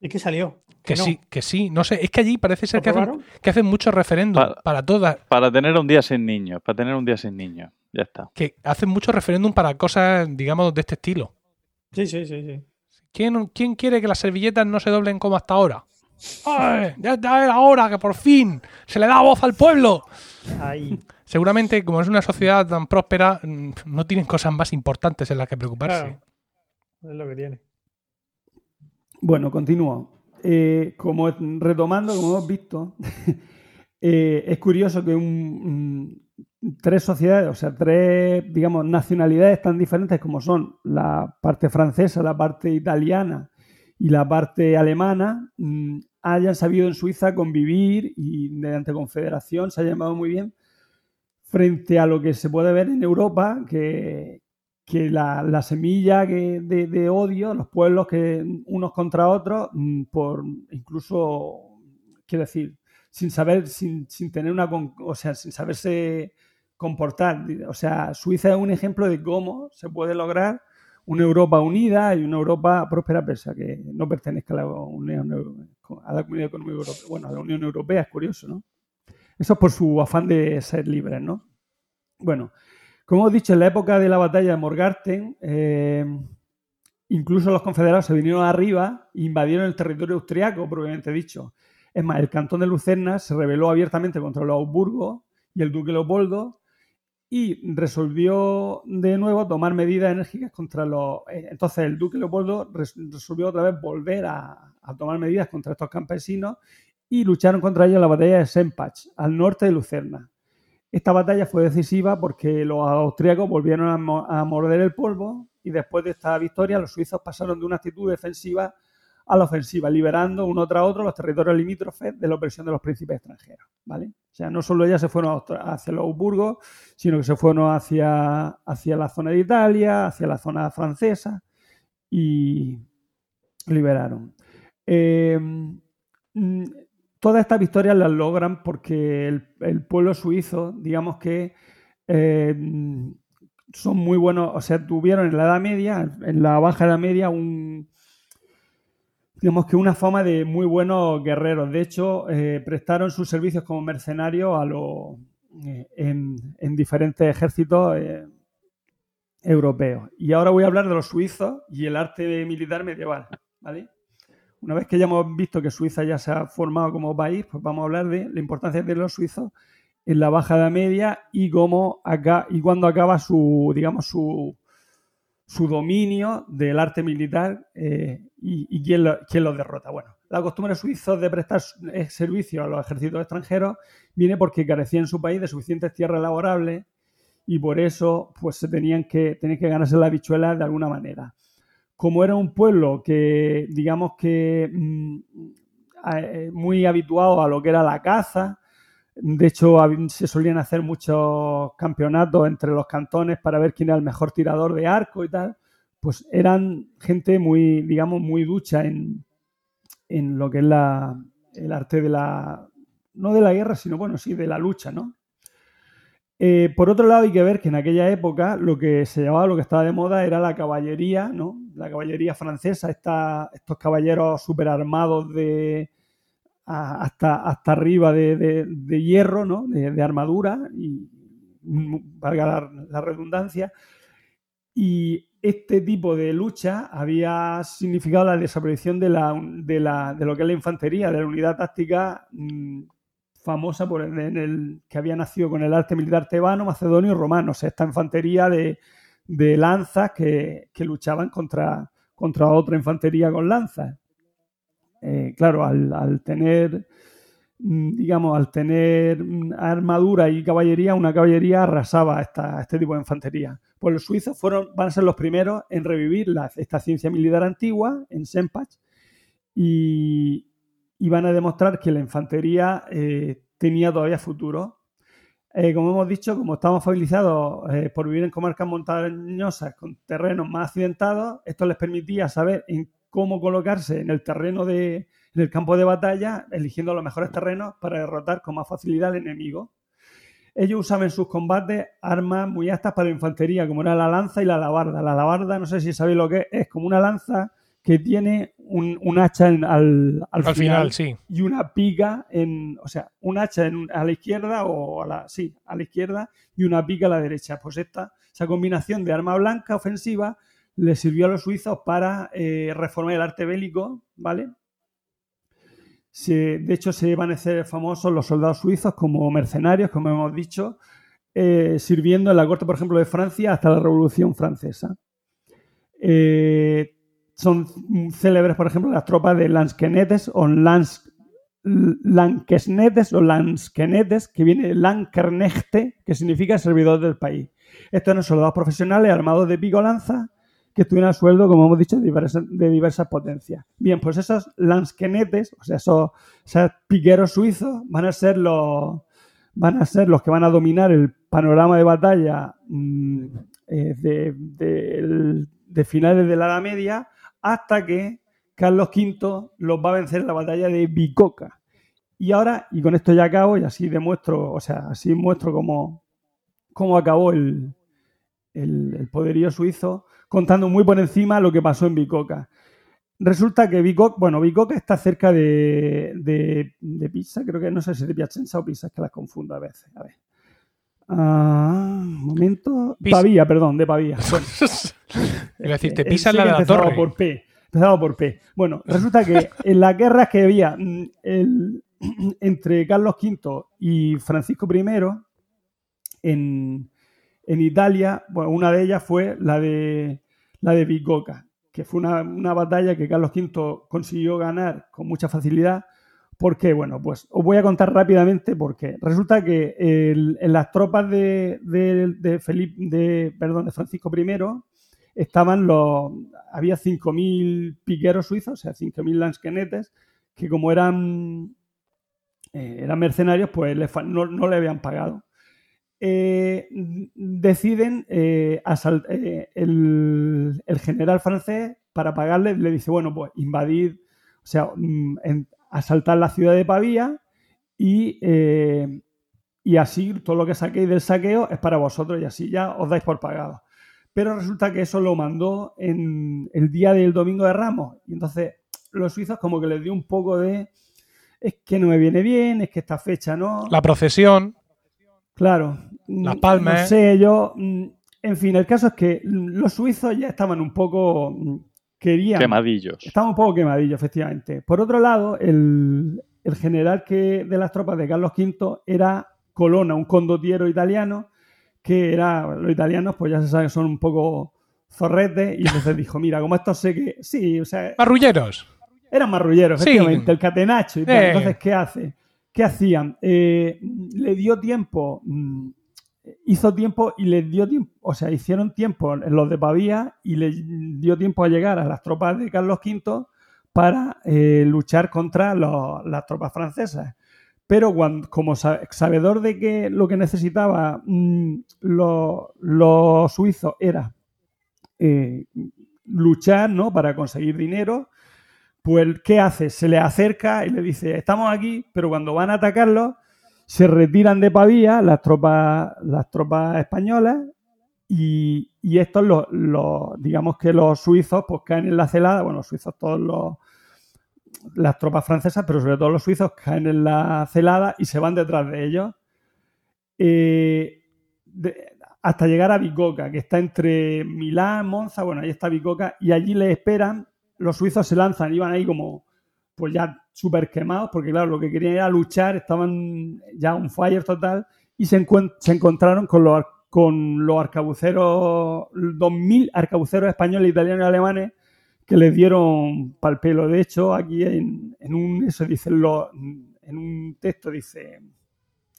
¿Y qué salió? Que no. sí, que sí. No sé, es que allí parece ser ¿Lo que hacen, que hacen muchos referéndum Para- para todas. Para tener un día sin niños. Para tener un día sin niños. Ya está. Que hacen muchos referéndum para cosas, digamos, de este estilo. Sí, sí, sí, sí. ¿Quién, quién quiere que las servilletas no se doblen como hasta ahora? ¡Ay! Ya ya era hora que por fin se le da voz al pueblo. Seguramente, como es una sociedad tan próspera, mm, no tienen cosas más importantes en las que preocuparse. Claro. Es lo que tiene. Bueno, continúo. Eh, como retomando, como hemos visto, eh, es curioso que un- un- tres sociedades, o sea, tres, digamos, nacionalidades tan diferentes como son la parte francesa, la parte italiana y la parte alemana, mm, hayan sabido en Suiza convivir y mediante confederación se ha llamado muy bien frente a lo que se puede ver en Europa, que, que la, la semilla que- de, de odio, los pueblos que unos contra otros, mm, por incluso, quiero decir, sin saber, sin, sin tener una, o sea, sin saberse comportar. O sea, Suiza es un ejemplo de cómo se puede lograr una Europa unida y una Europa próspera, pese a que no pertenezca a la Unión, Comunidad Económica Europea. Bueno, a la Unión Europea es curioso, ¿no? Eso es por su afán de ser libres, ¿no? Bueno, como he dicho, en la época de la batalla de Morgarten, eh, incluso los confederados se vinieron arriba e invadieron el territorio austriaco, propiamente dicho. Es más, el cantón de Lucerna se rebeló abiertamente contra los Augsburgo y el duque Leopoldo y resolvió de nuevo tomar medidas enérgicas contra los... eh, Entonces el duque Leopoldo res- resolvió otra vez volver a, tomar medidas contra estos campesinos y lucharon contra ellos en la batalla de Sempach, al norte de Lucerna. Esta batalla fue decisiva porque los austríacos volvieron a morder el polvo y después de esta victoria los suizos pasaron de una actitud defensiva a la ofensiva, liberando uno tras otro los territorios limítrofes de la opresión de los príncipes extranjeros. ¿vale? O sea, no solo ya se fueron hacia los Augsburgos, sino que se fueron hacia, hacia la zona de Italia, hacia la zona francesa y liberaron. Eh, mm, todas estas victorias las logran porque el, el pueblo suizo, digamos que eh, son muy buenos, o sea, tuvieron en la Edad Media, en la Baja Edad Media, un, digamos que una fama de muy buenos guerreros. De hecho, eh, prestaron sus servicios como mercenarios a los, eh, en, en diferentes ejércitos eh, europeos. Y ahora voy a hablar de los suizos y el arte militar medieval, ¿vale? Una vez que ya hemos visto que Suiza ya se ha formado como país, pues vamos a hablar de la importancia de los suizos en la Baja Edad Media y cómo acá y cuándo acaba su, digamos, su, su dominio del arte militar eh, y, y quién, lo- quién derrota. Bueno, la costumbre de suizos de prestar eh, servicio a los ejércitos extranjeros viene porque carecían en su país de suficientes tierras laborables y por eso pues se tenían que, tenían que ganarse la bichuela de alguna manera. Como era un pueblo que, digamos que mm, eh, muy habituado a lo que era la caza, de hecho, se solían hacer muchos campeonatos entre los cantones para ver quién era el mejor tirador de arco y tal. Pues eran gente muy, digamos, muy ducha en, en lo que es la, el arte de la, no de la guerra, sino bueno, sí, de la lucha, ¿no? Eh, por otro lado, hay que ver que en aquella época lo que se llamaba, lo que estaba de moda era la caballería, ¿no? La caballería francesa, estos caballeros super armados de, hasta, hasta arriba de, de- hierro, ¿no? De, armadura, y valga la, redundancia. Y este tipo de lucha había significado la desaparición de, la, de, la- de lo que es la infantería, de la unidad táctica mm, famosa por el, el- que había nacido con el arte militar tebano, macedonio y romano. O sea, esta infantería de, de lanzas que, que luchaban contra, contra otra infantería con lanzas eh, claro, al, tener, mm, digamos, al tener mm, armadura y caballería, una caballería arrasaba esta, este tipo de infantería. Pues los suizos fueron, van a ser los primeros en revivir la- esta ciencia militar antigua en Sempach y, van a demostrar que la infantería eh, tenía todavía futuro. Eh, como hemos dicho, como estamos familiarizados por vivir en comarcas montañosas con terrenos más accidentados, esto les permitía saber en cómo colocarse en el terreno de en el campo de batalla, eligiendo los mejores terrenos para derrotar con más facilidad al enemigo. Ellos usaban en sus combates armas muy aptas para la infantería, como era la lanza y la alabarda. La alabarda, no sé si sabéis lo que es, es como una lanza que tiene un, un hacha en- al, al, Al final, sí. y una pica en, o sea, un hacha en- a la izquierda o a la, sí, a la izquierda y una pica a la derecha. Pues esta, esa combinación de arma blanca ofensiva le sirvió a los suizos para eh, reformar el arte bélico, ¿vale? De hecho, se van a hacer famosos los soldados suizos como mercenarios, como hemos dicho, eh, sirviendo en la corte, por ejemplo, de Francia hasta la Revolución Francesa. Eh, son célebres, por ejemplo, las tropas de Lansquenetes o Lans, o Lansquenetes, que viene de Lankernegte, que significa servidor del país. Estos eran soldados profesionales armados de pico lanza que estuvieran a sueldo, como hemos dicho, de diversas, potencias. Bien, pues esos Lansquenetes, o sea, esos, piqueros suizos, van a ser los van a ser los que van a dominar el panorama de batalla mm, eh, de finales de la Edad Media hasta que Carlos V los va a vencer en la batalla de Bicoca. Y ahora, y con esto ya acabo, y así demuestro, o sea, así muestro cómo, cómo acabó el, el, el poderío suizo, contando muy por encima lo que pasó en Bicoca. Resulta que Bicoca, bueno, Bicoca está cerca de, de, de Pisa, creo que no sé si es de Piacenza o Pisa, es que las confundo a veces. A ver. Ah, un momento. Pisa. Pavía, perdón, de Pavía. Bueno, Iba a decir, te eh, pisas sé la de la torre. por P. Empezaba por P. Bueno, resulta que en las guerras que había mm, el- entre Carlos V y Francisco I en, en Italia, bueno, una de ellas fue la de la de que fue una, una batalla que Carlos V consiguió ganar con mucha facilidad. Porque, bueno, pues os voy a contar rápidamente porque resulta que en las tropas de, de, Felipe, de, perdón, de Francisco I estaban los, había 5.000 piqueros suizos, o sea, 5.000 lansquenetes, que como eran, eh, eran mercenarios, pues le fa- no, no le habían pagado. Eh, deciden, eh, asal- eh, el, general francés, para pagarle, le dice, bueno, pues invadir, o sea, mm, asaltar la ciudad de Pavía y, eh, y así todo lo que saquéis del saqueo es para vosotros y así ya os dais por pagado. Pero resulta que eso lo mandó en el día del Domingo de Ramos. Y entonces los suizos como que les dio un poco de... Es que no me viene bien, es que esta fecha no. La procesión. Claro. Las Mm, Palmas. No sé, yo... mm, En fin, el caso es que los suizos ya estaban un poco... mm, Querían... Quemadillos. Estaba un poco quemadillo, efectivamente. Por otro lado, el, el general que, de las tropas de Carlos V era Colonna, un condottiero italiano, que era, los italianos, pues ya se sabe, son un poco zorretes, y entonces dijo, mira, como esto sé que, sí, o sea, Marrulleros. eran marrulleros, Sí. efectivamente, el catenacho y tal. Eh. Entonces, ¿qué hace? ¿Qué hacían? Eh, le dio tiempo, mm, hizo tiempo y les dio tiempo, o sea, hicieron tiempo en los de Pavía y le dio tiempo a llegar a las tropas de Carlos V para eh, luchar contra las tropas francesas. Pero como sa- sabedor de que lo que necesitaba mm, los, los suizos era eh, luchar ¿no? para conseguir dinero, pues ¿qué hace? Se le acerca y le dice, estamos aquí, pero cuando van a atacarlo, se retiran de Pavía las tropas, las tropas españolas y, y estos, los, los- digamos que los suizos, pues caen en la celada, bueno, los suizos todos los las tropas francesas, pero sobre todo los suizos caen en la celada y se van detrás de ellos. Eh, hasta llegar a Bicoca, que está entre Milán, Monza, bueno, ahí está Bicoca, y allí les esperan, los suizos se lanzan, iban ahí como, pues ya súper quemados, porque claro, lo que querían era luchar, estaban ya un fire total, y se, se encontraron con los, con los arcabuceros, 2.000 arcabuceros españoles, italianos y alemanes, que les dieron pal pelo. De hecho, aquí en, en un, eso dice, en un texto dice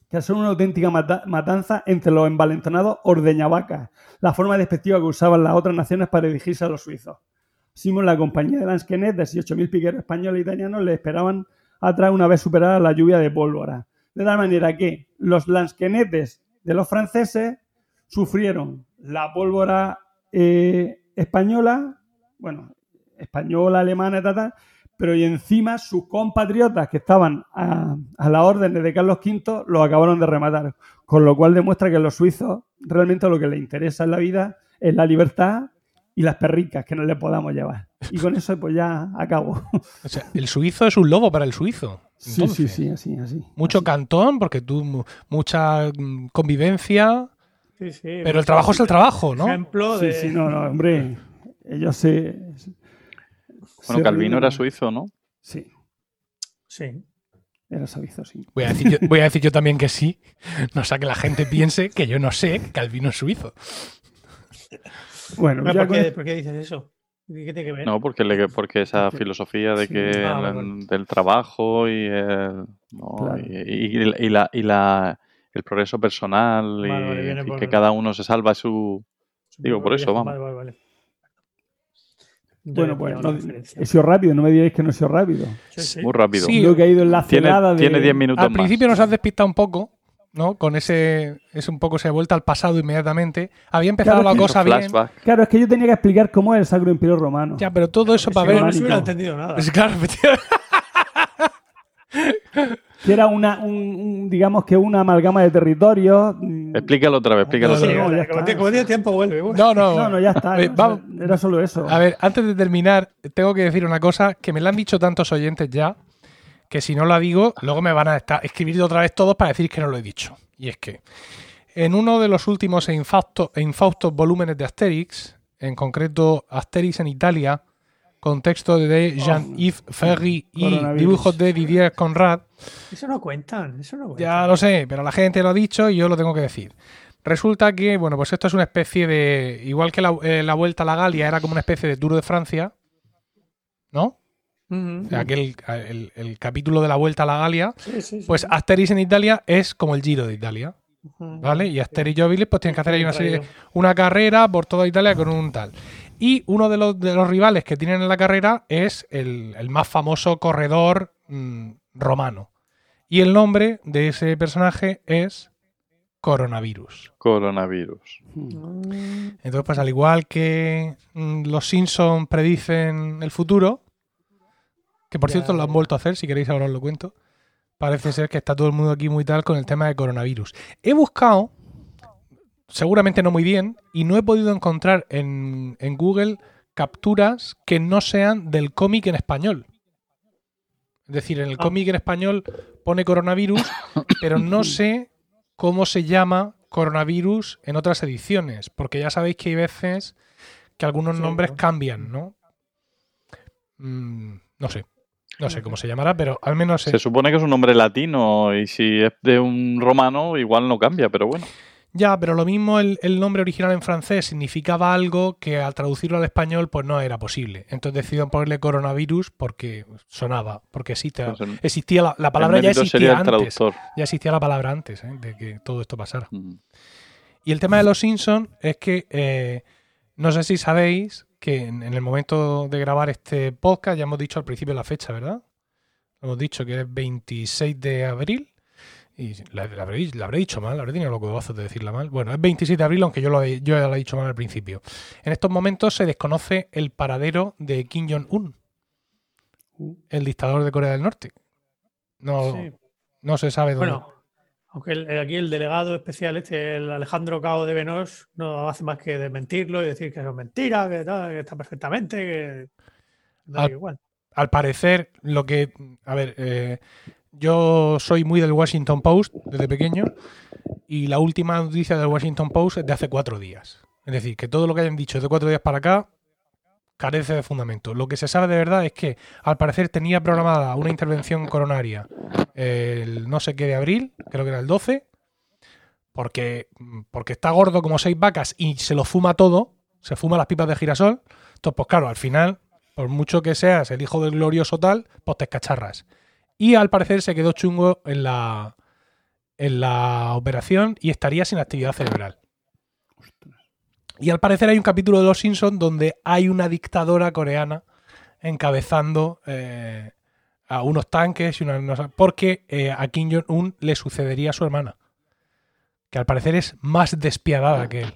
que son una auténtica mata- matanza entre los envalentonados ordeñavacas, la forma despectiva que usaban las otras naciones para dirigirse a los suizos. Simón, la compañía de Lansquenet, de 18.000 piqueros españoles e italianos, le esperaban atrás una vez superada la lluvia de pólvora. De tal manera que los Lansquenetes de los franceses sufrieron la pólvora eh, española, bueno, española, alemana, tal, tal, pero y encima sus compatriotas que estaban a, a las órdenes de Carlos V los acabaron de rematar. Con lo cual demuestra que los suizos realmente lo que les interesa en la vida es la libertad y las perricas que no le podamos llevar. Y con eso pues ya acabo. O sea, el suizo es un lobo para el suizo. Sí, sí, Entonces, sí, así, así. Mucho así. cantón, porque tú mu- mucha mm, convivencia, Sí, sí, pero el trabajo es el trabajo, ¿no? Ejemplo Sí, de. sí, no, no, hombre. Ellos se. Bueno, se Calvino era suizo, ¿no? Sí, Sí. era suizo, sí. Voy a, decir yo, voy a decir yo también que sí. No sea que la gente piense que yo no sé que Calvino es suizo. Bueno, ya ¿Por con- qué, por qué dices eso? ¿Qué tiene que ver? No, porque, le- porque esa filosofía de sí. que Ah, vale. del trabajo y, el, ¿no? Claro. y, y- y la, y la- el progreso personal y, Vale, vale, y que cada uno se salva a su... Digo, por eso, vamos. Vale, vale, vale. Bueno, pues he no- he sido rápido, no me digáis que no he sido rápido. Sí, sí. Muy rápido. Sí, Lo que ha ido en la Tiene celada de. tiene 10 minutos Al más. principio nos has despistado un poco, ¿no? Con ese, es un poco se vuelta al pasado inmediatamente. Había empezado Claro, la cosa bien. Claro, es que yo tenía que explicar cómo es el Sacro Imperio Romano. Ya, pero todo eso para ver. no se hubiera entendido nada. Es claro. Que era una, un, un- digamos que una amalgama de territorios. Explícalo otra vez, explícalo No, otra Sí, vez. no, ya como, está. tiene- como tiene tiempo, vuelve. No, no. No, no, ya está. Vamos. Era solo eso. A ver, antes de terminar, tengo que decir una cosa que me la han dicho tantos oyentes ya, que si no la digo, luego me van a estar, escribir otra vez todos para decir que no lo he dicho. Y es que en uno de los últimos e e infaustos volúmenes de Asterix, en concreto Asterix en Italia, con texto de Jean-Yves Ferry y dibujos de Didier Conrad, Eso no cuentan. Eso no cuentan. ya lo sé, pero la gente lo ha dicho y yo lo tengo que decir. Resulta que, bueno, pues esto es una especie de. Igual que la, eh, la Vuelta a la Galia era como una especie de Tour de Francia, ¿no? Sea, aquel, el, el capítulo de la Vuelta a la Galia. Sí, sí, sí. Pues Asterix en Italia es como el Giro de Italia. ¿vale? Y Asterix y Obelix pues tienen que hacer ahí una serie, una carrera por toda Italia con un tal. Y uno de los, de los rivales que tienen en la carrera es el, el más famoso corredor mm, romano. Y el nombre de ese personaje es Coronavirus. Coronavirus. Mm. Entonces, pues al igual que mm, los Simpsons predicen el futuro, que por Ya, cierto lo han vuelto a hacer, si queréis ahora os lo cuento, parece ser que está todo el mundo aquí muy tal con el tema de coronavirus. He buscado, seguramente no muy bien, y no he podido encontrar en, en Google capturas que no sean del cómic en español. Es decir, en el Ah. cómic en español pone coronavirus, pero no sé cómo se llama coronavirus en otras ediciones, porque ya sabéis que hay veces que algunos Sí, nombres cambian, ¿no? Mm, no sé, no sé cómo se llamará, pero al menos sé. Se supone que es un nombre latino y si es de un romano igual no cambia, pero bueno. Ya, pero lo mismo el, el nombre original en francés significaba algo que al traducirlo al español pues no era posible. Entonces decidieron ponerle coronavirus porque sonaba, porque existe, Pues existía la, la palabra ya existía antes. Ya existía la palabra antes ¿eh? de que todo esto pasara. Y el tema de los Simpsons es que eh, no sé si sabéis que en, en el momento de grabar este podcast, ya hemos dicho al principio la fecha, ¿verdad? Hemos dicho que es 26 de abril. Y la, la habré, la habré dicho mal, habré tenido los huevazos de decirla mal. Bueno, es 26 de abril, aunque yo, lo yo ya lo he dicho mal al principio. En estos momentos se desconoce el paradero de Kim Jong-un, el dictador de Corea del Norte. No, Sí. no se sabe dónde. Bueno, aunque el- aquí el delegado especial, este, el Alejandro Cao de Venós, no hace más que desmentirlo y decir que es mentira, que, que está perfectamente, que da Ah, igual. al parecer, lo que. A ver, eh, yo soy muy del Washington Post desde pequeño y la última noticia del Washington Post es de hace cuatro días. Es decir, que todo lo que hayan dicho de cuatro días para acá carece de fundamento. Lo que se sabe de verdad es que al parecer tenía programada una intervención coronaria el no sé qué de abril, creo que era el 12, porque, porque está gordo como seis vacas y se lo fuma todo, se fuma las pipas de girasol. Entonces, pues claro, al final por mucho que seas el hijo del glorioso tal, pues te escacharras. Y al parecer se quedó chungo en la, en la operación y estaría sin actividad cerebral. Y al parecer hay un capítulo de Los Simpsons donde hay una dictadora coreana encabezando eh, a unos tanques y una, unos- porque eh, a Kim Jong-un le sucedería a su hermana, que al parecer es más despiadada que él.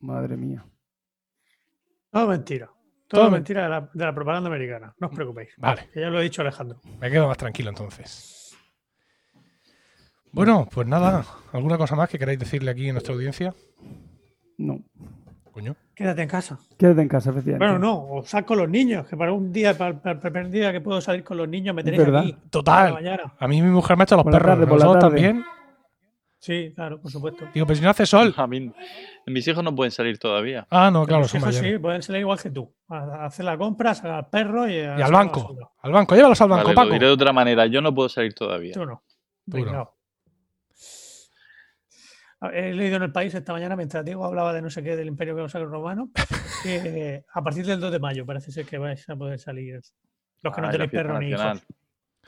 Madre mía. No, mentira. Todo, Todo mentira de la, de la propaganda americana. No os preocupéis. Vale. Que ya lo ha dicho Alejandro. Me quedo más tranquilo entonces. Bueno, pues nada. ¿Alguna cosa más que queráis decirle aquí a nuestra audiencia? No. Coño. Quédate en casa. Quédate en casa, efectivamente. Bueno, no, o sal con los niños, que para un día, para, para el primer día que puedo salir con los niños, me tenéis verdad. aquí. Total. Mañana. A mí mi mujer me ha hecho los Por perros. tarde, por la ¿Vosotros tarde. también? Sí, claro, por supuesto. Digo, pero si no hace sol. A mí, mis hijos no pueden salir todavía. Ah, no, claro, Los son hijos mayores. sí, pueden ser igual que tú. A hacer la compra, sacar al perro y, a Y al banco. Al banco. Llévalos al banco, Vale, Paco. lo diré de otra manera. Yo no puedo salir todavía. Tú no. Tú no. Pringao. A ver, He leído en el país esta mañana, mientras Diego hablaba de no sé qué del Imperio Romano, que a partir del 2 de mayo parece ser que vais a poder salir los que no la tenéis fiesta perro ni hijos a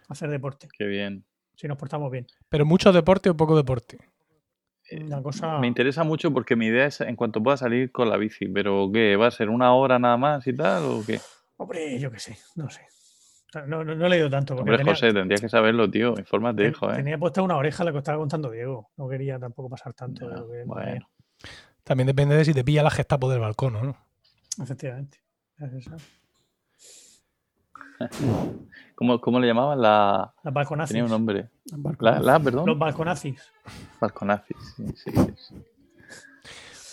hacer deporte, Qué bien. si nos portamos bien. Pero mucho deporte o poco deporte. Una cosa... Me interesa mucho porque mi idea es en cuanto pueda salir con la bici. Pero ¿qué? ¿Va a ser una hora nada más y tal o qué? Hombre, yo qué sé, no sé. No, no- no he leído tanto. Hombre, tenía, José, tendrías que saberlo, tío. Infórmate, ten- hijo, ¿eh? tenía puesta una oreja lo que estaba contando Diego. No quería tampoco pasar tanto. de Ya, lo que- bueno. También depende de si te pilla la Gestapo del balcón o no. Efectivamente. Es eso. ¿Cómo, cómo le llamaban? La... Las balconazis. Tenía un nombre. La, la perdón. Los balconazis. Balconazis. Sí, sí, sí.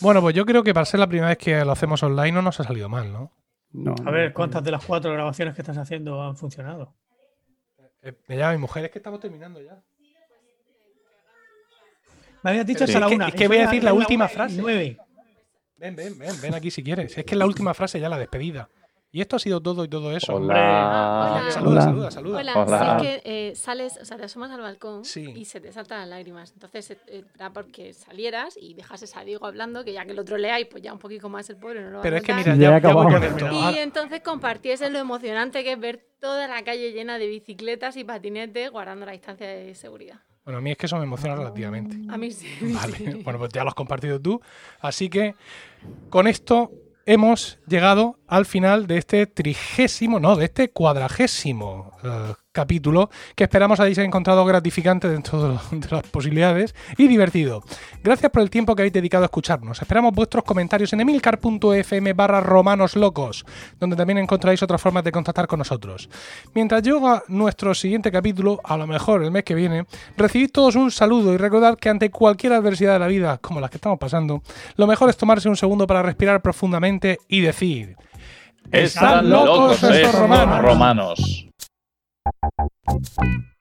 Bueno, pues yo creo que para ser la primera vez que lo hacemos online no nos ha salido mal, ¿no? No, A ver. ¿cuántas de las cuatro grabaciones que estás haciendo han funcionado? Eh, me llama mi mujer, es que estamos terminando ya. Me habías dicho hasta la que- una. es que voy a decir la las última frase. Nueve. Ven, ven, ven, ven aquí si quieres. Es que es la última frase ya, la despedida. Y esto ha sido todo y todo eso. Hola. Hola. Saluda, Hola. saluda, saluda. Hola, Hola. sí que eh, sales, o sea, te asomas al balcón Sí. y se te saltan las lágrimas. Entonces eh, era porque salieras y dejases a Diego hablando, que ya que el otro lea y pues ya un poquito más el pobre no lo va Pero a es que mira, Ya ya, he ya. Y entonces compartiese lo emocionante que es ver toda la calle llena de bicicletas y patinetes guardando la distancia de seguridad. Bueno, a mí es que eso me emociona relativamente. A mí sí. Vale, sí. bueno, pues ya lo has compartido tú. Así que con esto hemos llegado al final de este trigésimo, no, de este cuadragésimo eh, capítulo que esperamos hayáis encontrado gratificante dentro de, las posibilidades y divertido. Gracias por el tiempo que habéis dedicado a escucharnos. Esperamos vuestros comentarios en emilcar.fm barra romanos locos, donde también encontráis otras formas de contactar con nosotros. Mientras llega nuestro siguiente capítulo, a lo mejor el mes que viene, recibid todos un saludo y recordad que ante cualquier adversidad de la vida, como las que estamos pasando, lo mejor es tomarse un segundo para respirar profundamente y decir... Están locos estos romanos". romanos. Thank you.